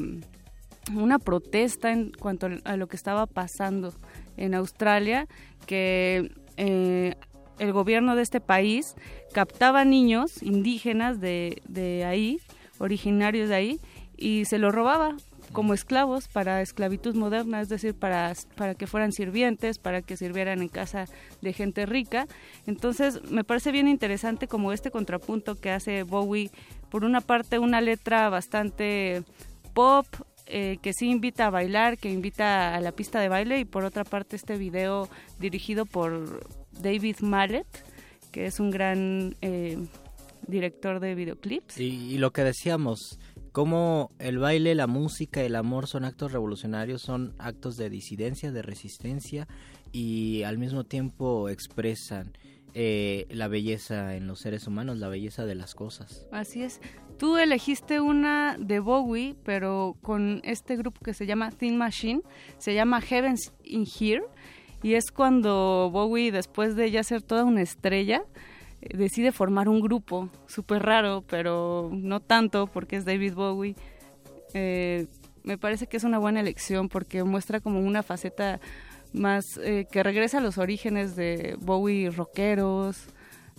una protesta en cuanto a lo que estaba pasando en Australia, que eh, el gobierno de este país captaba niños indígenas de, de ahí, originarios de ahí, y se los robaba como esclavos para esclavitud moderna, es decir, para, para que fueran sirvientes, para que sirvieran en casa de gente rica. Entonces, me parece bien interesante como este contrapunto que hace Bowie, por una parte una letra bastante pop, eh, que sí invita a bailar, que invita a la pista de baile y por otra parte este video dirigido por David Mallet, que es un gran eh, director de videoclips. Y, lo que decíamos, como el baile, la música, el amor son actos revolucionarios, son actos de disidencia, de resistencia y al mismo tiempo expresan eh, la belleza en los seres humanos, la belleza de las cosas. Así es. Tú elegiste una de Bowie, pero con este grupo que se llama Thin Machine, se llama Heavens in Here, y es cuando Bowie, después de ya ser toda una estrella, decide formar un grupo súper raro, pero no tanto porque es David Bowie. Eh, me parece que es una buena elección porque muestra como una faceta más eh, que regresa a los orígenes de Bowie rockeros,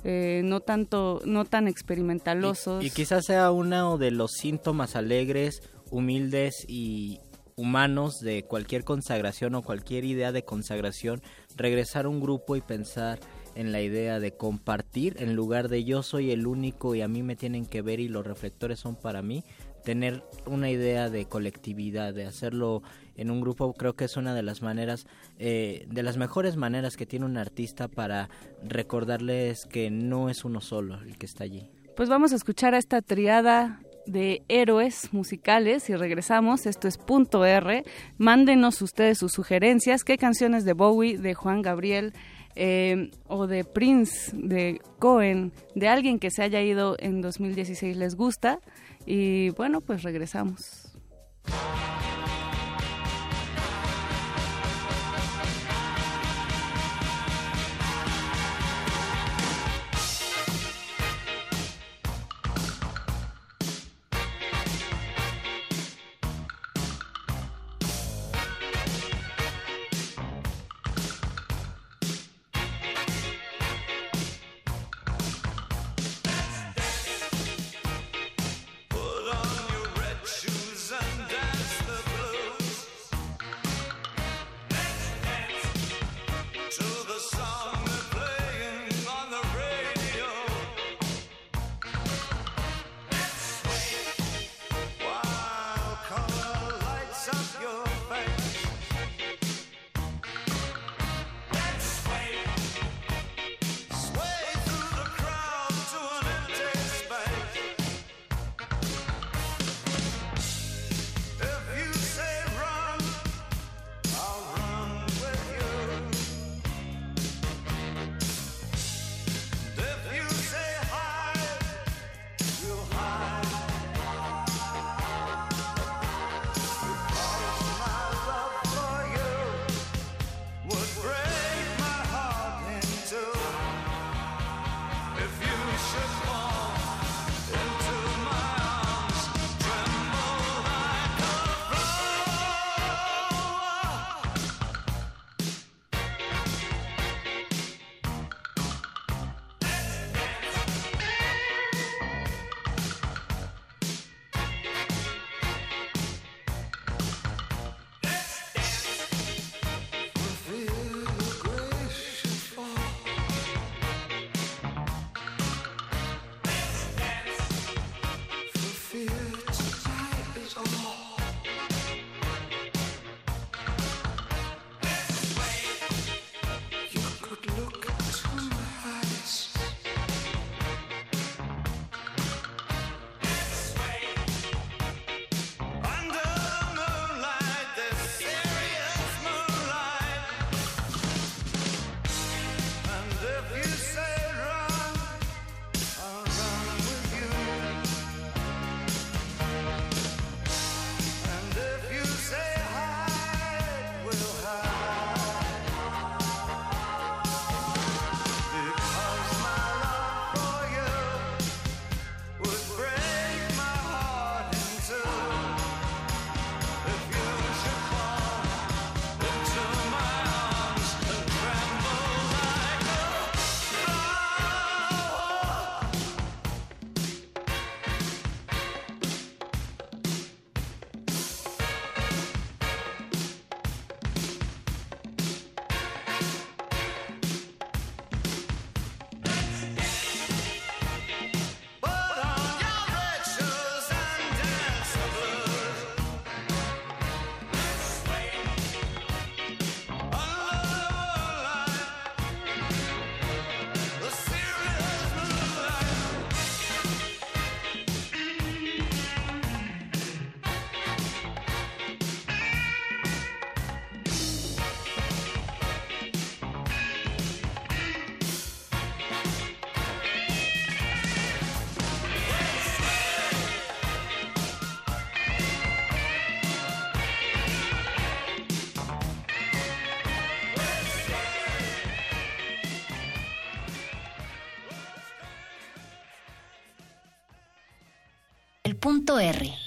eh, no tanto, no tan experimentalosos. Y, quizás sea uno de los síntomas alegres, humildes y humanos de cualquier consagración o cualquier idea de consagración, regresar a un grupo y pensar en la idea de compartir en lugar de yo soy el único y a mí me tienen que ver y los reflectores son para mí, tener una idea de colectividad, de hacerlo en un grupo, creo que es una de las maneras, eh, de las mejores maneras que tiene un artista para recordarles que no es uno solo el que está allí. Pues vamos a escuchar a esta triada de héroes musicales y regresamos. Esto es punto R. Mándenos ustedes sus sugerencias. ¿Qué canciones de Bowie, de Juan Gabriel eh, o de Prince, de Cohen, de alguien que se haya ido en 2016 les gusta? Y bueno, pues regresamos. R.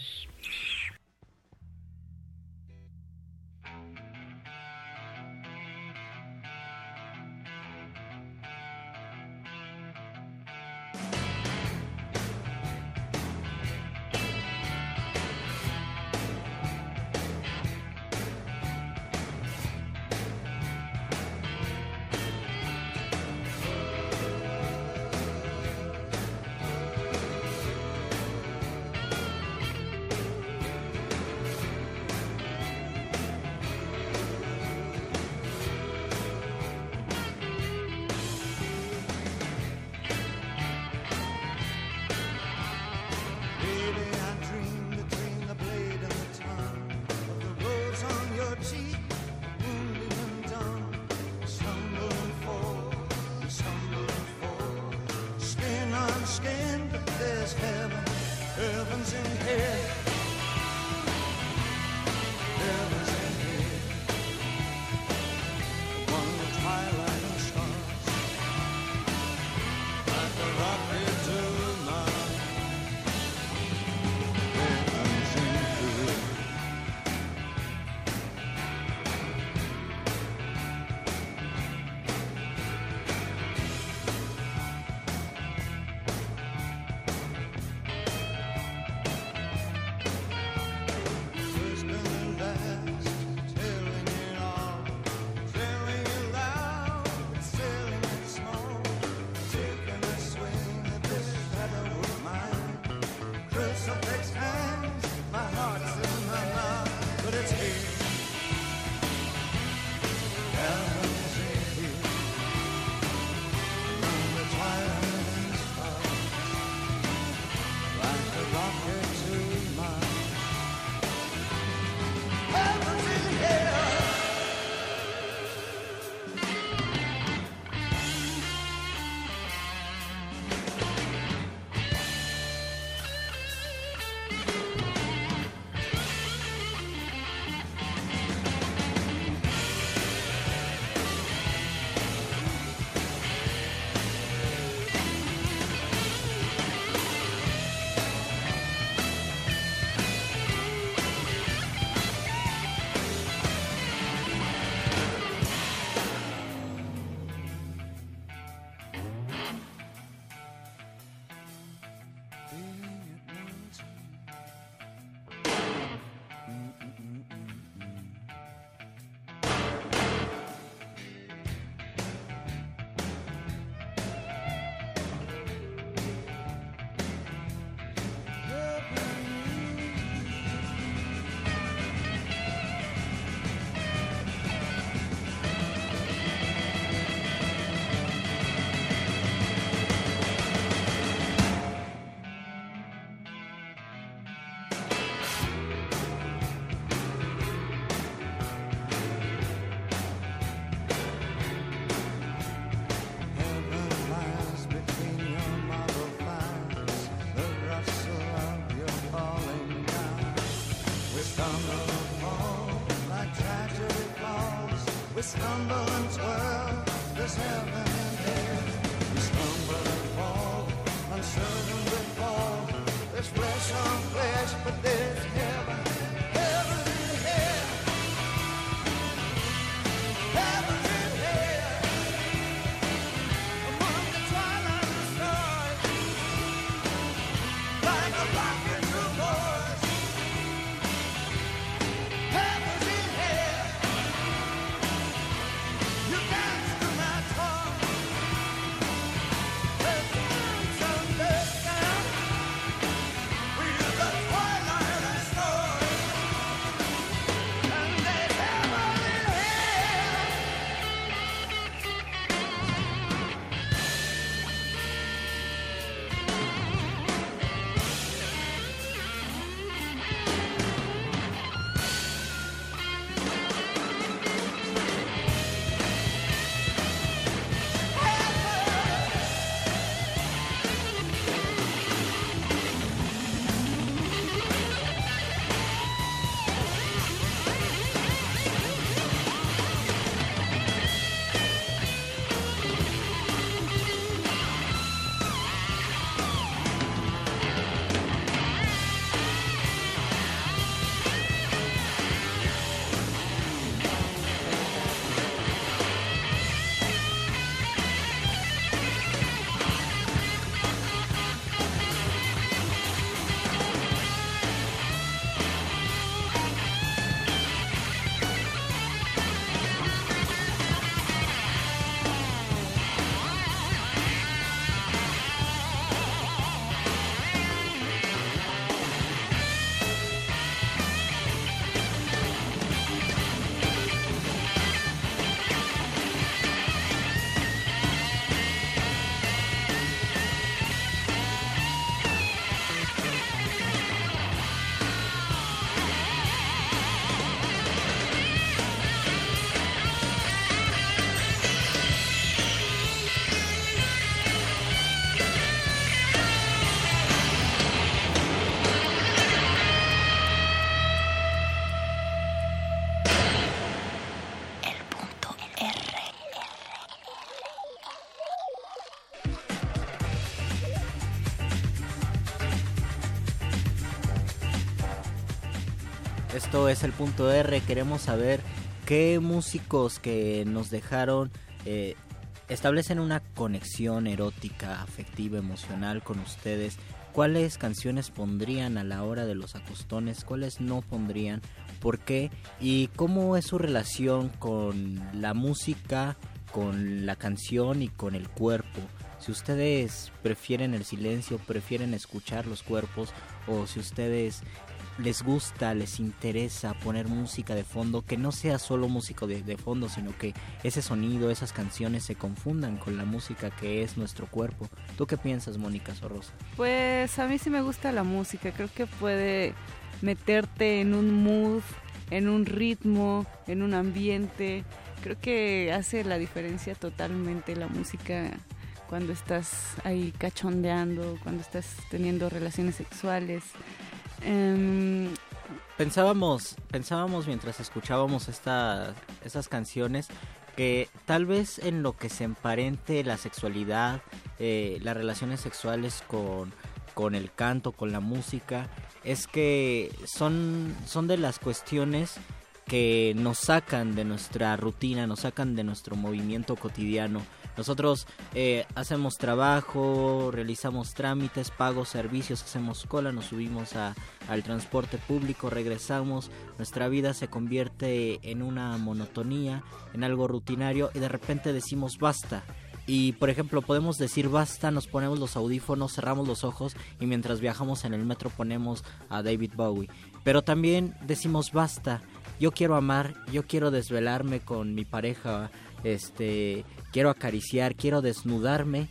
es el punto R. Queremos saber qué músicos que nos dejaron eh, establecen una conexión erótica, afectiva, emocional con ustedes. ¿Cuáles canciones pondrían a la hora de los acostones? ¿Cuáles no pondrían? ¿Por qué? ¿Y cómo es su relación con la música, con la canción y con el cuerpo? Si ustedes prefieren el silencio, prefieren escuchar los cuerpos o si ustedes les gusta, les interesa poner música de fondo, que no sea solo música de, de, fondo, sino que ese sonido, esas canciones se confundan con la música que es nuestro cuerpo. ¿Tú qué piensas, Mónica Sorrosa? Pues a mí sí me gusta la música, creo que puede meterte en un mood, en un ritmo, en un ambiente. Creo que hace la diferencia totalmente la música cuando estás ahí cachondeando, cuando estás teniendo relaciones sexuales. Um, pensábamos, pensábamos mientras escuchábamos esta, estas canciones que tal vez en lo que se emparente la sexualidad, eh, las relaciones sexuales con, con el canto, con la música, es que son, son de las cuestiones que nos sacan de nuestra rutina, nos sacan de nuestro movimiento cotidiano. Nosotros eh, hacemos trabajo, realizamos trámites, pagos, servicios, hacemos cola, nos subimos al transporte público, regresamos, nuestra vida se convierte en una monotonía, en algo rutinario y de repente decimos basta. Y por ejemplo, podemos decir basta, nos ponemos los audífonos, cerramos los ojos y mientras viajamos en el metro ponemos a David Bowie. Pero también decimos basta, yo quiero amar, yo quiero desvelarme con mi pareja, este, quiero acariciar, quiero desnudarme,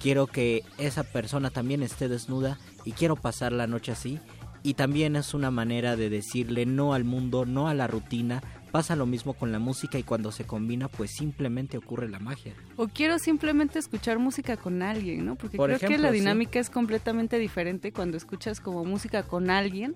quiero que esa persona también esté desnuda y quiero pasar la noche así. Y también es una manera de decirle no al mundo, no a la rutina. Pasa lo mismo con la música y cuando se combina pues simplemente ocurre la magia. O quiero simplemente escuchar música con alguien, ¿no? Porque Por creo ejemplo, que la sí. dinámica es completamente diferente cuando escuchas como música con alguien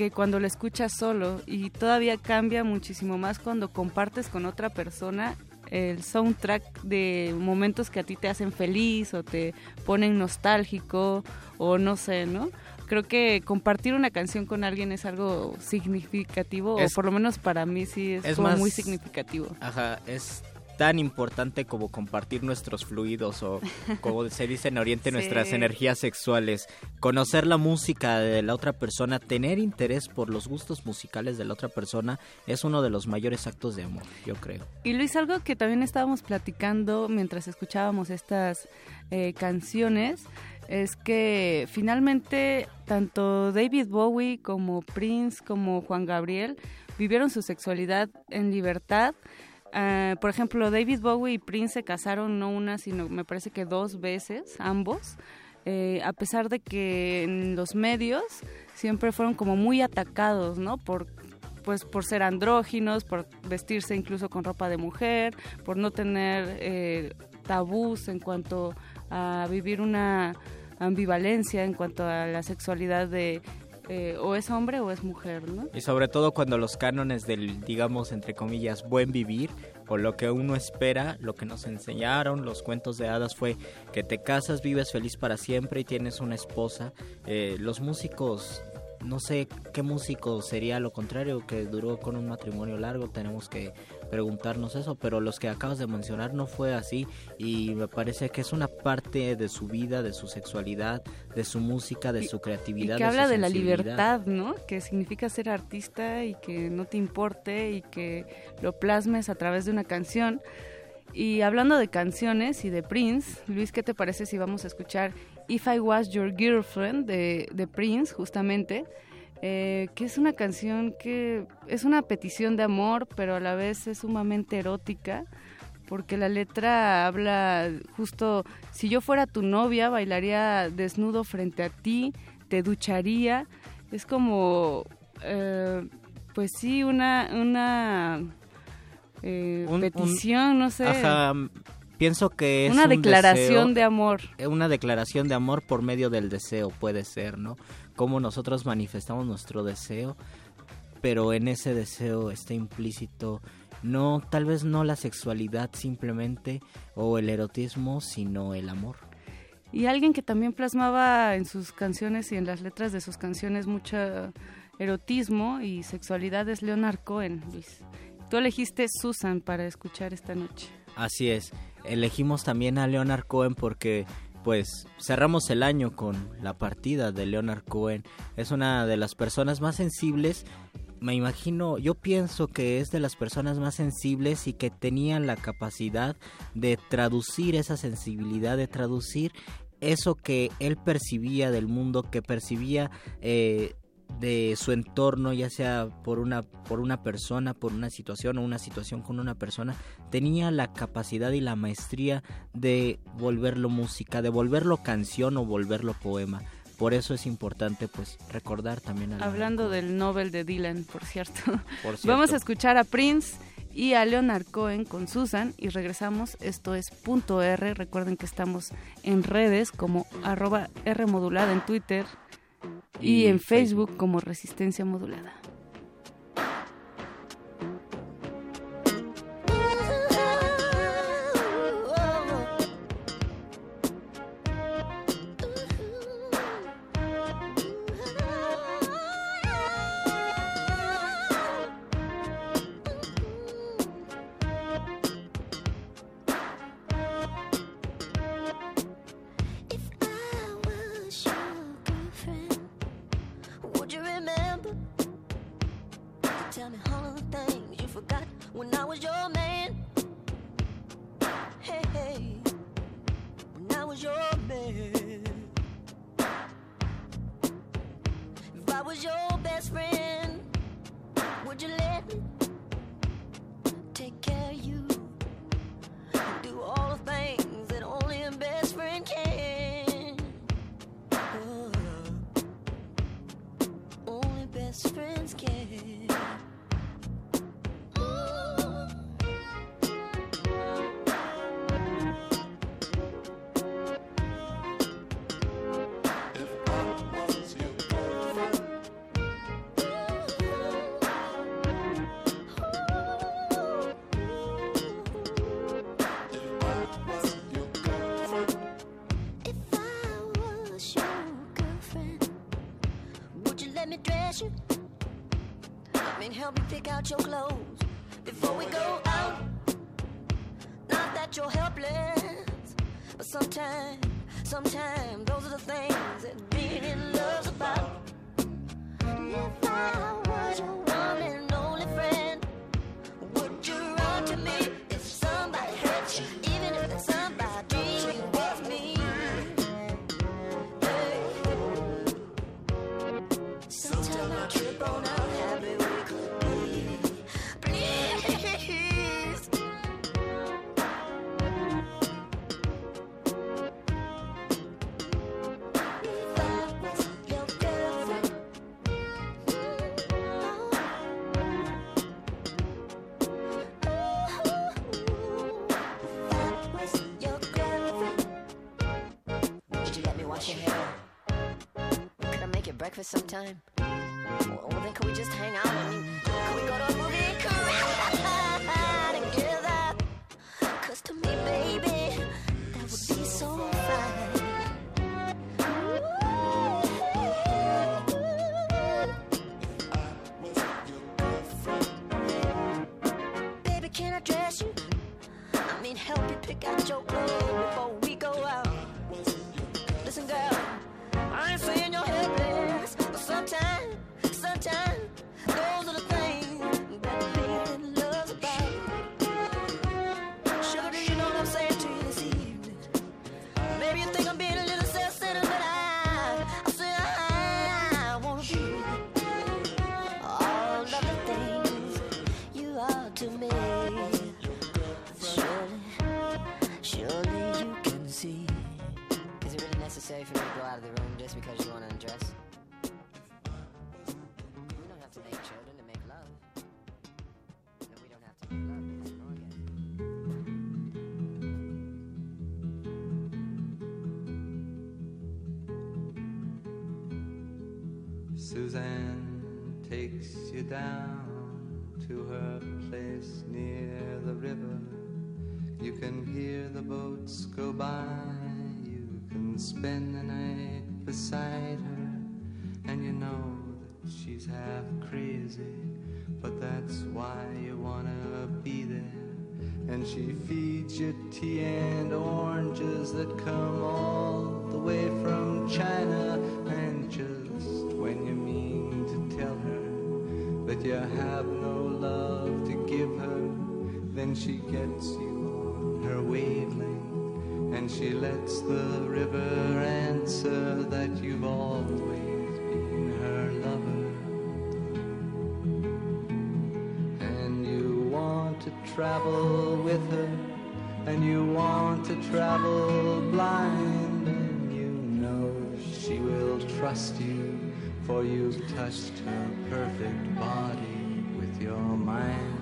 que cuando la escuchas solo y todavía cambia muchísimo más cuando compartes con otra persona el soundtrack de momentos que a ti te hacen feliz o te ponen nostálgico o no sé, ¿no? Creo que compartir una canción con alguien es algo significativo Es- o por lo menos para mí sí es, es como más- muy significativo. Ajá, es tan importante como compartir nuestros fluidos o como se dice en Oriente Sí. nuestras energías sexuales, conocer la música de la otra persona, tener interés por los gustos musicales de la otra persona es uno de los mayores actos de amor, yo creo. Y Luis, algo que también estábamos platicando mientras escuchábamos estas eh, canciones es que finalmente tanto David Bowie como Prince como Juan Gabriel vivieron su sexualidad en libertad. Ah, por ejemplo, David Bowie y Prince se casaron no una, sino me parece que dos veces, ambos. Eh, a pesar de que en los medios siempre fueron como muy atacados, ¿no? Por pues por ser andróginos, por vestirse incluso con ropa de mujer, por no tener eh, tabús en cuanto a vivir una ambivalencia en cuanto a la sexualidad de eh, o es hombre o es mujer, ¿no? Y sobre todo cuando los cánones del, digamos, entre comillas, buen vivir, o lo que uno espera, lo que nos enseñaron los cuentos de hadas fue que te casas, vives feliz para siempre y tienes una esposa. Eh, los músicos, no sé qué músico sería lo contrario, que duró con un matrimonio largo, tenemos que preguntarnos eso, pero los que acabas de mencionar no fue así y me parece que es una parte de su vida, de su sexualidad, de su música, de su Y creatividad. que de habla su de la libertad, ¿no? Que significa ser artista y que no te importe y que lo plasmes a través de una canción. Y hablando de canciones y de Prince, Luis, ¿qué te parece si vamos a escuchar If I Was Your Girlfriend de, de Prince, justamente? Eh, que es una canción que es una petición de amor, pero a la vez es sumamente erótica, porque la letra habla justo, si yo fuera tu novia, bailaría desnudo frente a ti, te ducharía, es como, eh, pues sí, una, una eh, Un- un- petición, no sé. Ajá, pienso que es Una un declaración deseo- de amor. eh, Una declaración de amor por medio del deseo, puede ser, ¿no? Cómo nosotros manifestamos nuestro deseo, pero en ese deseo está implícito no, tal vez no la sexualidad simplemente o el erotismo, sino el amor. Y alguien que también plasmaba en sus canciones y en las letras de sus canciones mucha erotismo y sexualidad es Leonard Cohen, Luis. Tú elegiste Susan para escuchar esta noche. Así es. Elegimos también a Leonard Cohen porque pues cerramos el año con la partida de Leonard Cohen. Es una de las personas más sensibles. Me imagino, yo pienso que es de las personas más sensibles y que tenían la capacidad de traducir esa sensibilidad, de traducir eso que él percibía del mundo, que percibía eh, de su entorno, ya sea por una, por una persona, por una situación o una situación con una persona, tenía la capacidad y la maestría de volverlo música, de volverlo canción o volverlo poema. Por eso es importante pues recordar también a Hablando del Nobel de Dylan, por cierto. Vamos a escuchar a Prince y a Leonard Cohen con Susan y regresamos. Esto es punto R. Recuerden que estamos en redes como arroba R modulada en Twitter, y, en Facebook como Resistencia Modulada. Make you feeds you tea and oranges that come all the way from China. And just when you mean to tell her that you have no love to give her, then she gets you on her wavelength. And she lets the river answer that you've always been her lover. And you want to travel with her, and you want to travel blind, and you know she will trust you, for you've touched her perfect body with your mind.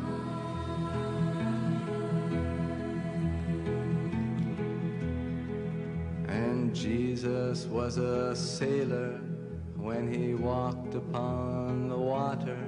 And Jesus was a sailor when he walked upon the water.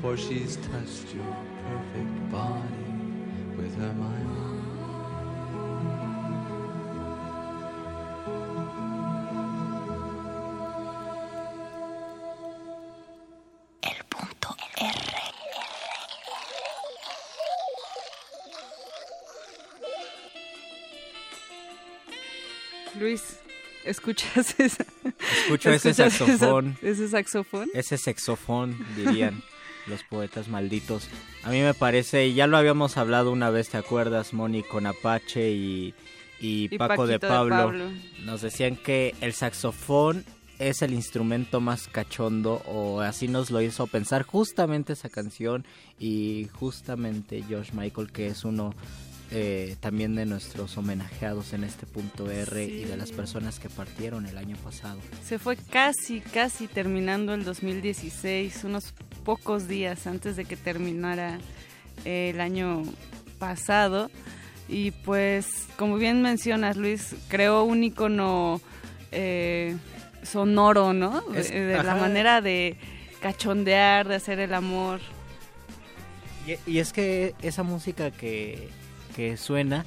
for she's touched your perfect body with her mind. Luis, ¿escuchas esa? Escucho ese ¿Escuchas saxofón. esa- ese saxofón. Ese saxofón, dirían los poetas malditos. A mí me parece, ya lo habíamos hablado una vez, ¿te acuerdas, Moni, con Apache y, y Y Paco de de? Pablo. Nos decían que el saxofón es el instrumento más cachondo o así nos lo hizo pensar justamente esa canción y justamente Josh Michael que es uno eh, también de nuestros homenajeados en este punto R y de las personas que partieron el año pasado. Se fue casi, casi terminando el 2016, unos pocos días antes de que terminara eh, el año pasado. Y pues, como bien mencionas, Luis, creó un icono eh, sonoro, ¿no? De, Es- de la manera de cachondear, de hacer el amor. Y, y es que esa música que, que suena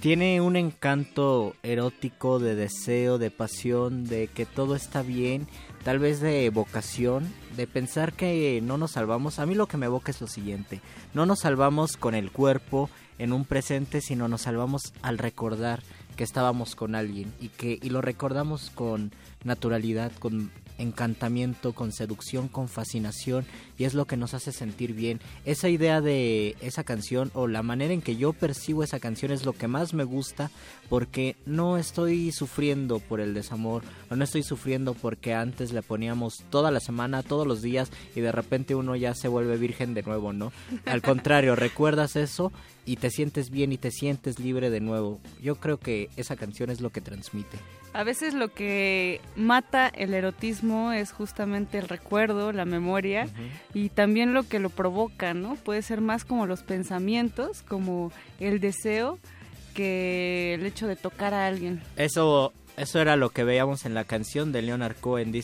tiene un encanto erótico de deseo, de pasión, de que todo está bien, tal vez de vocación, de pensar que no nos salvamos. A mí lo que me evoca es lo siguiente, no nos salvamos con el cuerpo en un presente, sino nos salvamos al recordar que estábamos con alguien y que y lo recordamos con naturalidad, con encantamiento, con seducción, con fascinación y es lo que nos hace sentir bien. Esa idea de esa canción o la manera en que yo percibo esa canción es lo que más me gusta porque no estoy sufriendo por el desamor o no estoy sufriendo porque antes le poníamos toda la semana, todos los días y de repente uno ya se vuelve virgen de nuevo, ¿no? Al contrario, recuerdas eso y te sientes bien y te sientes libre de nuevo. Yo creo que esa canción es lo que transmite. A veces lo que mata el erotismo es justamente el recuerdo, la memoria y también lo que lo provoca, ¿no? Puede ser más como los pensamientos, como el deseo, que el hecho de tocar a alguien. Eso eso era lo que veíamos en la canción de Leonard Cohen.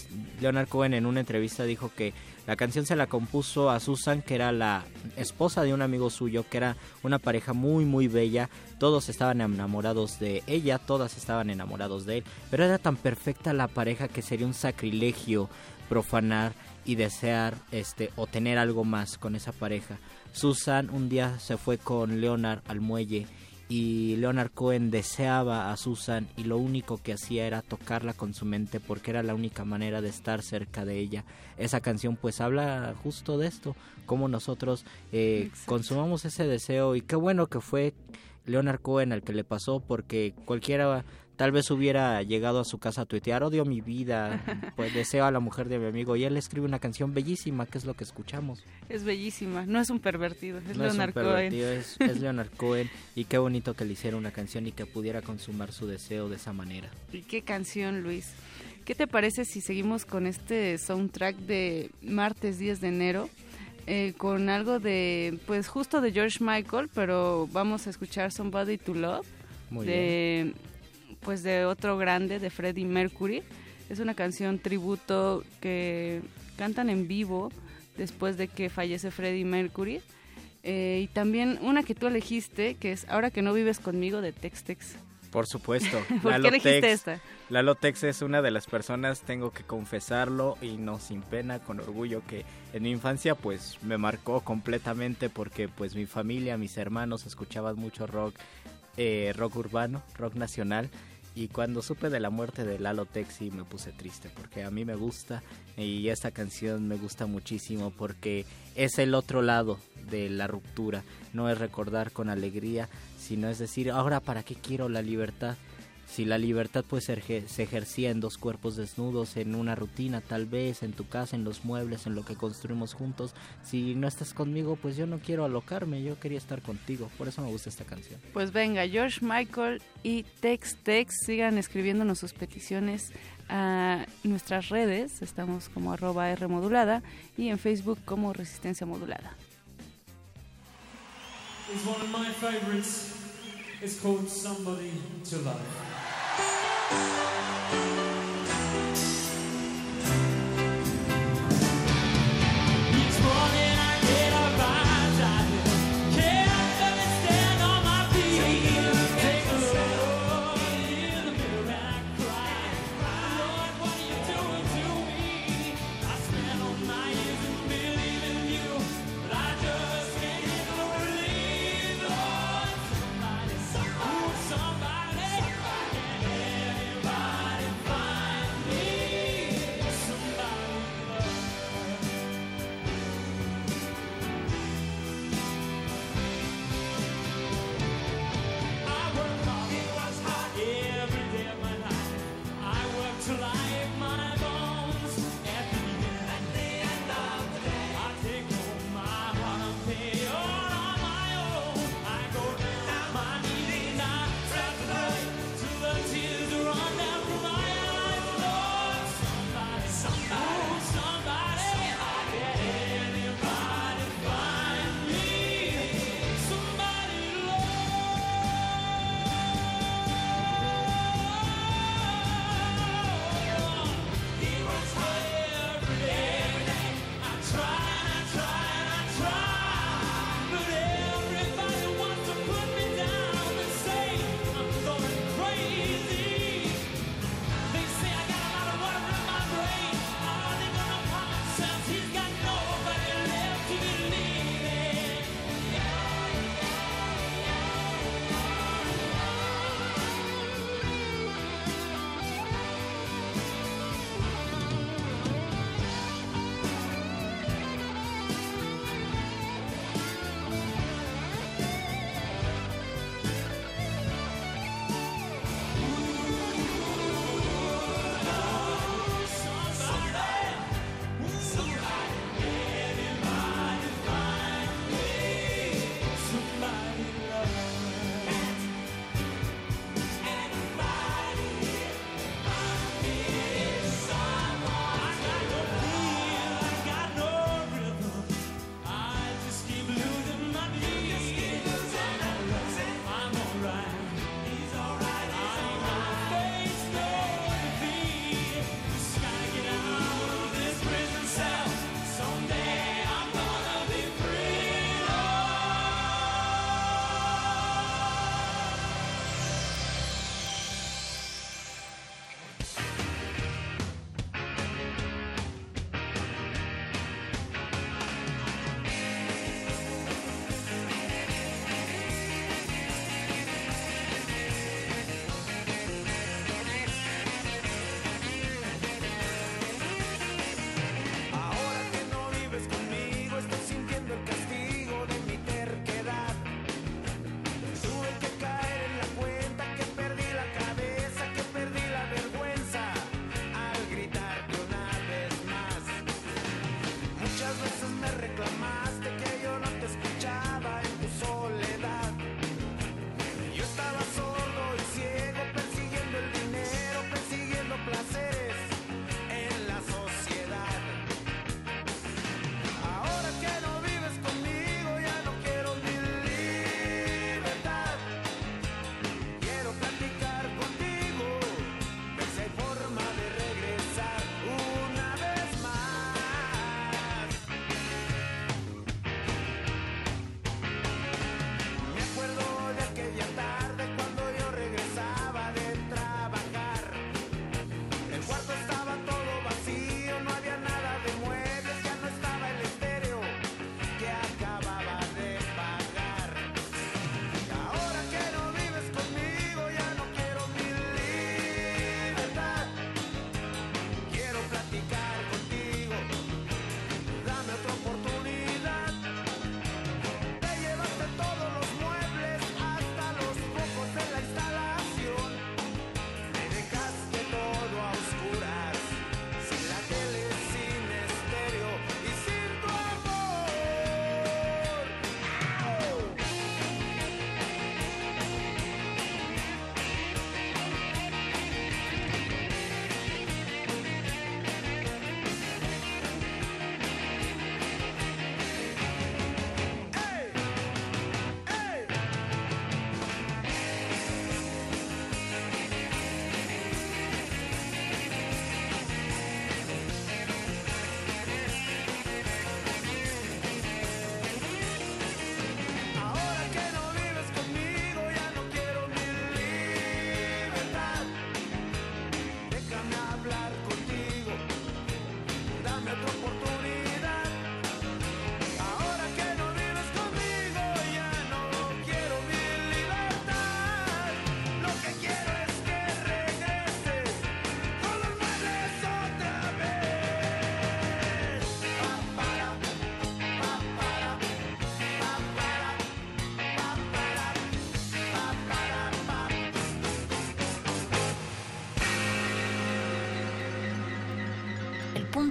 Leonard Cohen en una entrevista dijo que la canción se la compuso a Susan, que era la esposa de un amigo suyo, que era una pareja muy muy bella. Todos estaban enamorados de ella, todas estaban enamorados de él, pero era tan perfecta la pareja que sería un sacrilegio profanar y desear este o tener algo más con esa pareja. Susan un día se fue con Leonard al muelle y Leonard Cohen deseaba a Susan y lo único que hacía era tocarla con su mente porque era la única manera de estar cerca de ella. Esa canción pues habla justo de esto, cómo nosotros eh, consumamos ese deseo y qué bueno que fue Leonard Cohen al que le pasó porque cualquiera tal vez hubiera llegado a su casa a tuitear, odio mi vida, pues deseo a la mujer de mi amigo y él escribe una canción bellísima, que es lo que escuchamos. Es bellísima, no es un pervertido, es Leonard es un pervertido, Es, es, Leonard Cohen y qué bonito que le hiciera una canción y que pudiera consumar su deseo de esa manera. ¿Y qué canción, Luis? ¿Qué te parece si seguimos con este soundtrack de martes 10 de enero? Eh, con algo de, pues justo de George Michael, pero vamos a escuchar Somebody to Love Muy de bien pues de otro grande de Freddie Mercury. Es una canción tributo que cantan en vivo después de que fallece Freddie Mercury. Eh, y también una que tú elegiste, que es Ahora que no vives conmigo de Tex Tex. Por supuesto. ¿Por Lalo qué elegiste Tex, esta? Lalo Tex es una de las personas, tengo que confesarlo y no sin pena, con orgullo, que en mi infancia pues me marcó completamente porque pues mi familia, mis hermanos escuchaban mucho rock, eh, rock urbano, rock nacional. Y cuando supe de la muerte de Lalo Texi me puse triste porque a mí me gusta y esta canción me gusta muchísimo porque es el otro lado de la ruptura. No es recordar con alegría, sino es decir, ahora para qué quiero la libertad. Si la libertad pues se ejer- se ejercía en dos cuerpos desnudos, en una rutina tal vez, en tu casa, en los muebles, en lo que construimos juntos, si no estás conmigo pues yo no quiero alocarme, yo quería estar contigo, por eso me gusta esta canción. Pues venga, George Michael y Tex Tex sigan escribiéndonos sus peticiones a nuestras redes. Estamos como arroba R modulada y en Facebook como Resistencia Modulada. is one of my favorites. It's called Somebody to Love. Bye.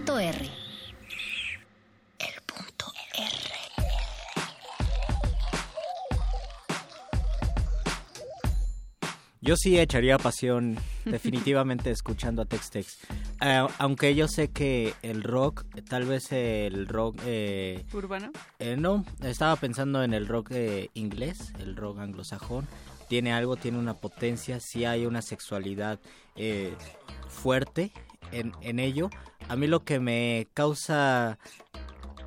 Punto R. Yo sí echaría pasión definitivamente escuchando a Tex Tex. Eh, aunque yo sé que el rock, tal vez el rock... eh, ¿Urbano? eh, no, estaba pensando en el rock eh, inglés, el rock anglosajón. Tiene algo, tiene una potencia, sí hay una sexualidad eh, fuerte en, ello. A mí lo que me causa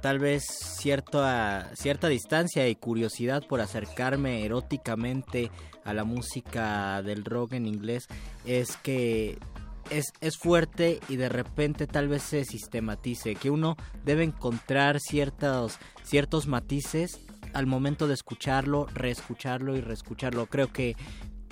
tal vez cierta, cierta distancia y curiosidad por acercarme eróticamente a la música del rock en inglés es que es, es fuerte y de repente tal vez se sistematice, que uno debe encontrar ciertos, ciertos matices al momento de escucharlo, reescucharlo y reescucharlo. Creo que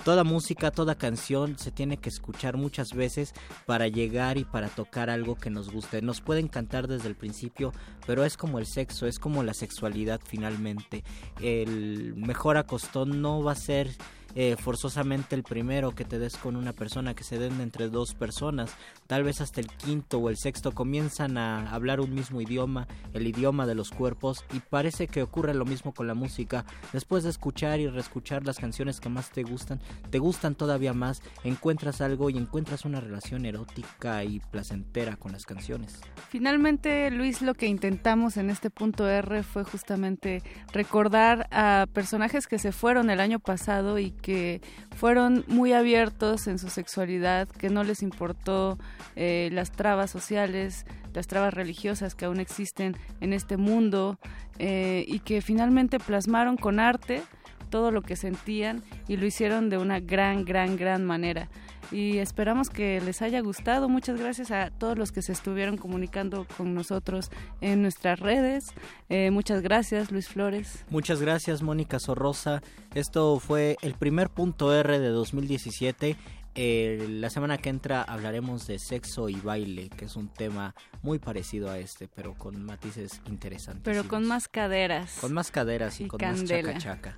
toda música, toda canción se tiene que escuchar muchas veces para llegar y para tocar algo que nos guste. Nos puede encantar desde el principio, pero es como el sexo, es como la sexualidad finalmente. El mejor acostón no va a ser eh, forzosamente el primero que te des con una persona, que se den entre dos personas, tal vez hasta el quinto o el sexto comienzan a hablar un mismo idioma, el idioma de los cuerpos, y parece que ocurre lo mismo con la música. Después de escuchar y reescuchar las canciones que más te gustan, te gustan todavía más, encuentras algo y encuentras una relación erótica y placentera con las canciones. Finalmente, Luis, lo que intentamos en este punto R fue justamente recordar a personajes que se fueron el año pasado y que fueron muy abiertos en su sexualidad, que no les importó eh, las trabas sociales, las trabas religiosas que aún existen en este mundo eh, y que finalmente plasmaron con arte todo lo que sentían y lo hicieron de una gran, gran, gran manera. Y esperamos que les haya gustado. Muchas gracias a todos los que se estuvieron comunicando con nosotros en nuestras redes. Eh, muchas gracias, Luis Flores. Muchas gracias, Mónica Sorrosa. Esto fue el primer punto R de 2017. Eh, la semana que entra hablaremos de sexo y baile, que es un tema muy parecido a este, pero con matices interesantes. Pero con más caderas. Con más caderas y, Y con candela. más chaca chaca.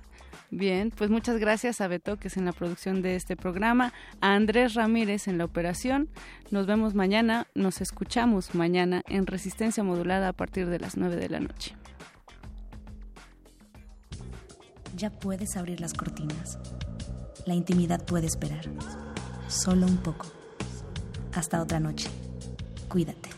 Bien, pues muchas gracias a Beto, que es en la producción de este programa, a Andrés Ramírez en la operación. Nos vemos mañana, nos escuchamos mañana en Resistencia Modulada a partir de las 9 de la noche. Ya puedes abrir las cortinas. La intimidad puede esperar. Solo un poco. Hasta otra noche. Cuídate.